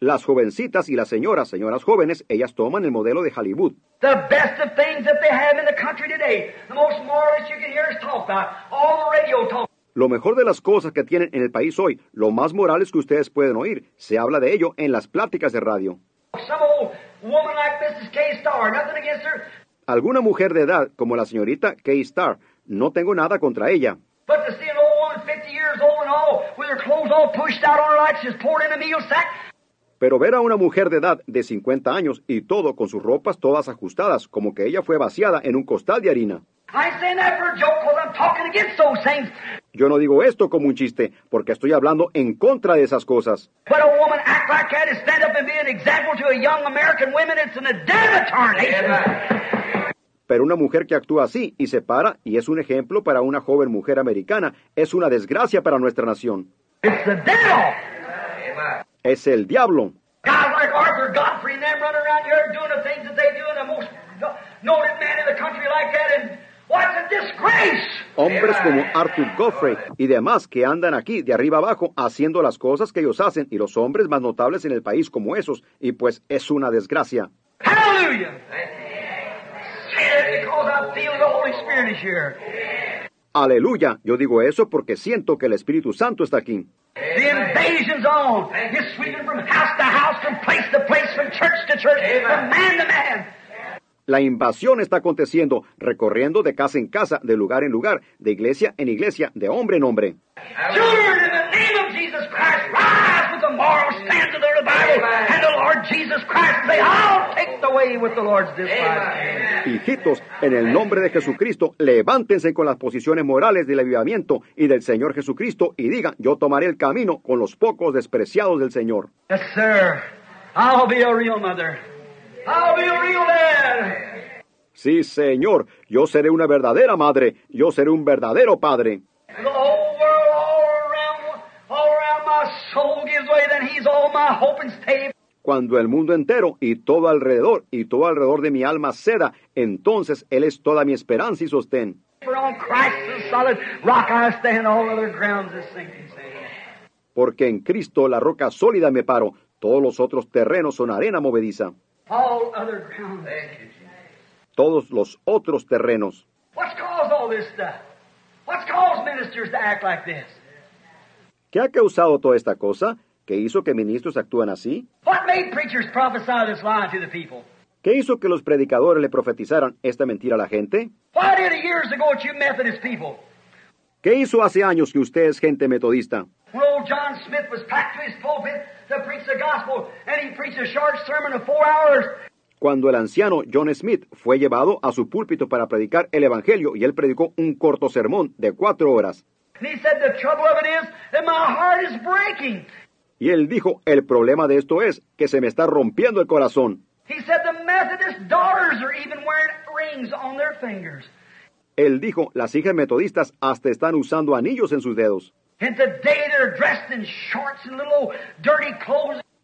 Las jovencitas y las señoras, señoras jóvenes, ellas toman el modelo de Hollywood. The best of things that they have in the country today, the most moralist you can hear us talk about, all the radio talk. Lo mejor de las cosas que tienen en el país hoy, lo más morales que ustedes pueden oír, se habla de ello en las pláticas de radio. Alguna mujer de edad, como la señorita Kay Starr, no tengo nada contra ella. but to see an old woman 50 years old and all, with her clothes all pushed out on her like she's poured in a meal sack, Pero ver a una mujer de edad de 50 años y todo con sus ropas todas ajustadas, como que ella fue vaciada en un costal de harina. I ain't saying that for a joke because I'm talking against those things. Yo no digo esto como un chiste, porque estoy hablando en contra de esas cosas. But a woman act like that and stand up and be an example to a young American women, it's an damnatory Pero una mujer que actúa así y se para y es un ejemplo para una joven mujer americana es una desgracia para nuestra nación. It's the devil. Es el diablo. Guys like Arthur Godfrey and them running around here doing the things that they do, and the most no- noted man in the country like that, and? Hombres como Arthur Godfrey y demás que andan aquí de arriba abajo haciendo las cosas que ellos hacen y los hombres más notables en el país como esos y pues es una desgracia. Aleluya, yo digo eso porque siento que el Espíritu Santo está aquí. La invasión está aconteciendo, recorriendo de casa en casa, de lugar en lugar, de iglesia en iglesia, de hombre en hombre. Children, in the name of Jesus Christ, rise with the moral stance of the Bible and the Lord Jesus Christ and say, I'll take the way with the Lord's despised. Hijitos, en el nombre de Jesucristo, levántense con las posiciones morales del avivamiento y del Señor Jesucristo y digan, yo tomaré el camino con los pocos despreciados del Señor. Yes, sir. I'll be a real mother. I'll be a real dad. Sí, Señor, yo seré una verdadera madre, yo seré un verdadero padre. Cuando el mundo entero y todo alrededor y todo alrededor de mi alma ceda, entonces Él es toda mi esperanza y sostén. Porque en Cristo la roca sólida me paro, todos los otros terrenos son arena movediza. All other grounds. Todos los otros terrenos. What's caused all this stuff? What's caused ministers to act like this? ¿Qué ha causado toda esta cosa? ¿Qué hizo que ministros actúen así? What made preachers prophesy this lie to the people? ¿Qué hizo que los predicadores le profetizaran esta mentira a la gente? Why did it years ago at you Methodist people? ¿Qué hizo hace años que usted es gente metodista? When old John Smith was packed to his pulpit to preach the gospel, and he preached a short sermon of four hours, Cuando el anciano John Smith fue llevado a su púlpito para predicar el Evangelio y él predicó un corto sermón de cuatro horas. and he said, The trouble of it is that my heart is breaking. Y él dijo, el problema de esto es que se me está rompiendo el corazón. He said, The Methodist daughters are even wearing rings on their fingers. Él dijo, las hijas metodistas hasta están usando anillos en sus dedos.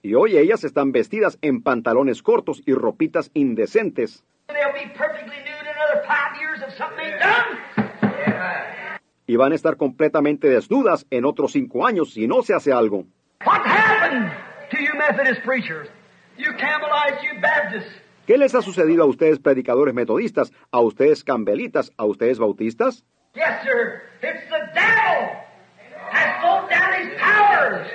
Y hoy ellas están vestidas en pantalones cortos y ropitas indecentes. Y van a estar completamente desnudas en otros cinco años si no se hace algo. What happened to you Methodist preachers? You Campbellites, you Baptists. ¿Qué les ha sucedido a ustedes predicadores metodistas, a ustedes cambelitas, a ustedes bautistas? Yes, sir. It's the devil has slowed down his powers.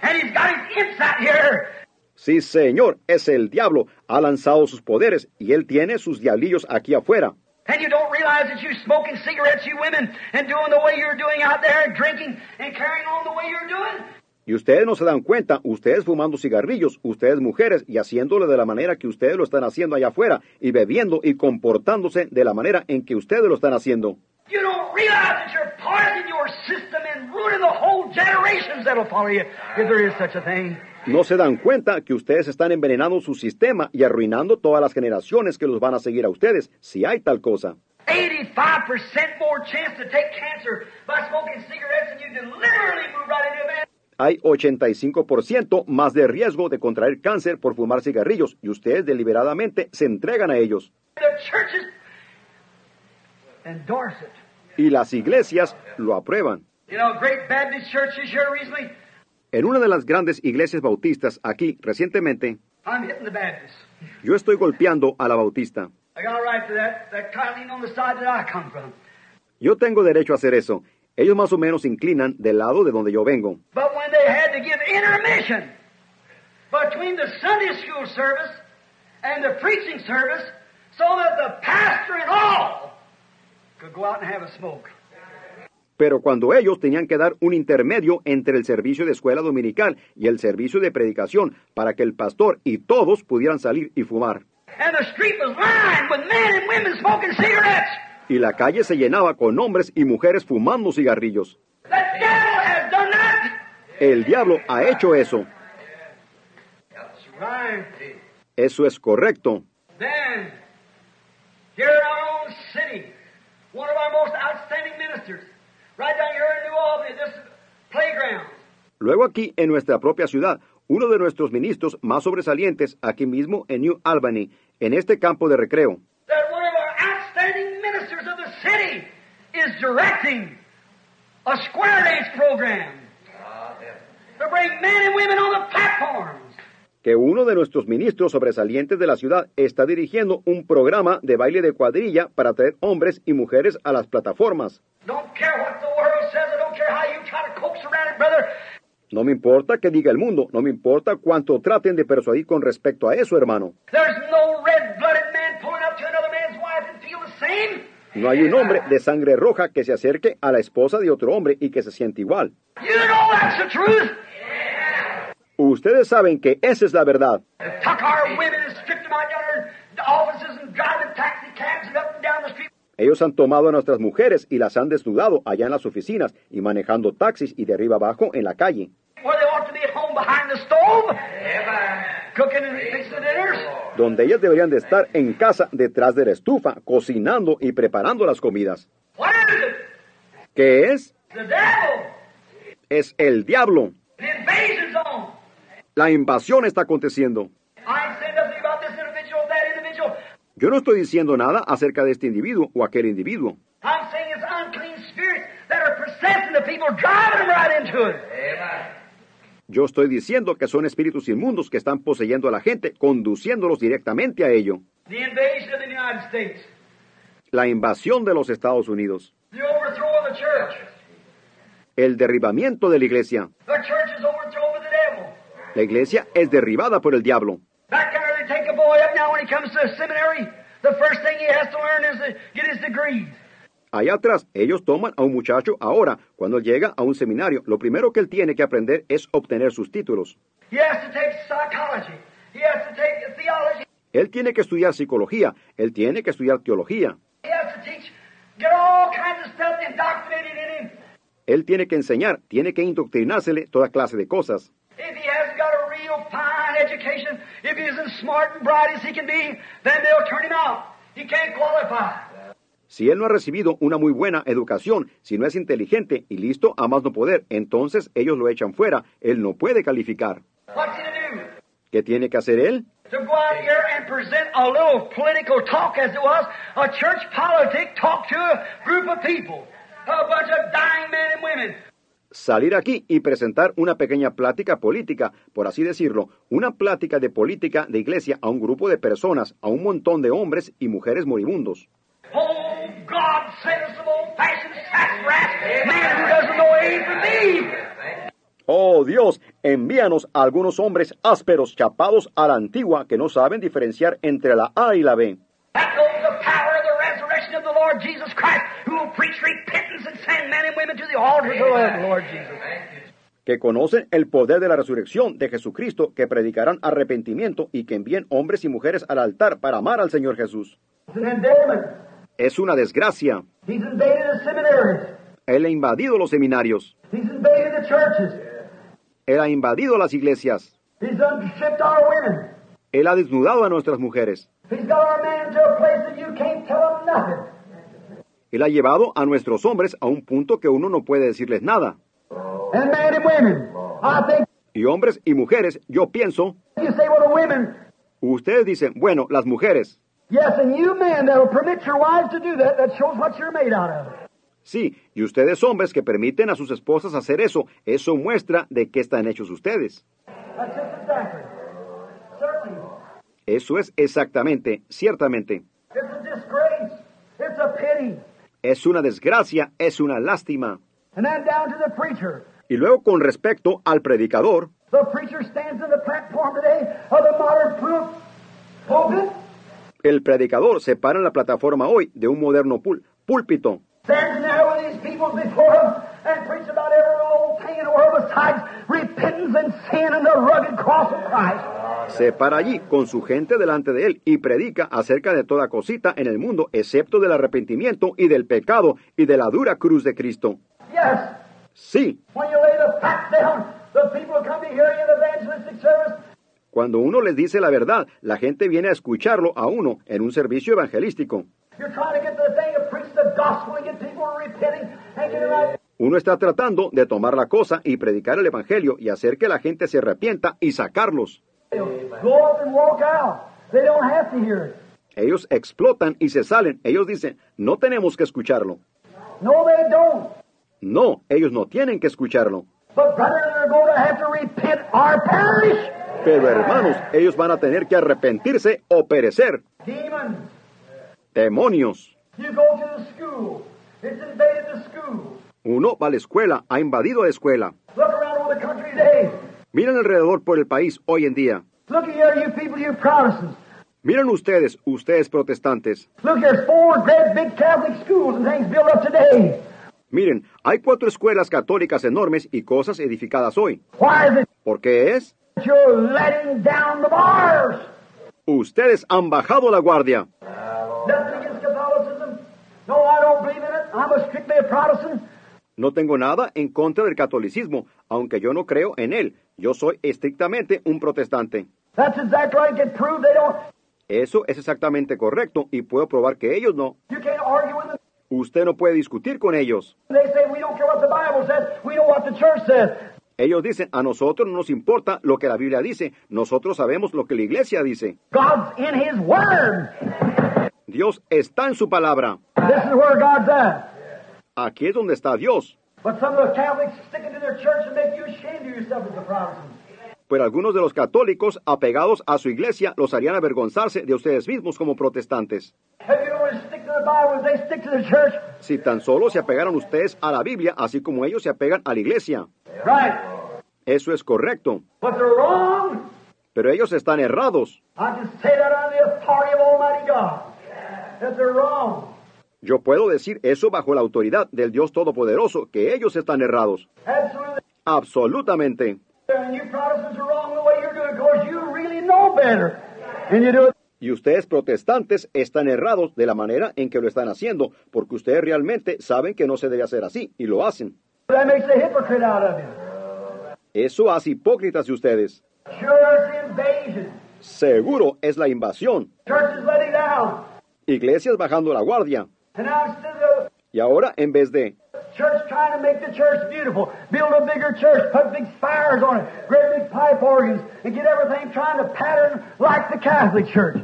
And he's got his imps out here. Sí, señor, es el diablo. Ha lanzado sus poderes y él tiene sus diablillos aquí afuera. And you don't realize that you're smoking cigarettes, you women, and doing the way you're doing out there, and drinking and carrying on the way you're doing. Y ustedes no se dan cuenta, ustedes fumando cigarrillos, ustedes mujeres, y haciéndolo de la manera que ustedes lo están haciendo allá afuera, y bebiendo y comportándose de la manera en que ustedes lo están haciendo. You don't realize that you're poisoning your system and ruining the whole generations that'll follow you, if there is such a thing. No se dan cuenta que ustedes están envenenando su sistema y arruinando todas las generaciones que los van a seguir a ustedes, si hay tal cosa. 85% more chance to take cancer by smoking cigarettes than you deliberately move right into a man. Hay 85% más de riesgo de contraer cáncer por fumar cigarrillos y ustedes deliberadamente se entregan a ellos. Y las iglesias lo aprueban. En una de las grandes iglesias bautistas aquí recientemente, yo estoy golpeando a la bautista. Yo tengo derecho a hacer eso. Ellos más o menos se inclinan del lado de donde yo vengo. But when they had to give intermission between the Sunday school service and the preaching service so that the pastor and all could go out and have a smoke. Pero cuando ellos tenían que dar un intermedio entre el servicio de escuela dominical y el servicio de predicación para que el pastor y todos pudieran salir y fumar. And the street was lined with men and women smoking cigarettes. Y la calle se llenaba con hombres y mujeres fumando cigarrillos. El diablo ha hecho eso. Eso es correcto. Luego aquí, en nuestra propia ciudad, uno de nuestros ministros más sobresalientes, aquí mismo en New Albany, en este campo de recreo, ministers of the city is directing a square dance program to bring men and women on the platforms. que uno de nuestros ministros sobresalientes de la ciudad está dirigiendo un programa de baile de cuadrilla para traer hombres y mujeres a las plataformas. No me importa que diga el mundo, no me importa cuánto traten de persuadir con respecto a eso, hermano. No red-blooded man pulling up to another man's wife and feel the same. No hay un hombre de sangre roja que se acerque a la esposa de otro hombre y que se siente igual. You know that's the truth. Ustedes saben que esa es la verdad. They tuck our women and strip them out yonder in the offices and drive in taxi cabs and up and down the street. Ellos han tomado a nuestras mujeres y las han desnudado allá en las oficinas y manejando taxis y de arriba abajo en la calle, Donde ellas deberían de estar en casa detrás de la estufa, cocinando y preparando las comidas. What is it? ¿Qué es? The devil. Es el diablo. The invasion zone. La invasión está aconteciendo. I ain't saying nothing about this individual or that individual. Yo no estoy diciendo nada acerca de este individuo o aquel individuo. Yo estoy diciendo que son espíritus inmundos que están poseyendo a la gente, conduciéndolos directamente a ello. The invasion of the United States. La invasión de los Estados Unidos. The overthrow of the church. El derribamiento de la iglesia. The church is overthrown by the devil. La iglesia es derribada por el diablo. The first thing he has to learn is to get his. Allá atrás, ellos toman a un muchacho ahora, cuando él llega a un seminario, lo primero que él tiene que aprender es obtener sus títulos. Él tiene que estudiar psicología, él tiene que estudiar teología, él tiene que enseñar, tiene que indoctrinársele toda clase de cosas. If he hasn't got a real fine education, if he isn't smart and bright as he can be, then they'll turn him out. He can't qualify. Si él no ha recibido una muy buena educación, si no es inteligente y listo a más no poder, entonces ellos lo echan fuera, él no puede calificar. ¿Qué tiene que hacer él? Salir aquí y presentar una pequeña plática política, por así decirlo, una plática de política de iglesia a un grupo de personas, a un montón de hombres y mujeres moribundos. Oh, God, send us some old-fashioned sassafras, man who doesn't know A from B. Oh Dios, envíanos a algunos hombres ásperos chapados a la antigua que no saben diferenciar entre la A y la B. Que conocen el poder de la resurrección de Jesucristo, que predicarán arrepentimiento y que envíen hombres y mujeres al altar para amar al Señor Jesús. Es una desgracia. Él ha invadido los seminarios. Él ha invadido las iglesias. Él ha desnudado a nuestras mujeres. Él ha llevado a nuestros hombres a un punto que uno no puede decirles nada. Y hombres y mujeres, yo pienso, ustedes dicen, bueno, las mujeres. Yes, and you men that will permit your wives to do that, that shows what you're made out of. Sí, y ustedes hombres que permiten a sus esposas hacer eso, eso muestra de qué están hechos ustedes. Eso es exactamente, ciertamente. Es una desgracia, es una lástima. Y luego con respecto al predicador, el predicador se para en la plataforma hoy de un moderno pul- púlpito. Se para allí con su gente delante de él y predica acerca de toda cosita en el mundo, excepto del arrepentimiento y del pecado y de la dura cruz de Cristo. Sí, cuando uno les dice la verdad, la gente viene a escucharlo a uno en un servicio evangelístico. You're trying to get the thing to preach the gospel and get people repenting and get it right. Uno está tratando de tomar la cosa y predicar el evangelio y hacer que la gente se arrepienta y sacarlos. Ellos explotan y se salen. Ellos dicen, no tenemos que escucharlo. No, they don't. No, ellos no tienen que escucharlo. Pero hermanos, ellos van a tener que arrepentirse o perecer. Demonios. Uno va a la escuela, ha invadido la escuela. Miren alrededor por el país hoy en día. Miren ustedes, ustedes protestantes. Miren, hay cuatro escuelas católicas enormes y cosas edificadas hoy. ¿Por qué es? You're letting down the bars? Ustedes han bajado la guardia. Nothing against Catholicism. No, I don't believe in it. I'm a strictly a Protestant. No tengo nada en contra del catolicismo, aunque yo no creo en él. Yo soy estrictamente un protestante. That's exactly right. It can prove they don't. Eso es exactamente correcto y puedo probar que ellos no. You can't argue with them. Usted no puede discutir con ellos. They say we don't care what the Bible says. We know what the church says. Ellos dicen, a nosotros no nos importa lo que la Biblia dice, nosotros sabemos lo que la iglesia dice. God's in His Word. Dios está en su palabra. This is where God's at. Aquí es donde está Dios. But some of the Catholics stick it to their church and make you ashamed of yourself as a Protestant. Pero algunos de los católicos apegados a su iglesia los harían avergonzarse de ustedes mismos como protestantes. Si tan solo se apegaran ustedes a la Biblia, así como ellos se apegan a la iglesia. Right. Eso es correcto. But they're wrong. Pero ellos están errados. Yo puedo decir eso bajo la autoridad del Dios Todopoderoso, que ellos están errados. Absolutely. Absolutamente. And you Protestants are wrong the way you're doing it because you really know better. And you do it. Y ustedes protestantes están errados de la manera en que lo están haciendo, porque ustedes realmente saben que no se debe hacer así, y lo hacen. That makes a hypocrite out of you. Eso hace hipócritas de ustedes. Seguro es la invasión. Iglesias bajando la guardia. Y ahora, en vez de church trying to make the church beautiful, build a bigger church, put big spires on it, great big pipe organs, and get everything trying to pattern like the Catholic Church.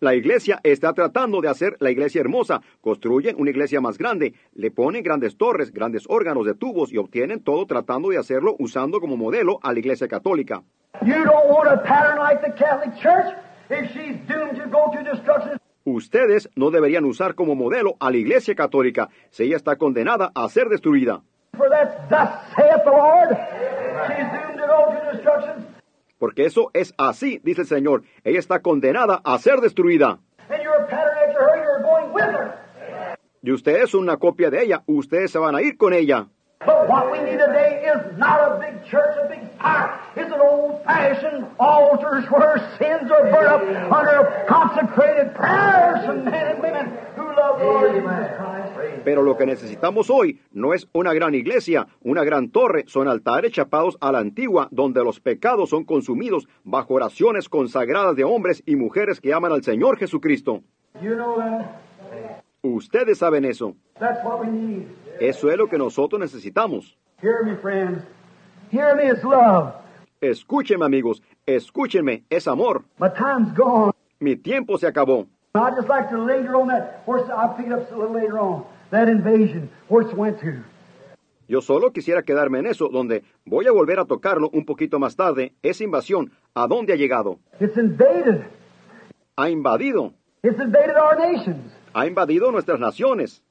La iglesia está tratando de hacer la iglesia hermosa. Construyen una iglesia más grande, le ponen grandes torres, grandes órganos de tubos y obtienen todo tratando de hacerlo usando como modelo a la iglesia católica. You don't want a pattern like the Catholic Church if she's doomed to go to destruction. Ustedes no deberían usar como modelo a la iglesia católica si ella está condenada a ser destruida. Porque eso es así, dice el Señor. Ella está condenada a ser destruida. Y ustedes son una copia de ella. Ustedes se van a ir con ella. But what we need today is not a big church, a big fire. It's an old-fashioned altars where sins are burnt up under consecrated prayers from men and women who love the Lord Jesus Christ. Pero lo que necesitamos hoy no es una gran iglesia, una gran torre, son altares chapados a la antigua, donde los pecados son consumidos bajo oraciones consagradas de hombres y mujeres que aman al Señor Jesucristo. You know that? Ustedes saben eso. That's what we need. Eso es lo que nosotros necesitamos. Escúchenme amigos, escúchenme, es amor. Mi tiempo se acabó. Yo solo quisiera quedarme en eso, donde voy a volver a tocarlo un poquito más tarde, esa invasión, ¿a dónde ha llegado? It's invaded. Ha invadido, It's invaded our nations. ha invadido nuestras naciones,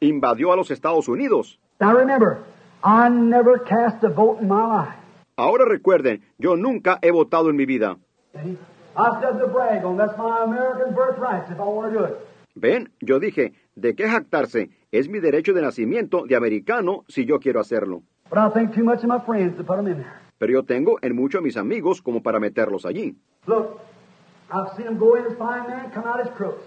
Invadió a los Estados Unidos. Now remember, I never cast a vote in my life. Ahora recuerden, yo nunca he votado en mi vida. Ven, yo dije, ¿de qué jactarse? Es mi derecho de nacimiento de americano si yo quiero hacerlo. But I think too much of my friends to put them in there. Pero yo tengo en mucho a mis amigos como para meterlos allí. Look, I've seen them go in as fine men, come out as crooks.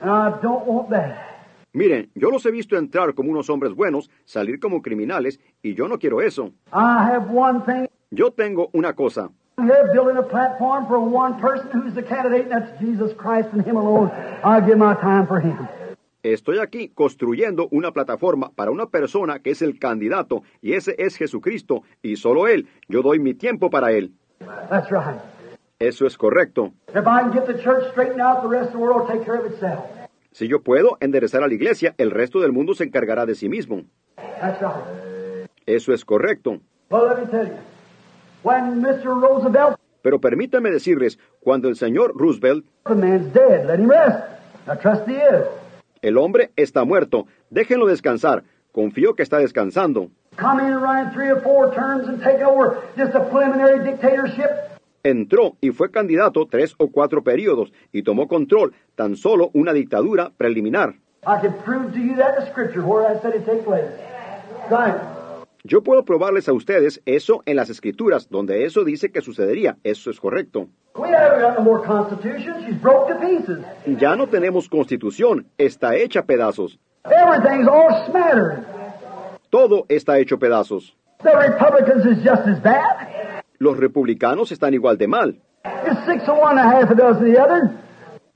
And I don't want that. Miren, yo los he visto entrar como unos hombres buenos, salir como criminales, y yo no quiero eso. I have one thing. Yo tengo una cosa. Estoy aquí construyendo una plataforma para una persona que es el candidato, y ese es Jesucristo, y solo Él. Yo doy mi tiempo para Él. That's right. Eso es correcto. If I can get the church straightened out, the rest of the world will take care of itself. Si yo puedo enderezar a la iglesia, el resto del mundo se encargará de sí mismo. Eso es correcto. Pero permítanme decirles, cuando el señor Roosevelt, el hombre está muerto, déjenlo descansar, confío que está descansando. A. Entró y fue candidato tres o cuatro periodos y tomó control tan solo una dictadura preliminar. Yo puedo probarles a ustedes eso en las escrituras, donde eso dice que sucedería. Eso es correcto. Ya no tenemos constitución, está hecha a pedazos. Todo está hecho pedazos. Los republicanos están igual de mal.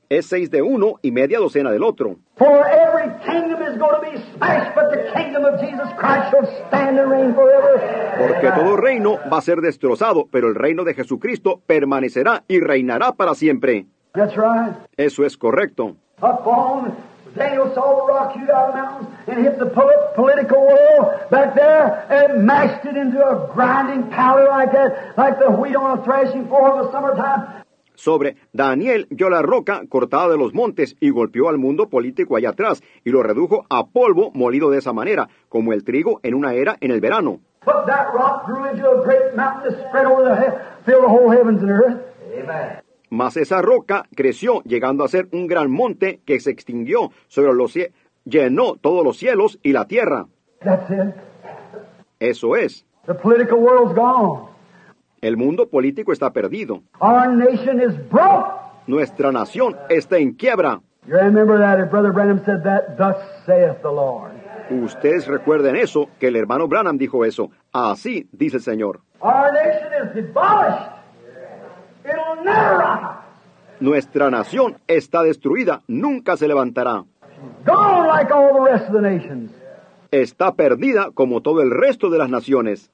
Es seis de uno y media docena del otro. For every kingdom is going to be smashed, but the kingdom of Jesus Christ shall stand and reign forever. Porque todo reino va a ser destrozado, pero el reino de Jesucristo permanecerá y reinará para siempre. That's right. Eso es correcto. Daniel saw the rock hewed out of the mountains and hit the pol- political world back there and mashed it into a grinding powder like that, like the wheat on a threshing floor in the summertime. Sobre Daniel vio la roca cortada de los montes y golpeó al mundo político allá atrás y lo redujo a polvo molido de esa manera, como el trigo en una era en el verano. But that rock grew into a great mountain that spread over the he- filled the whole heavens and earth. Amen. Mas esa roca creció, llegando a ser un gran monte que se extinguió sobre los llenó todos los cielos y la tierra. That's it. Eso es. The political world's gone. El mundo político está perdido. Our nation is broke. Nuestra nación está en quiebra. You remember that if Brother Branham said that, thus saith the Lord. Ustedes recuerden eso, que el hermano Branham dijo eso. Así dice el Señor. Our nation is demolished. Nuestra nación está destruida, nunca se levantará. Está perdida como todo el resto de las naciones.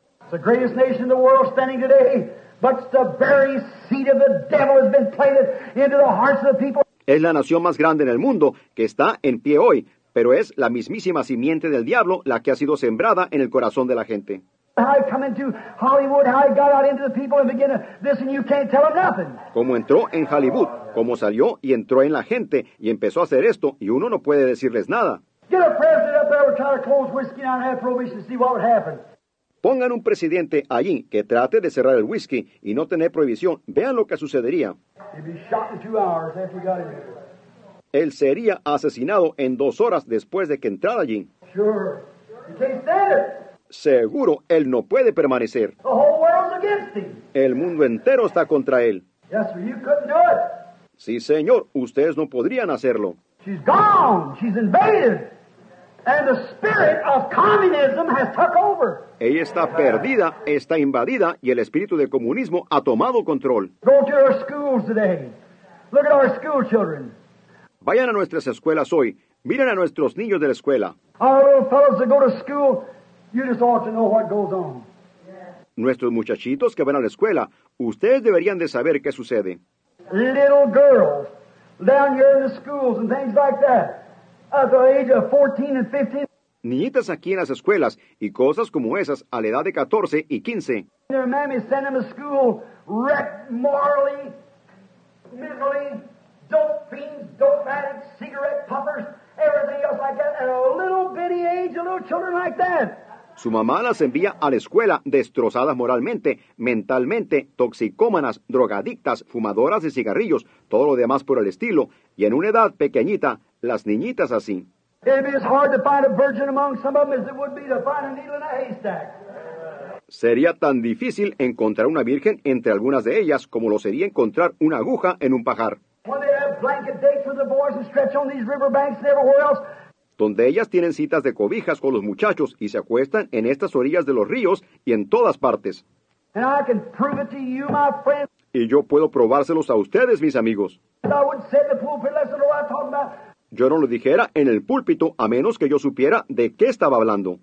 Es la nación más grande en el mundo que está en pie hoy, pero es la mismísima simiente del diablo la que ha sido sembrada en el corazón de la gente. How he come into Hollywood, how he got out into the people and began to this, and you can't tell him nothing. Como entró en Hollywood, como salió y entró en la gente y empezó a hacer esto y uno no puede decirles nada. Get a president up there and try to close whiskey down and have prohibition and see what would happen. Pongan un presidente allí que trate de cerrar el whisky y no tener prohibición. Vean lo que sucedería. Él sería asesinado en dos horas después de que entrara allí. Sure. You can't stand it. Seguro, él no puede permanecer. El mundo entero está contra él. Yes, sir, you couldn't do it. Sí, señor, ustedes no podrían hacerlo. She's gone. She's invaded. And the spirit of communism has took over. Ella está perdida, está invadida y el espíritu de comunismo ha tomado control. Go to our schools today. Look at our school children. Vayan a nuestras escuelas hoy. Miren a nuestros niños de la escuela. Our little fellows that go to school, you just ought to know what goes on. Nuestros muchachitos que van a la escuela. Ustedes deberían de saber qué sucede. Little girls down here in the schools and things like that. At the age of 14 and 15, Niñitas aquí en las escuelas y cosas como esas a la edad de 14 y 15. their mammy them to school wrecked morally, mentally, dope fiends, dope addicts, cigarette puffers, everything else like that. At a little bitty age, little children like that. Su mamá las envía a la escuela destrozadas moralmente, mentalmente, toxicómanas, drogadictas, fumadoras de cigarrillos, todo lo demás por el estilo, y en una edad pequeñita, las niñitas así. It'd be as hard to find a virgin among some of them as it would be to find a needle in a haystack. Sería tan difícil encontrar una virgen entre algunas de ellas como lo sería encontrar una aguja en un pajar, When they have blanket dates with the boys and stretch on these river banks and everywhere else, donde ellas tienen citas de cobijas con los muchachos y se acuestan en estas orillas de los ríos y en todas partes. you. Y yo puedo probárselos a ustedes, mis amigos. Yo no lo dijera en el púlpito a menos que yo supiera de qué estaba hablando.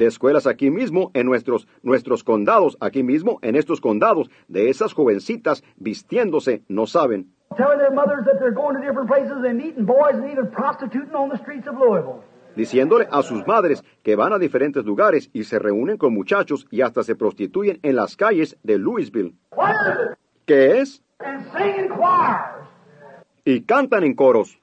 De escuelas aquí mismo, en nuestros, nuestros condados, aquí mismo, en estos condados, de esas jovencitas vistiéndose, no saben. telling their mothers that they're going to different places and meeting boys and even prostituting on the streets of Louisville. diciéndole a sus madres que van a diferentes lugares y se reúnen con muchachos y hasta se prostituyen en las calles de Louisville. ¿Qué es? Y cantan en coros,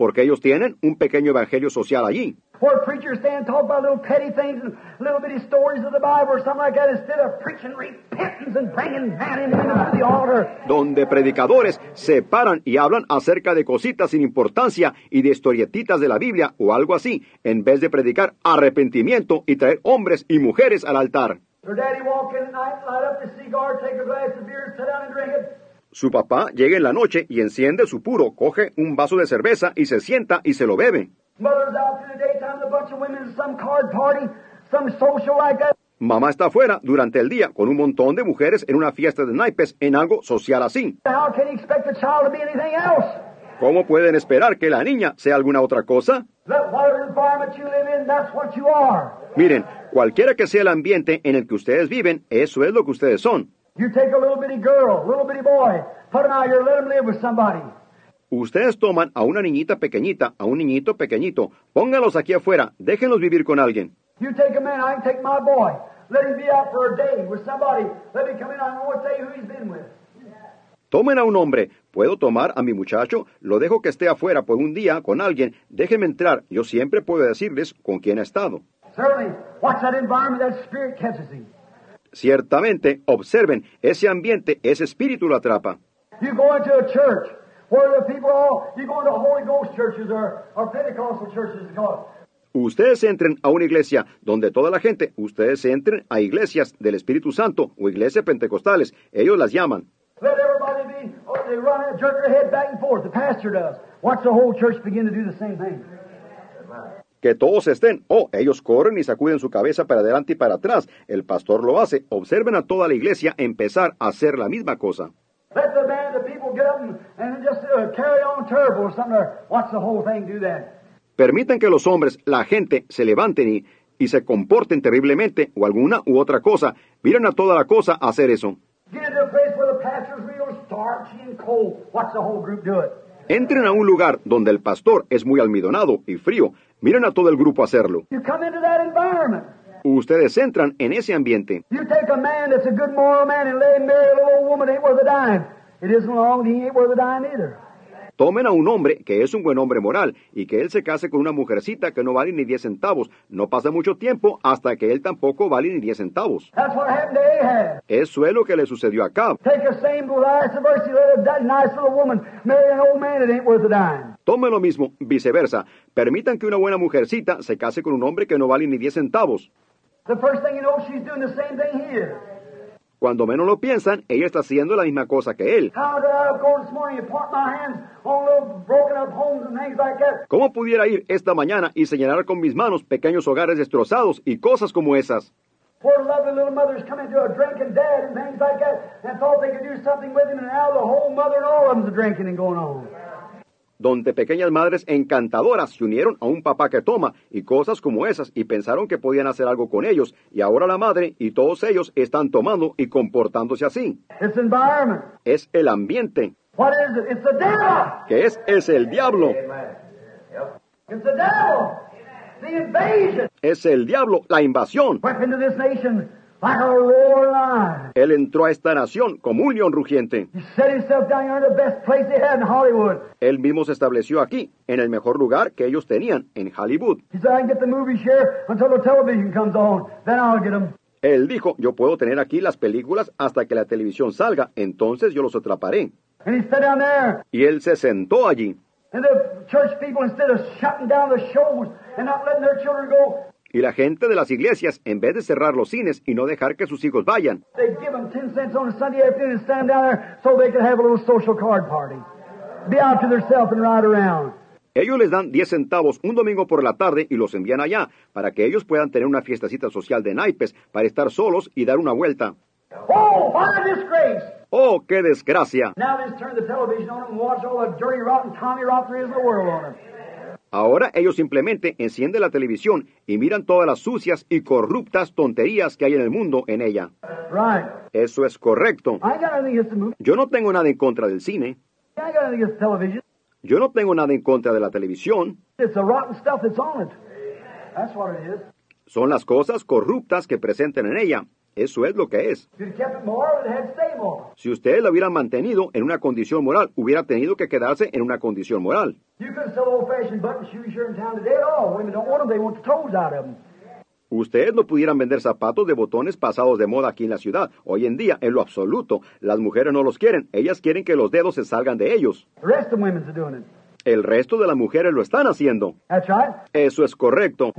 Porque ellos tienen un pequeño evangelio social allí, where preachers stand and talk about little petty things and little bitty stories of the Bible or something like that instead of preaching repentance and bringing man and women to the altar. donde predicadores se paran y hablan acerca de cositas sin importancia y de historietitas de la Biblia o algo así, en vez de predicar arrepentimiento y traer hombres y mujeres al altar. Su papá llega en la noche y enciende su puro, coge un vaso de cerveza y se sienta y se lo bebe. Mamá está afuera durante el día con un montón de mujeres en una fiesta de naipes en algo social así. ¿Cómo pueden esperar que la niña sea alguna otra cosa? Miren, cualquiera que sea el ambiente en el que ustedes viven, eso es lo que ustedes son. You take a little bitty girl, little bitty boy, put him out here, let him live with somebody. Ustedes toman a una niñita pequeñita, a un niñito pequeñito, póngalos aquí afuera, déjenlos vivir con alguien. You take a man, I can take my boy, let him be out for a day with somebody, let me come in, I won't tell you who he's been with. Tomen a un hombre, puedo tomar a mi muchacho, lo dejo que esté afuera por un día con alguien, déjenme entrar, yo siempre puedo decirles con quién ha estado. Certainly, watch that environment that spirit catches him. Ciertamente, observen, ese ambiente, ese espíritu lo atrapa. You go into a church where the people all, you go into Holy Ghost churches or, or Pentecostal churches. Ustedes entren a una iglesia donde toda la gente, ustedes entren a iglesias del Espíritu Santo o iglesias pentecostales, ellos las llaman. Let everybody be, oh, they run and jerk their head back and forth. The pastor does. Watch the whole church begin to do the same thing. Que todos estén, oh, ellos corren y sacuden su cabeza para adelante y para atrás. El pastor lo hace. Observen a toda la iglesia empezar a hacer la misma cosa. Uh. Permitan que los hombres, la gente, se levanten y, y se comporten terriblemente o alguna u otra cosa. Miren a toda la cosa hacer eso. Get into a place where the pastor's real starchy and cold. Watch the whole group do it. Entren a un lugar donde el pastor es muy almidonado y frío. Miren a todo el grupo hacerlo. Ustedes entran en ese ambiente. Tomen a un hombre que es un buen hombre moral y que él se case con una mujercita que no vale ni 10 centavos. No pasa mucho tiempo hasta que él tampoco vale ni 10 centavos. That's what happened to Ahab. Eso es lo que le sucedió a nice little woman marry an old man that ain't worth a dime. Tomen lo mismo, viceversa. Permitan que una buena mujercita se case con un hombre que no vale ni 10 centavos. The first thing you know, she's doing the same thing here. Cuando menos lo piensan, ella está haciendo la misma cosa que él. ¿Cómo pudiera ir esta mañana y señalar con mis manos pequeños hogares destrozados y cosas como esas? Donde pequeñas madres encantadoras se unieron a un papá que toma y cosas como esas y pensaron que podían hacer algo con ellos y ahora la madre y todos ellos están tomando y comportándose así. Es el ambiente, What is it? It's the devil. que es, es el diablo, It's the devil. The invasion. es el diablo, la invasión. Él entró a esta nación como un león rugiente. He set himself down here in the best place they had in Hollywood. Él mismo se estableció aquí, en el mejor lugar que ellos tenían, en Hollywood. He said, I can get the movies here until the television comes on. Then I'll get them. Él dijo, yo puedo tener aquí las películas hasta que la televisión salga, entonces yo los atraparé. And he sat down there. Y él se sentó allí. And the church people, instead of shutting down the shows and not letting their children go, Y la gente de las iglesias, en vez de cerrar los cines y no dejar que sus hijos vayan, they'd give them 10 cents on a Sunday afternoon and stand down there so they could have a little social card party. Be out to themselves and ride around. ellos les dan 10 centavos un domingo por la tarde y los envían allá para que ellos puedan tener una fiestecita social de naipes para estar solos y dar una vuelta. Oh, what a disgrace! ¡Oh, qué desgracia! Now Ahora ellos simplemente encienden la televisión y miran todas las sucias y corruptas tonterías que hay en el mundo en ella. Right. Eso es correcto. Yo no tengo nada en contra del cine. Yo no tengo nada en contra de la televisión. It's the rotten stuff that's on it. That's what it is. Son las cosas corruptas que presenten en ella. Eso es lo que es. Si ustedes la hubieran mantenido en una condición moral, hubiera tenido que quedarse en una condición moral. You couldn't sell old-fashioned button shoes here in town today at all. Women don't want them. They want the toes out of them. Ustedes no pudieran vender zapatos de botones pasados de moda aquí en la ciudad. Hoy en día, en lo absoluto, las mujeres no los quieren. Ellas quieren que los dedos se salgan de ellos. The rest of El resto de las mujeres lo están haciendo. That's right. Eso es correcto.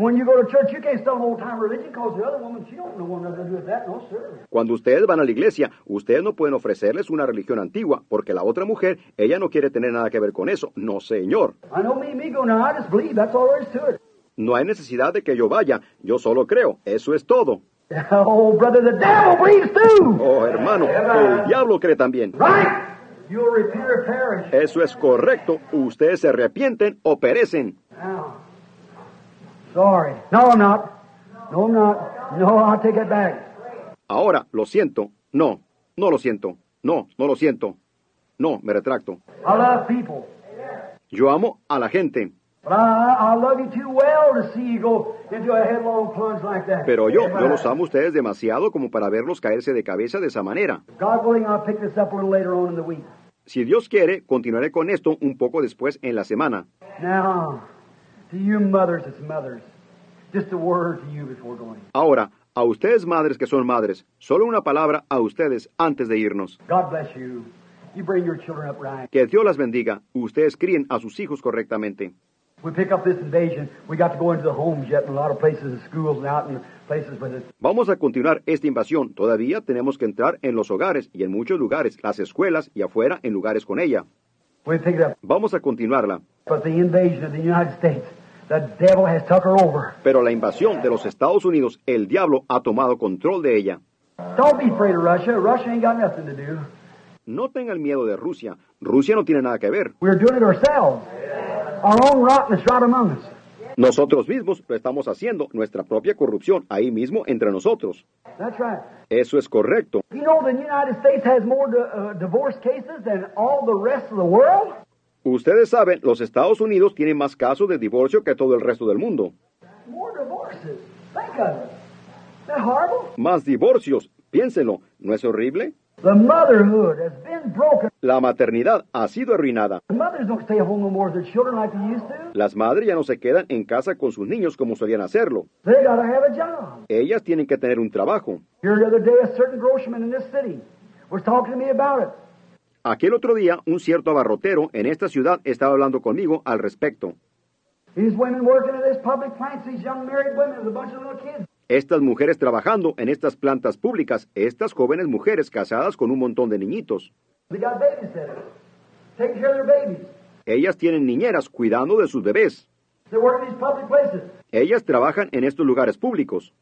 Cuando ustedes van a la iglesia, ustedes no pueden ofrecerles una religión antigua, porque la otra mujer, ella no quiere tener nada que ver con eso. No, señor. No hay necesidad de que yo vaya. Yo solo creo. Eso es todo. Oh, brother, the devil believes too. Oh, hermano, el diablo cree también. Right? Eso es correcto. Ustedes se arrepienten o perecen. Now, sorry. No, I'm not. No, I'm not. No, I'll take it back. Ahora, lo siento. No, no lo siento. No, no lo siento. No, me retracto. I love people, Yo amo a la gente, but I, I love you too well to see you go into a headlong plunge like that. pero yo, yo los amo a ustedes demasiado como para verlos caerse de cabeza de esa manera. Si Dios quiere, continuaré con esto un poco después en la semana. Ahora, a ustedes madres que son madres, solo una palabra a ustedes antes de irnos. God bless you. You bring your children up right. Que Dios las bendiga. Ustedes críen a sus hijos correctamente. We pick up this invasion. We got to go into the homes yet in a lot of places, and schools, and out in places with it. Vamos a continuar esta invasión. Todavía tenemos que entrar en los hogares y en muchos lugares, las escuelas y afuera en lugares con ella. It. Vamos a continuarla. But the invasion of the United States, the devil has took her over. Pero la invasión de los Estados Unidos, el diablo ha tomado control de ella. Don't be afraid of Russia. Russia ain't got nothing to do. No tengan miedo de Rusia. Rusia no tiene nada que ver. Nosotros mismos lo estamos haciendo, nuestra propia corrupción, ahí mismo entre nosotros. That's right. Eso es correcto. You know the United States has more divorce cases than all the rest of the world? Ustedes saben, los Estados Unidos tienen más casos de divorcio que todo el resto del mundo. More divorces. Think of it. Isn't that horrible? Más divorcios. Piénsenlo, ¿no es horrible? The motherhood has been broken. La maternidad ha sido arruinada. The mothers don't stay home no more with their children like they used to. Las madres ya no se quedan en casa con sus niños como solían hacerlo. They gotta have a job. Ellas tienen que tener un trabajo. Here the other day, a certain groceryman in this city was talking to me about it. Aquel otro día, un cierto abarrotero en esta ciudad estaba hablando conmigo al respecto. Estas mujeres trabajando en estas plantas públicas, estas jóvenes mujeres casadas con un montón de niñitos. Ellas tienen niñeras cuidando de sus bebés. Ellas trabajan en estos lugares públicos.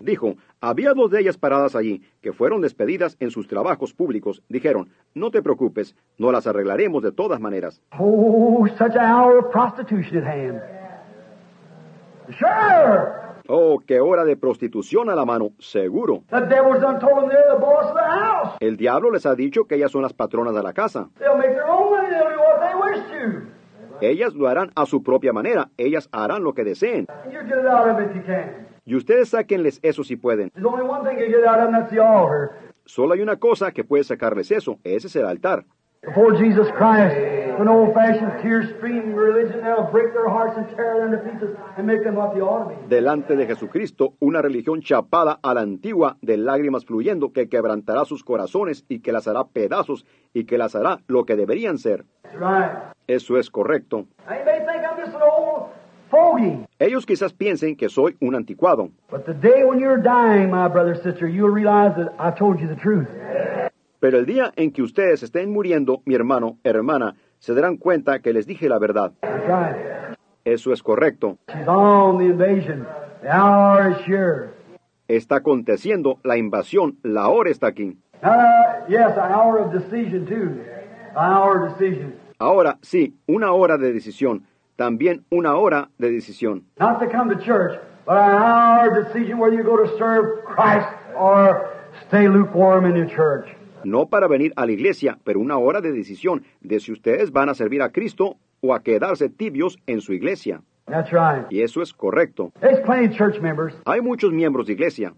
Dijo, había dos de ellas paradas allí, que fueron despedidas en sus trabajos públicos. Dijeron, no te preocupes, no las arreglaremos de todas maneras. Oh, such an hour of prostitution at hand. Sure. Oh, qué hora de prostitución a la mano, seguro. The devil's done told them they're the boss of the house. El diablo les ha dicho que ellas son las patronas de la casa. They'll make their own money. They'll do what they wish to. Ellas lo harán a su propia manera, ellas harán lo que deseen. You get it out of it if you can. Y ustedes sáquenles eso si pueden. There's only one thing you get out of them, that's the altar. Solo hay una cosa que puede sacarles eso, ese es el altar. Before Jesus Christ, an old-fashioned tear-streaming religion that'll break their hearts and tear them to pieces and make them what they ought to be. Delante de Jesucristo, una religión chapada a la antigua, de lágrimas fluyendo, que quebrantará sus corazones y que las hará pedazos y que las hará lo que deberían ser. Right. Eso es correcto. Now, you may think I'm just an old Ellos quizás piensen que soy un anticuado, but the day when you're dying, my brother, sister, you'll realize that I told you the truth. pero el día en que ustedes estén muriendo, mi hermano, hermana, se darán cuenta que les dije la verdad. That's right. Eso es correcto. She's on the invasion. The hour is sure. Está aconteciendo la invasión, la hora está aquí. Uh, yes, an hour of decision, too. An hour of decision. Ahora sí, una hora de decisión, también una hora de decisión. Not to come to church, but an hour of decision whether you go to serve Christ or stay lukewarm in your church. No para venir a la iglesia, pero una hora de decisión de si ustedes van a servir a Cristo o a quedarse tibios en su iglesia. That's right. Y eso es correcto. Hay muchos miembros de iglesia.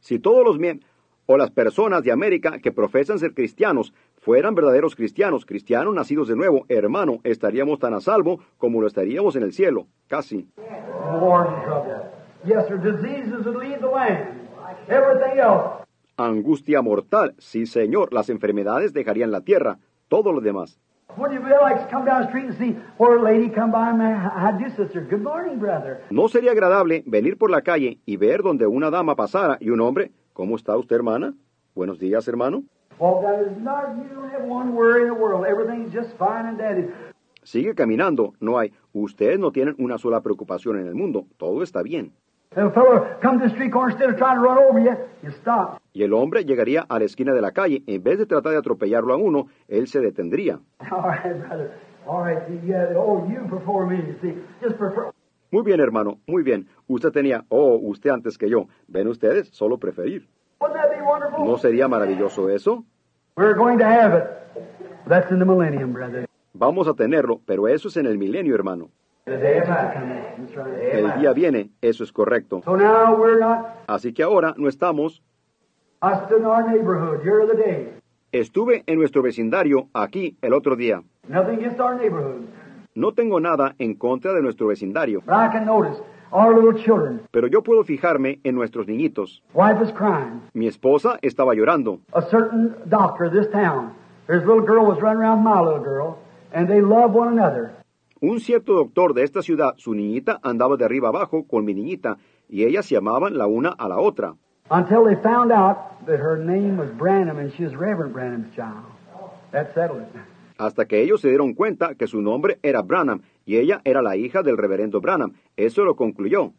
Si todos los miembros o las personas de América que profesan ser cristianos fueran verdaderos cristianos, cristianos nacidos de nuevo, hermano, estaríamos tan a salvo como lo estaríamos en el cielo, casi. Angustia mortal, sí señor, las enfermedades dejarían la tierra, todo lo demás. Wouldn't you really like to come down the street and see where a lady come by, man? How do you, sister? Good morning, brother. ¿No sería agradable venir por la calle y ver donde una dama pasara y un hombre, ¿cómo está usted, hermana? Buenos días, hermano. Walk down there. No, you don't have one worry in the world. Everything's just fine and dandy. Sigue caminando, no hay. Ustedes no tienen una sola preocupación en el mundo, todo está bien. Y el hombre llegaría a la esquina de la calle, en vez de tratar de atropellarlo a uno, él se detendría. All right, brother. All right, yeah. Oh, you before me. You see, just prefer. Muy bien, hermano, muy bien. Usted tenía, oh, usted antes que yo. ¿Ven ustedes? Solo preferir. Wouldn't that be wonderful? ¿No sería maravilloso eso? We're going to have it. That's in the millennium, brother. Vamos a tenerlo, pero eso es en el milenio, hermano. El día viene, eso es correcto. Así que ahora no estamos. Estuve en nuestro vecindario aquí el otro día. No tengo nada en contra de nuestro vecindario, pero yo puedo fijarme en nuestros niñitos. Mi esposa estaba llorando. A Un cierto doctor de esta ciudad, su niñita andaba de arriba abajo con mi niñita, y ellas se amaban la una a la otra, Until they found out that her name was Branham and she was Reverend Branham's child. That settled it. hasta que ellos se dieron cuenta que su nombre era Branham y ella era la hija del reverendo Branham. Eso lo concluyó.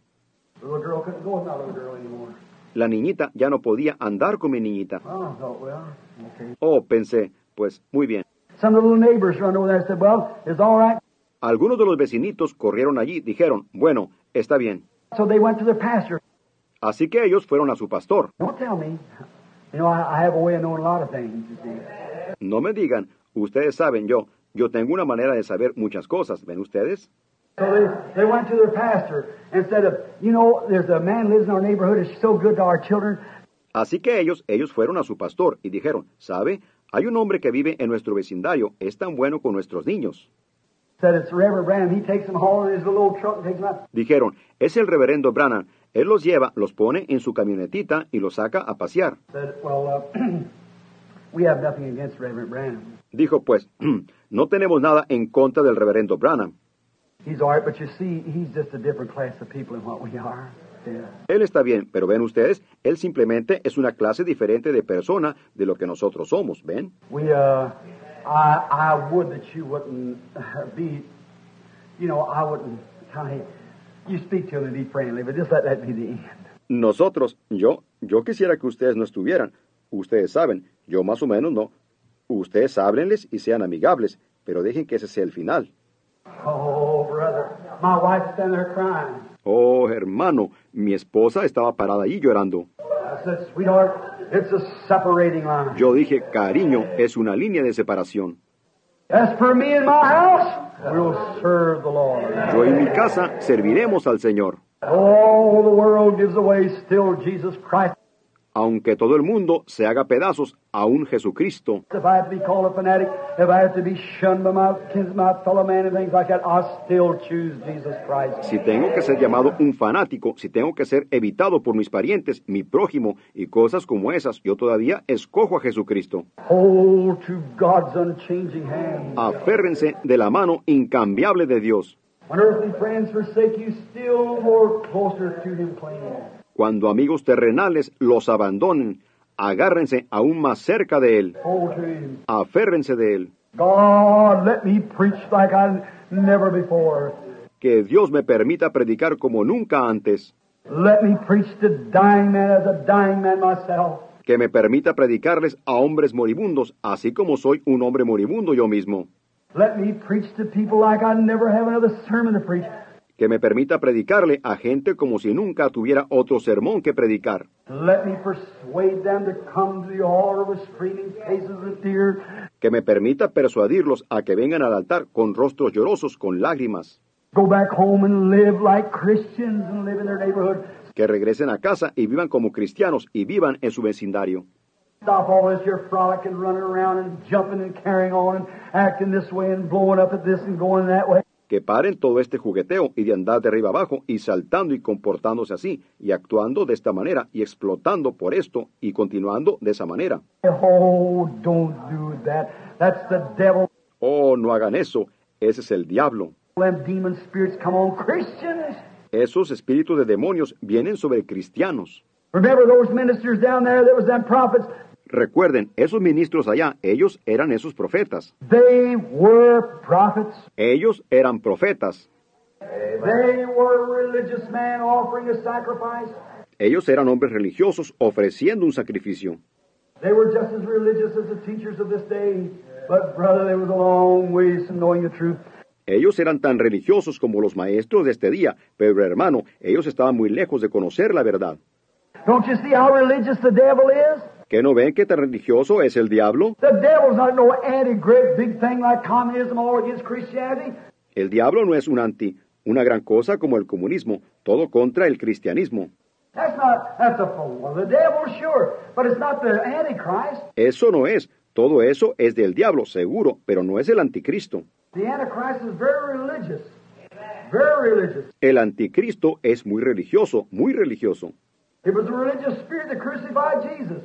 La niñita ya no podía andar con mi niñita. Okay. Oh, pensé, pues muy bien. Some of the little neighbors run over there and said, well, it's all right. Algunos de los vecinitos corrieron allí, dijeron, bueno, está bien. So they went to their pastor. Así que ellos fueron a su pastor. Don't tell me. You know, I, I have a way of knowing a lot of things, you see. No me digan, ustedes saben yo, yo tengo una manera de saber muchas cosas, ¿ven ustedes? So they, they went to their pastor and said, you know, there's a man lives in our neighborhood. He's so good to our children. Así que ellos, ellos fueron a su pastor y dijeron, ¿sabe? Hay un hombre que vive en nuestro vecindario, es tan bueno con nuestros niños. Dijeron, es el reverendo Branham, él los lleva, los pone en su camionetita y los saca a pasear. Said, well, we have nothing against Reverend Branham. Dijo, pues, no tenemos nada en contra del reverendo Branham. He's all right, but you see, he's just a different class of people than what we are. Yeah. Él está bien, pero ven ustedes, él simplemente es una clase diferente de persona de lo que nosotros somos, ¿ven? We, uh, I, I would that you wouldn't be, you know, I wouldn't, Connie, you speak to him and be friendly, but just let that be the end. Nosotros, yo, yo quisiera que ustedes no estuvieran. Ustedes saben, yo más o menos no. Ustedes háblenles y sean amigables, pero dejen que ese sea el final. Oh, brother, my wife's there crying. Oh, hermano, mi esposa estaba parada ahí llorando. Yo dije, cariño, es una línea de separación. As for me and my house, we'll serve the Lord. Yo y mi casa serviremos al Señor. Aunque todo el mundo se haga pedazos, aún Jesucristo. Si tengo que ser llamado un fanático, si tengo que ser evitado por mis parientes, mi prójimo y cosas como esas, yo todavía escojo a Jesucristo. Aférrense de la mano incambiable de Dios. Cuando amigos terrenales los abandonen, agárrense aún más cerca de Él. Aférrense de Él. God, let me preach like I never before. Que Dios me permita predicar como nunca antes. Let me preach to dying men as a dying man myself. Que me permita predicarles a hombres moribundos, así como soy un hombre moribundo yo mismo. Let me preach to people like I never have another sermon to preach. Que me permita predicarle a gente como si nunca tuviera otro sermón que predicar. Let me persuade them to come to the altar with streaming faces of tears. Que me permita persuadirlos a que vengan al altar con rostros llorosos, con lágrimas. Go back home and live like Christians and live in their neighborhood. Que regresen a casa y vivan como cristianos y vivan en su vecindario. Stop all this your frolic and running around and jumping and carrying on and acting this way and blowing up at this and going that way. Que paren todo este jugueteo y de andar de arriba abajo y saltando y comportándose así y actuando de esta manera y explotando por esto y continuando de esa manera. Oh, don't do that. That's the devil. Oh, no hagan eso. Ese es el diablo. Demon spirits come on Christians. Esos espíritus de demonios vienen sobre cristianos. Remember those ministers down there that was them prophets? Recuerden, esos ministros allá, ellos eran esos profetas. They were prophets. Ellos eran profetas. They were religious men offering a sacrifice. Ellos eran hombres religiosos ofreciendo un sacrificio. They were just as religious as the teachers of this day. But, brother, they was a long ways from knowing the truth. Ellos eran tan religiosos como los maestros de este día, pero hermano, ellos estaban muy lejos de conocer la verdad. Don't you see how religious the devil is? ¿Que no ven qué tan religioso es el diablo? The devil's not no anti-great big thing like communism all against Christianity. El diablo no es un anti, una gran cosa como el comunismo, todo contra el cristianismo. The the. Eso no es, todo eso es del diablo, seguro, pero no es el anticristo. The Antichrist is very religious. Very religious. El anticristo es muy religioso, muy religioso. It was a religious spirit that crucified Jesus.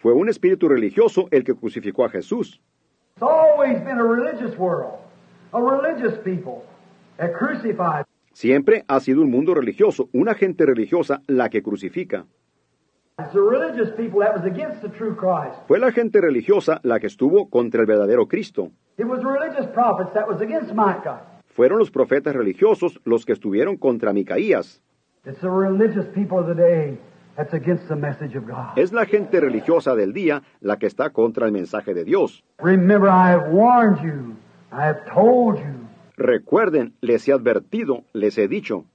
Fue un espíritu religioso el que crucificó a Jesús. It's always been a religious world, a religious people that crucified. Siempre ha sido un mundo religioso, una gente religiosa la que crucifica. It's the religious people that was against the true Christ. Fue la gente religiosa la que estuvo contra el verdadero Cristo. It was the religious prophets that was against Micah. Fueron los profetas religiosos los que estuvieron contra Micaías. Es la gente religiosa del día la que está contra el mensaje de Dios. Remember, I have warned you. I have told you. Recuerden, les he advertido, les he dicho.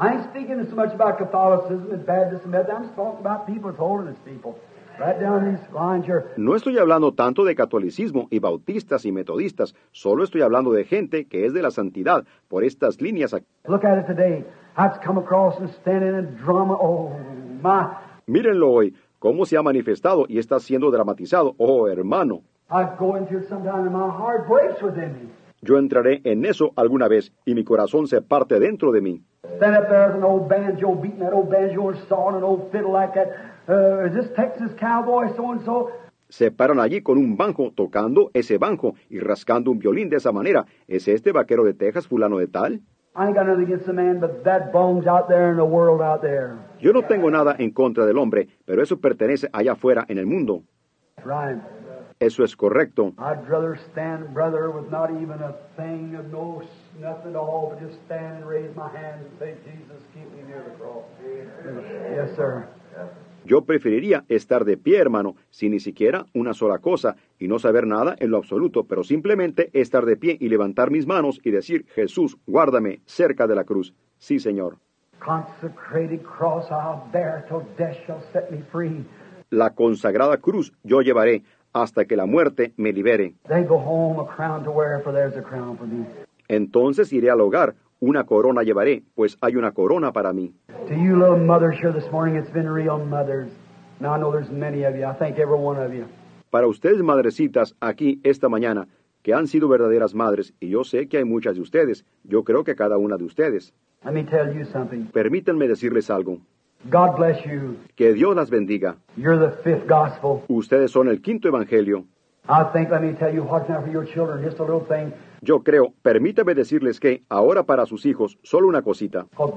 I ain't speaking so much about Catholicism and Baptist and Methodist. I'm talking about people, it's holiness people. Right down these lines here. No estoy hablando tanto de catolicismo y bautistas y metodistas, solo estoy hablando de gente que es de la santidad por estas líneas aquí. Look at it today. How it's come across and standing in drama. Oh, my. Mírenlo hoy, cómo se ha manifestado y está siendo dramatizado. Oh, hermano, I go into it sometime and my heart breaks within me. yo entraré en eso alguna vez y mi corazón se parte dentro de mí. Se paran allí con un banjo, tocando ese banjo y rascando un violín de esa manera. ¿Es este vaquero de Texas fulano de tal? I ain't got nothing against the man, but that bone's out there in the world out there. Yo no tengo nada en contra del hombre, pero eso pertenece allá afuera en el mundo. Right. Eso es correcto. I'd rather stand, brother, with not even a thing of no nothing at all, but just stand and raise my hands and say, Jesus, keep me near the cross. Yes, sir. Yo preferiría estar de pie, hermano, sin ni siquiera una sola cosa y no saber nada en lo absoluto, pero simplemente estar de pie y levantar mis manos y decir, Jesús, guárdame cerca de la cruz. Sí, Señor. La consagrada cruz yo llevaré hasta que la muerte me libere. They go home a crown to wear, for there's a crown for me. Entonces iré al hogar, una corona llevaré, pues hay una corona para mí. To you little mothers here this morning, it's been real mothers. Now I know there's many of you. I thank every one of you. Para ustedes, madrecitas, aquí esta mañana, que han sido verdaderas madres, y yo sé que hay muchas de ustedes, yo creo que cada una de ustedes. Let me tell you something. Permítanme decirles algo. God bless you. Que Dios las bendiga. You're the fifth gospel. Ustedes son el quinto evangelio. I think, let me tell you, what's now for your children, just a little thing. Yo creo, permítame decirles que ahora para sus hijos, solo una cosita. Uh, uh.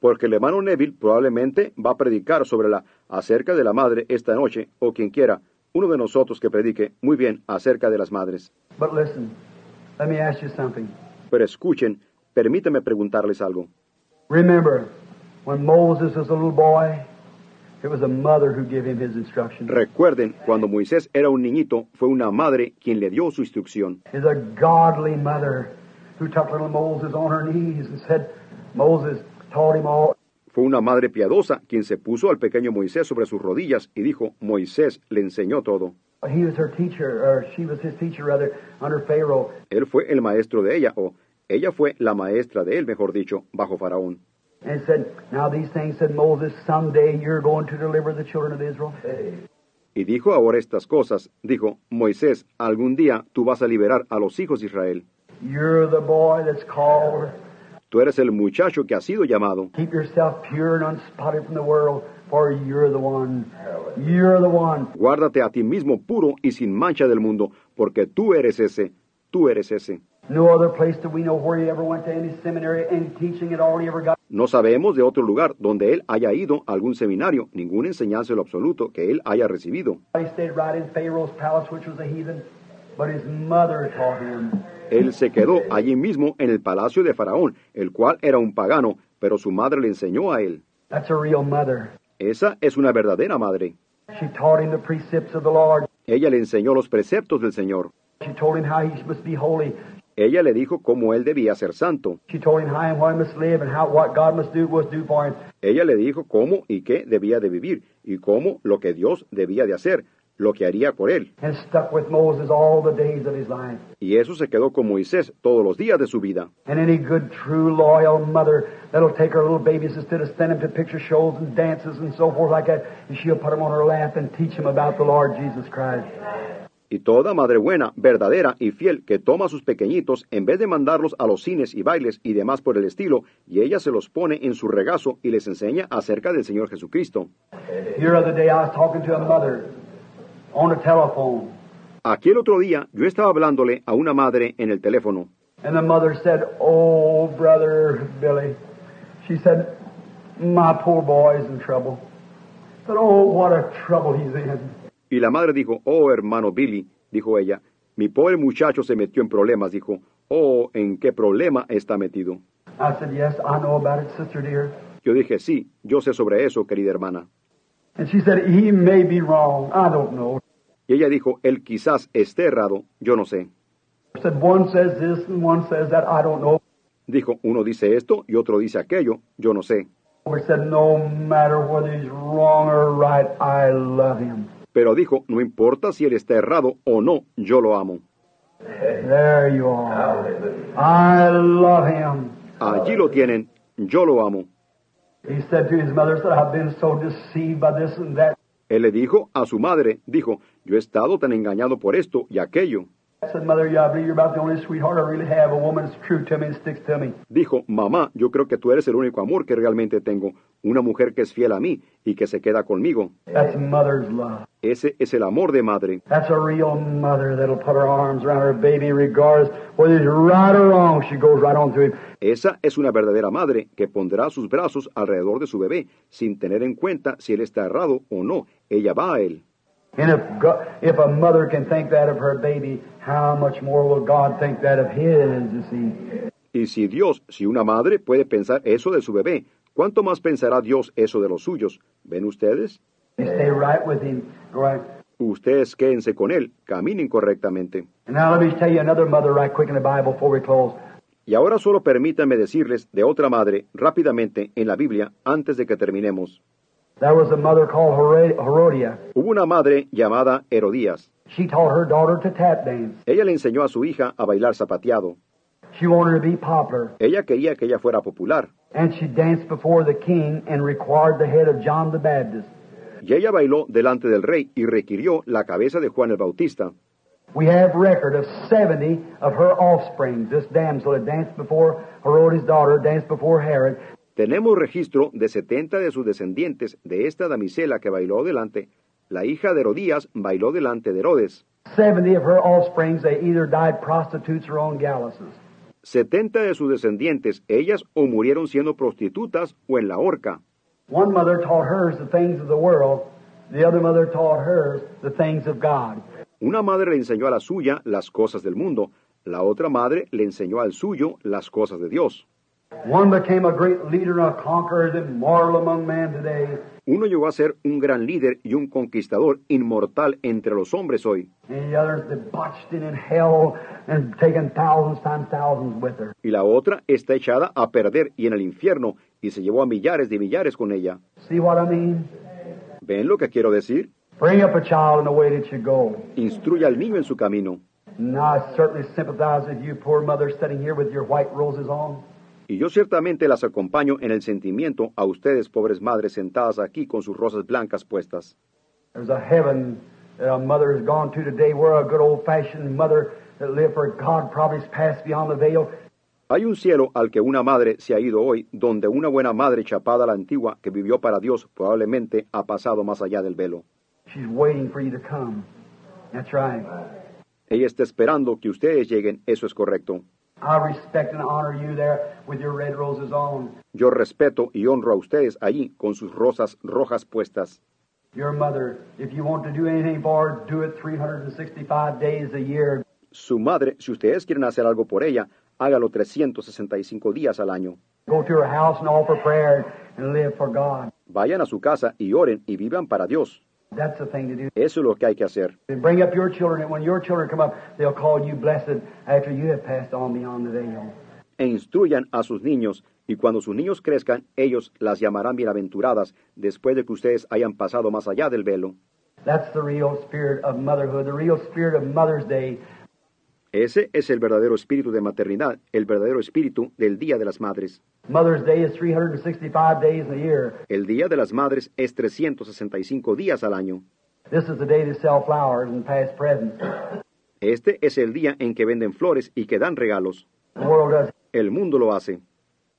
Porque el hermano Neville probablemente va a predicar sobre la acerca de la madre esta noche, o quien quiera, uno de nosotros que predique muy bien acerca de las madres. But listen, let me ask you something. Pero escuchen, permítame preguntarles algo. Remember, when Moses was a little boy, Recuerden, cuando Moisés era un niñito, fue una madre quien le dio su instrucción. Is a godly mother who took little Moses on her knees and said, Moses taught him all. Fue una madre piadosa quien se puso al pequeño Moisés sobre sus rodillas y dijo, Moisés le enseñó todo. He was her teacher, or she was his teacher rather, under Pharaoh. Él fue el maestro de ella, o ella fue la maestra de él, mejor dicho, bajo Faraón. And said, Now these things, said Moses, someday you're going to deliver the children of Israel. Y dijo ahora estas cosas, dijo, Moisés, algún día tú vas a liberar a los hijos de Israel. You're the boy that's called. Tú eres el muchacho que ha sido llamado. Keep yourself pure and unspotted from the world, for you're the one. You're the one. Guárdate a ti mismo puro y sin mancha del mundo, porque tú eres ese, tú eres ese. No other place do we know where he ever went to any seminary, any teaching at all he ever got. No sabemos de otro lugar donde él haya ido a algún seminario, ninguna enseñanza en lo absoluto que él haya recibido. Él se quedó allí mismo en el palacio de Faraón, el cual era un pagano, pero su madre le enseñó a él. That's a real mother. Esa es una verdadera madre. She taught him the precepts of the Lord. Ella le enseñó los preceptos del Señor. Ella le dijo cómo él debía ser santo. She told him how and what he must live and how what God must do was do for him. Ella le dijo cómo y qué debía de vivir y cómo lo que Dios debía de hacer, lo que haría por él. And the of. Y eso se quedó con Moisés todos los días de su vida. Y toda madre buena, verdadera y fiel que toma a sus pequeñitos en vez de mandarlos a los cines y bailes y demás por el estilo, y ella se los pone en su regazo y les enseña acerca del Señor Jesucristo. Aquí el otro día yo estaba hablándole a una madre en el teléfono and the mother said, "Oh, brother Billy," she said, "My poor boy's in trouble." Said, "Oh, what a trouble he's in." Y la madre dijo, oh hermano Billy, dijo ella, mi pobre muchacho se metió en problemas, dijo, oh, ¿en qué problema está metido? I said, "Yes, I know about it, sister dear." Yo dije, sí, yo sé sobre eso, querida hermana. And she said, "He may be wrong. I don't know." Y ella dijo, él quizás esté errado, yo no sé. I said, "One says this and one says that. I don't know." Dijo, uno dice esto y otro dice aquello, yo no sé. We said, "No matter whether he's wrong or right, I love him." Pero dijo, no importa si él está errado o no, yo lo amo. There you are. I love him. Allí lo tienen, yo lo amo. Él le dijo a su madre, dijo, yo he estado tan engañado por esto y aquello. I said, Mother, yeah, I believe you're about the only sweetheart I really have. A woman that's true to me and sticks to me. Dijo, mamá, yo creo que tú eres el único amor que realmente tengo, una mujer que es fiel a mí y que se queda conmigo. That's mother's love. Ese es el amor de madre. That's a real mother that'll put her arms around her baby regardless whether he's right or wrong. She goes right on to him. Esa es una verdadera madre que pondrá sus brazos alrededor de su bebé sin tener en cuenta si él está errado o no. Ella va a él. And if, God, if a mother can think that of her baby, how much more will God think that of his, you see? Y si Dios, si una madre puede pensar eso de su bebé, ¿cuánto más pensará Dios eso de los suyos? ¿Ven ustedes? Stay right with him. Right. Ustedes quédense con él, caminen correctamente. And now let me tell you another mother right quick in the Bible before we close. Y ahora solo permítanme decirles de otra madre rápidamente en la Biblia antes de que terminemos. There was a mother called Herod- Herodia. Hubo una madre llamada Herodías. She taught her daughter to tap dance. Ella le enseñó a su hija a bailar zapateado. She wanted to be popular. Ella quería que ella fuera popular. And she danced before the king and required the head of John the Baptist. Y ella bailó delante del rey y requirió la cabeza de Juan el Bautista. We have record of 70 of her offspring. This damsel had danced before Herodias' daughter, danced before Herod. Tenemos registro de 70 de sus descendientes de esta damisela que bailó delante. La hija de Herodías bailó delante de Herodes. 70 of her offsprings, they either died prostitutes or on galluses. 70 de sus descendientes, ellas o murieron siendo prostitutas o en la horca. One mother taught hers the things of the world, the other mother taught hers the things of God. Una madre le enseñó a la suya las cosas del mundo, la otra madre le enseñó al suyo las cosas de Dios. One became a great leader and a conqueror and immortal among men today. Uno llegó a ser un gran líder y un conquistador inmortal entre los hombres hoy. And the other's debauched and in hell and taken thousands times thousands with her. Y la otra está echada a perder y en el infierno y se llevó a millares de millares con ella. See what I mean? ¿Ven lo que quiero decir? Bring up a child in the way that should go. Instruye al niño en su camino. Y yo ciertamente las acompaño en el sentimiento a ustedes, pobres madres, sentadas aquí con sus rosas blancas puestas. There's a heaven that a mother has gone to today where a good old fashioned mother that lived for God probably has passed beyond the veil. Hay un cielo al que una madre se ha ido hoy, donde una buena madre chapada a la antigua que vivió para Dios probablemente ha pasado más allá del velo. She's waiting for you to come. That's right. Ella está esperando que ustedes lleguen, eso es correcto. I respect and honor you there with your red roses on. Yo respeto y honro a ustedes allí con sus rosas rojas puestas. Your mother, if you want to do anything for her, do it 365 days a year. Su madre, si ustedes quieren hacer algo por ella, hágalo 365 días al año. Go to her house and offer prayer and live for God. Vayan a su casa y oren y vivan para Dios. That's the thing to do. Eso es lo que hay que hacer. And bring up your children, and when your children come up, they'll call you blessed after you have passed on beyond the veil. E instruyan a sus niños, y cuando sus niños crezcan, ellos las llamarán bienaventuradas después de que ustedes hayan pasado más allá del velo. That's the real spirit of motherhood, the real spirit of Mother's Day. Ese es el verdadero espíritu de maternidad, el verdadero espíritu del Día de las Madres. Mother's Day is 365 days a year. El Día de las Madres es 365 días al año. This is the day to sell flowers and pass presents. Este es el día en que venden flores y que dan regalos. The world does. El mundo lo hace.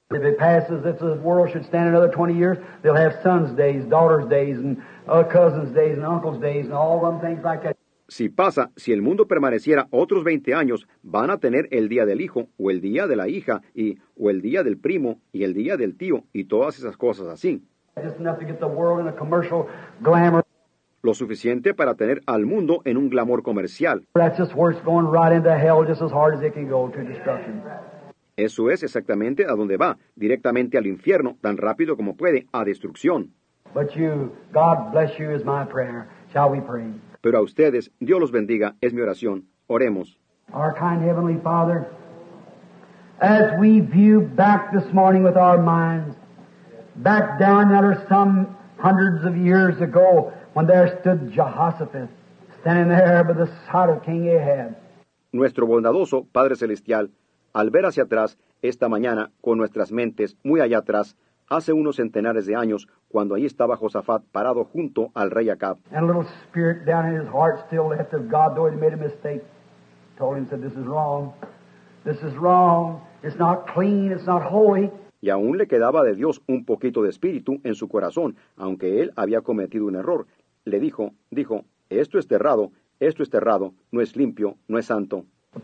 If it passes, if the world should stand another 20 years, they'll have sons' days, daughters' days, and uh, cousins' days, and uncles' days, and all them things like that. Si pasa, si el mundo permaneciera otros 20 años, van a tener el día del hijo, o el día de la hija, y, o el día del primo, y el día del tío, y todas esas cosas así. Lo suficiente para tener al mundo en un glamour comercial. Eso es exactamente a donde va, directamente al infierno, tan rápido como puede, a destrucción. But you, God bless you is my prayer. Shall we pray? Pero a ustedes, Dios los bendiga, es mi oración. Oremos. Our kind Heavenly Father, as we view back this morning with our minds, back down under some hundreds of years ago when there stood Jehoshaphat standing there by the side of King Ahab. Nuestro bondadoso Padre Celestial, al ver hacia atrás esta mañana con nuestras mentes muy allá atrás, hace unos centenares de años, cuando allí estaba Josafat parado junto al rey Acab, And a little spirit down in his heart still left of God, though he made a mistake. Told him, said, This is wrong. This is wrong. It's not clean. It's not holy. y aún le quedaba de Dios un poquito de espíritu en su corazón, aunque él había cometido un error. Le dijo, dijo, esto es terrado, esto es terrado, no es limpio, no es santo. The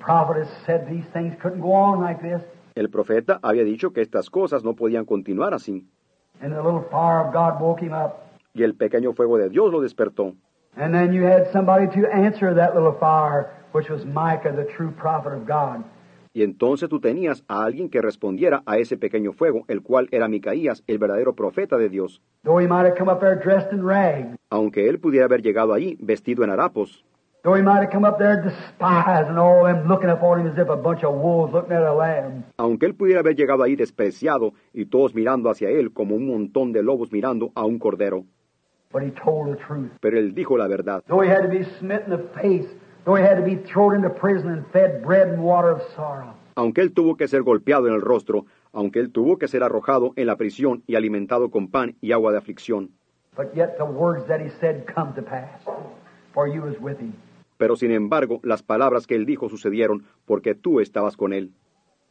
El profeta había dicho que estas cosas no podían continuar así, And the little fire of God woke him up. y el pequeño fuego de Dios lo despertó. And then you had somebody to answer that little fire, which was Micah, the true prophet of God. Y entonces tú tenías a alguien que respondiera a ese pequeño fuego, el cual era Micaías, el verdadero profeta de Dios, aunque él pudiera haber llegado allí vestido en harapos, though he might have come up there despised and all them looking upon him as if a bunch of wolves looking at a lamb. aunque él pudiera haber llegado ahí despreciado y todos mirando hacia él como un montón de lobos mirando a un cordero. But he told the truth. Pero él dijo la verdad. Though he had to be smitten in the face, though he had to be thrown into prison and fed bread and water of sorrow. Aunque él tuvo que ser golpeado en el rostro, aunque él tuvo que ser arrojado en la prisión y alimentado con pan y agua de aflicción. But yet the words that he said come to pass, for you was with him. Pero sin embargo, las palabras que él dijo sucedieron porque tú estabas con él.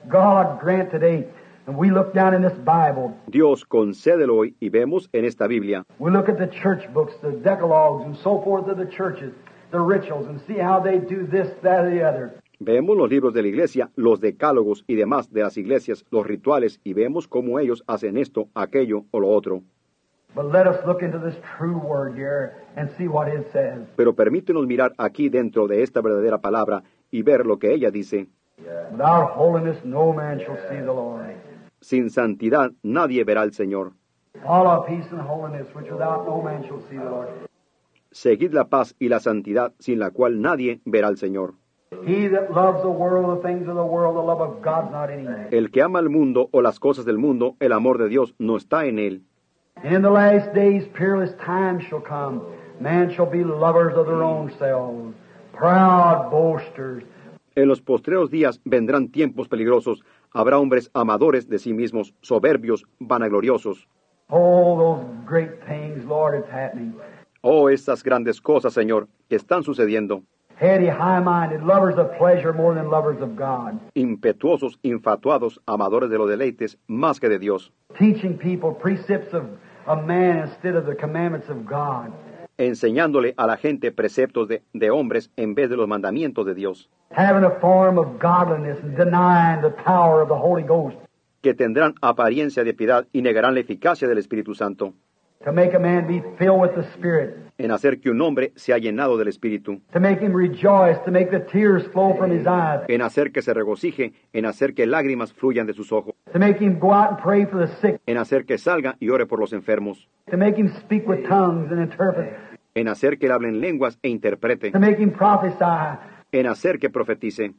God grant today, and we look down in this Bible, Dios concédelo hoy y vemos en esta Biblia. we look at the church books, the decalogues and so forth of the churches, the rituals, and see how they do this, that, or the other. Vemos los libros de la iglesia, los decálogos y demás de las iglesias, los rituales y vemos cómo ellos hacen esto, aquello o lo otro. Pero permítenos mirar aquí dentro de esta verdadera palabra y ver lo que ella dice. Sin santidad nadie verá al Señor. Follow peace and holiness, which without no man shall see the Lord. Seguid la paz y la santidad, sin la cual nadie verá al Señor. He that loves the world, the things of the world, the love of God's not in him. El que ama el mundo o las cosas del mundo, el amor de Dios no está en él. In the last days, peerless times shall come. Man shall be lovers of their own selves, proud boasters. En los postreros días vendrán tiempos peligrosos. Habrá hombres amadores de sí mismos, soberbios, vanagloriosos. Oh, those great things, Lord, it's happening. Oh, estas grandes cosas, Señor, que están sucediendo. Heady, high-minded, lovers of pleasure more than lovers of God. Impetuosos, infatuados, amadores de los deleites, más que de Dios. Teaching people precepts of, of man instead of the commandments of God. Enseñándole a la gente preceptos de, de hombres en vez de los mandamientos de Dios. Having a form of godliness and denying the power of the Holy Ghost. Que tendrán apariencia de piedad y negarán la eficacia del Espíritu Santo. To make a man be filled with the Spirit. En hacer que un hombre sea llenado del Espíritu. To make him rejoice, to make the tears flow from his eyes. En hacer que se regocije, en hacer que lágrimas fluyan de sus ojos. To make him go out and pray for the sick. En hacer que salga y ore por los enfermos. To make him speak with tongues and interpret. En hacer que él hable en lenguas e interprete. To make him prophesy. En hacer que profetice.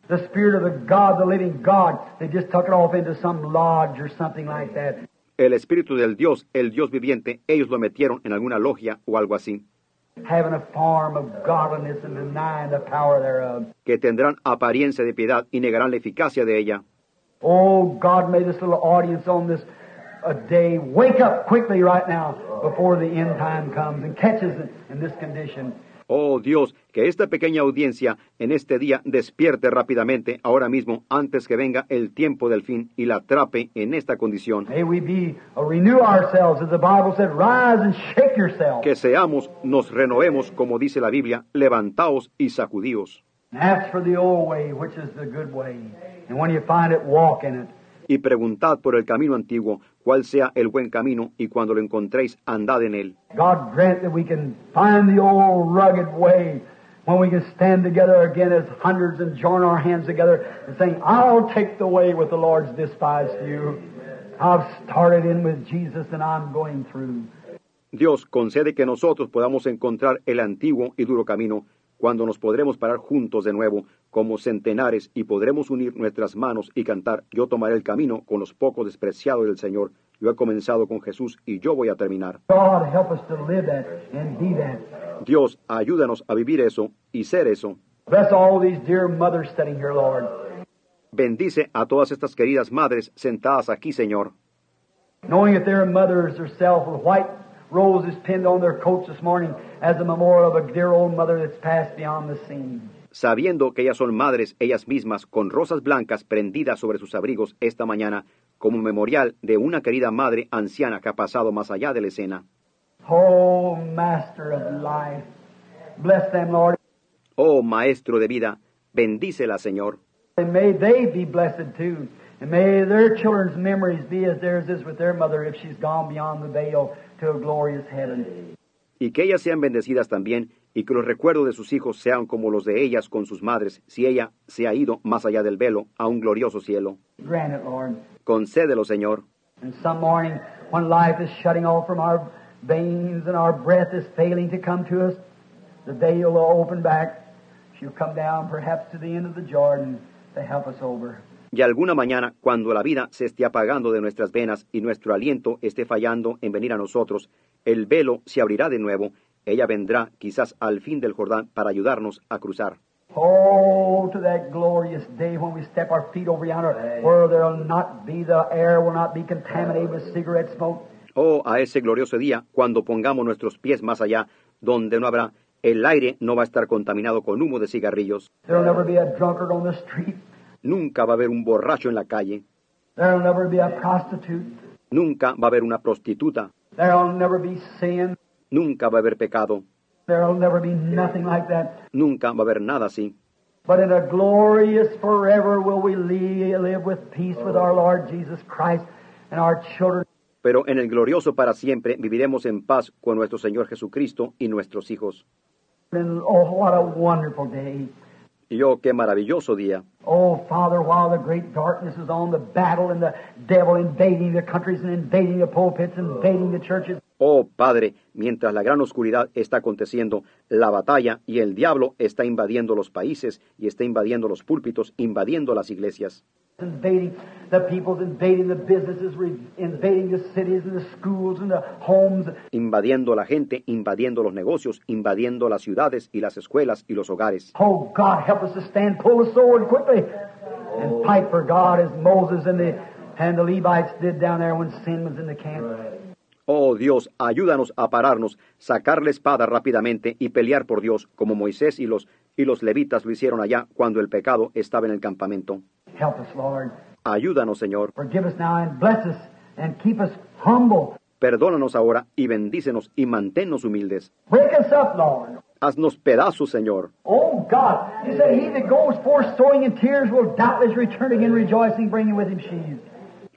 El Espíritu del Dios, el Dios viviente, ellos lo metieron en alguna logia o algo así. Having a form of godliness and denying the power thereof. Que tendrán apariencia de piedad y negarán la eficacia de ella. Oh, God, may this little audience on this a day wake up quickly right now before the end time comes and catches it in this condition. Oh Dios, que esta pequeña audiencia en este día despierte rápidamente ahora mismo antes que venga el tiempo del fin y la atrape en esta condición. Que seamos, nos renovemos, como dice la Biblia, levantaos y sacudíos. Y preguntad por el camino antiguo, cuál sea el buen camino, y cuando lo encontréis, andad en él. God grant that we can find the old rugged way when we can stand together again as hundreds and join our hands together and saying, I'll take the way with the Lord's despised few. I've started in with Jesus and I'm going through. Dios concede que nosotros podamos encontrar el antiguo y duro camino, cuando nos podremos parar juntos de nuevo como centenares y podremos unir nuestras manos y cantar, yo tomaré el camino con los pocos despreciados del Señor. Yo he comenzado con Jesús y yo voy a terminar. Dios, ayúdanos a vivir eso y ser eso. Bendice a todas estas queridas madres sentadas aquí, Señor. Knowing that their mothers herself with white roses pinned on their coats this morning as a memorial of a dear old mother that's passed beyond the scene. Sabiendo que ellas son madres ellas mismas con rosas blancas prendidas sobre sus abrigos esta mañana como memorial de una querida madre anciana que ha pasado más allá de la escena. Oh, Master of life, bless them, Lord. Oh, Maestro de vida, bendícela, Señor. And may they be blessed too. And may their children's memories be as theirs is with their mother if she's gone beyond the veil Y que ellas sean bendecidas también, y que los recuerdos de sus hijos sean como los de ellas con sus madres, si ella se ha ido más allá del velo a un glorioso cielo. Concédelo, Señor. And some morning, when life is shutting off from our veins and our breath is failing to come to us, the veil will open back. She'll come down perhaps to the end of the Jordan to help us over. Y alguna mañana, cuando la vida se esté apagando de nuestras venas y nuestro aliento esté fallando en venir a nosotros, el velo se abrirá de nuevo. Ella vendrá quizás al fin del Jordán para ayudarnos a cruzar. Oh, to that glorious day when we step our feet over yonder, where there'll not be the air will not be contaminated with cigarette smoke. Oh, a ese glorioso día, cuando pongamos nuestros pies más allá, donde no habrá, el aire no va a estar contaminado con humo de cigarrillos. There'll never be a drunkard on the street. Nunca va a haber un borracho en la calle. Never be a prostitute. Nunca va a haber una prostituta. Never be sin. Nunca va a haber pecado. Never be nothing like that. Nunca va a haber nada así. But in a glorious forever will we li- live with peace with our Lord Jesus Christ and our children. Pero en el glorioso para siempre viviremos en paz con nuestro Señor Jesucristo y nuestros hijos. And oh, what a wonderful day. Y oh, qué maravilloso día. Oh, Father, while the great darkness is on, the battle and the devil invading the countries and invading the pulpits, invading the churches. Oh Padre, mientras la gran oscuridad está aconteciendo, la batalla y el diablo está invadiendo los países y está invadiendo los púlpitos, invadiendo las iglesias. Invading the peoples, invading the businesses, invading the cities and the schools and the homes. invadiendo la gente, invadiendo los negocios, invadiendo las ciudades y las escuelas y los hogares. Oh God, help us to stand, pull the sword quickly, and fight for God as Moses and the and the Levites did down there when sin was in the camp. Oh Dios, ayúdanos a pararnos, sacar la espada rápidamente y pelear por Dios, como Moisés y los, y los levitas lo hicieron allá cuando el pecado estaba en el campamento. Help us, Lord. Ayúdanos, Señor. Forgive us now and bless us and keep us humble. Perdónanos ahora y bendícenos y manténnos humildes. Break us up, Lord. Haznos pedazos, Señor. Oh God, you said he that goes forth sowing in tears will doubtless return again rejoicing, bringing with him sheaves.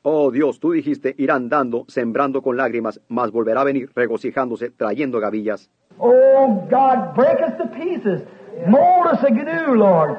Oh Dios, tú dijiste, irán dando, sembrando con lágrimas, mas volverá a venir regocijándose, trayendo gavillas. Oh God, break us to pieces. Mold us anew, Lord.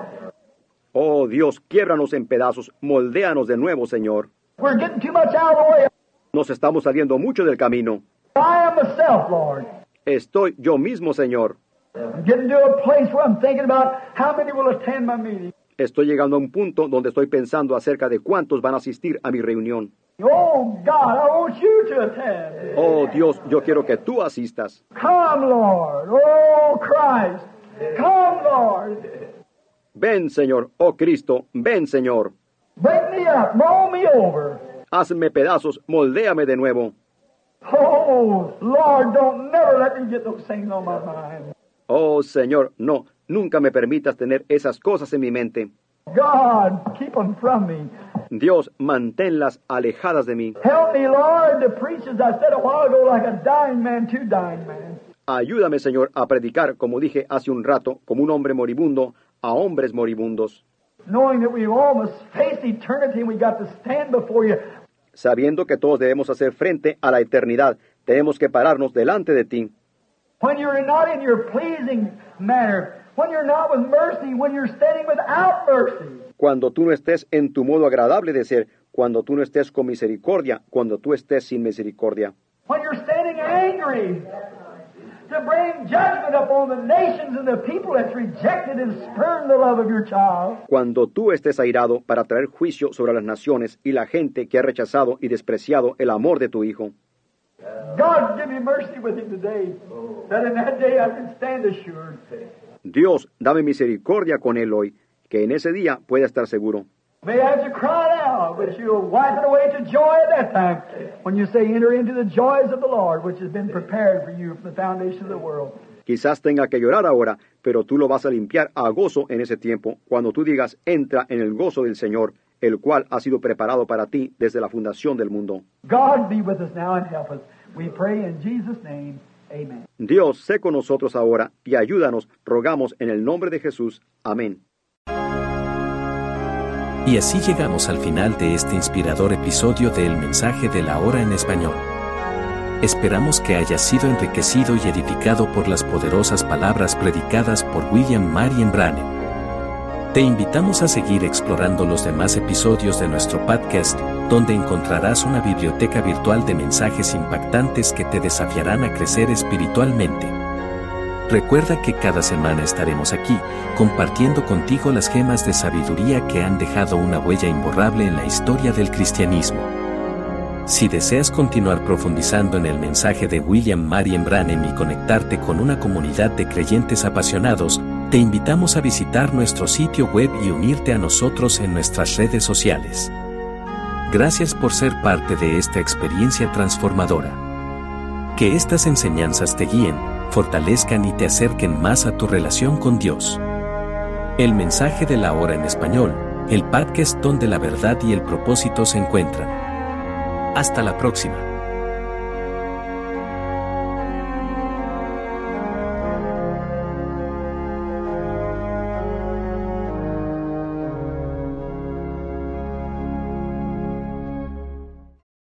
Oh Dios, quiébranos en pedazos, moldéanos de nuevo, Señor. We're getting too much out of the way. Nos estamos saliendo mucho del camino. I am myself, Lord. Estoy yo mismo, Señor. I'm getting to a place where I'm thinking about how many will attend my meeting. Estoy llegando a un punto donde estoy pensando acerca de cuántos van a asistir a mi reunión. Oh God, I want you to attend. Oh Dios, yo quiero que tú asistas. Come, Lord. Oh Christ. Come, Lord. Ven, Señor. Oh Cristo, ven, Señor. Break me up. Roll me over. Hazme pedazos, moldéame de nuevo. Oh, Lord, don't never let me get those things on my mind. Oh Señor, no, nunca me permitas tener esas cosas en mi mente. God, keep them from me. Dios, manténlas alejadas de mí. Help me, Lord, to preach, as I said a while ago, like a dying man to dying man. Ayúdame, Señor, a predicar, como dije hace un rato, como un hombre moribundo, a hombres moribundos, sabiendo que todos debemos hacer frente a la eternidad. Tenemos que pararnos delante de ti. Cuando tú no estés en tu modo agradable de ser, cuando tú no estés con misericordia, cuando tú estés sin misericordia. When you're standing angry to bring judgment upon the nations and the people that's rejected and spurned the love of your child. Cuando tú estés airado para traer juicio sobre las naciones y la gente que ha rechazado y despreciado el amor de tu Hijo. God, give me mercy with him today, that in that day I can stand assured. Dios, dame misericordia con él hoy, que en ese día pueda estar seguro. May I have to cry out, but you'll wipe it away to joy at that time when you say, enter into the joys of the Lord, which has been prepared for you from the foundation of the world. Quizás tenga que llorar ahora, pero tú lo vas a limpiar a gozo en ese tiempo, cuando tú digas, entra en el gozo del Señor, el cual ha sido preparado para ti desde la fundación del mundo. God be with us now and help us. We pray in Jesus' name. Amen. Dios, sé con nosotros ahora y ayúdanos, rogamos en el nombre de Jesús. Amén. Y así llegamos al final de este inspirador episodio de El mensaje de la hora en español. Esperamos que haya sido enriquecido y edificado por las poderosas palabras predicadas por William Marion Branham. Te invitamos a seguir explorando los demás episodios de nuestro podcast, donde encontrarás una biblioteca virtual de mensajes impactantes que te desafiarán a crecer espiritualmente. Recuerda que cada semana estaremos aquí, compartiendo contigo las gemas de sabiduría que han dejado una huella imborrable en la historia del cristianismo. Si deseas continuar profundizando en el mensaje de William Marion Branham y conectarte con una comunidad de creyentes apasionados, te invitamos a visitar nuestro sitio web y unirte a nosotros en nuestras redes sociales. Gracias por ser parte de esta experiencia transformadora. Que estas enseñanzas te guíen, fortalezcan y te acerquen más a tu relación con Dios. El mensaje de la hora en español, el podcast donde la verdad y el propósito se encuentran. Hasta la próxima.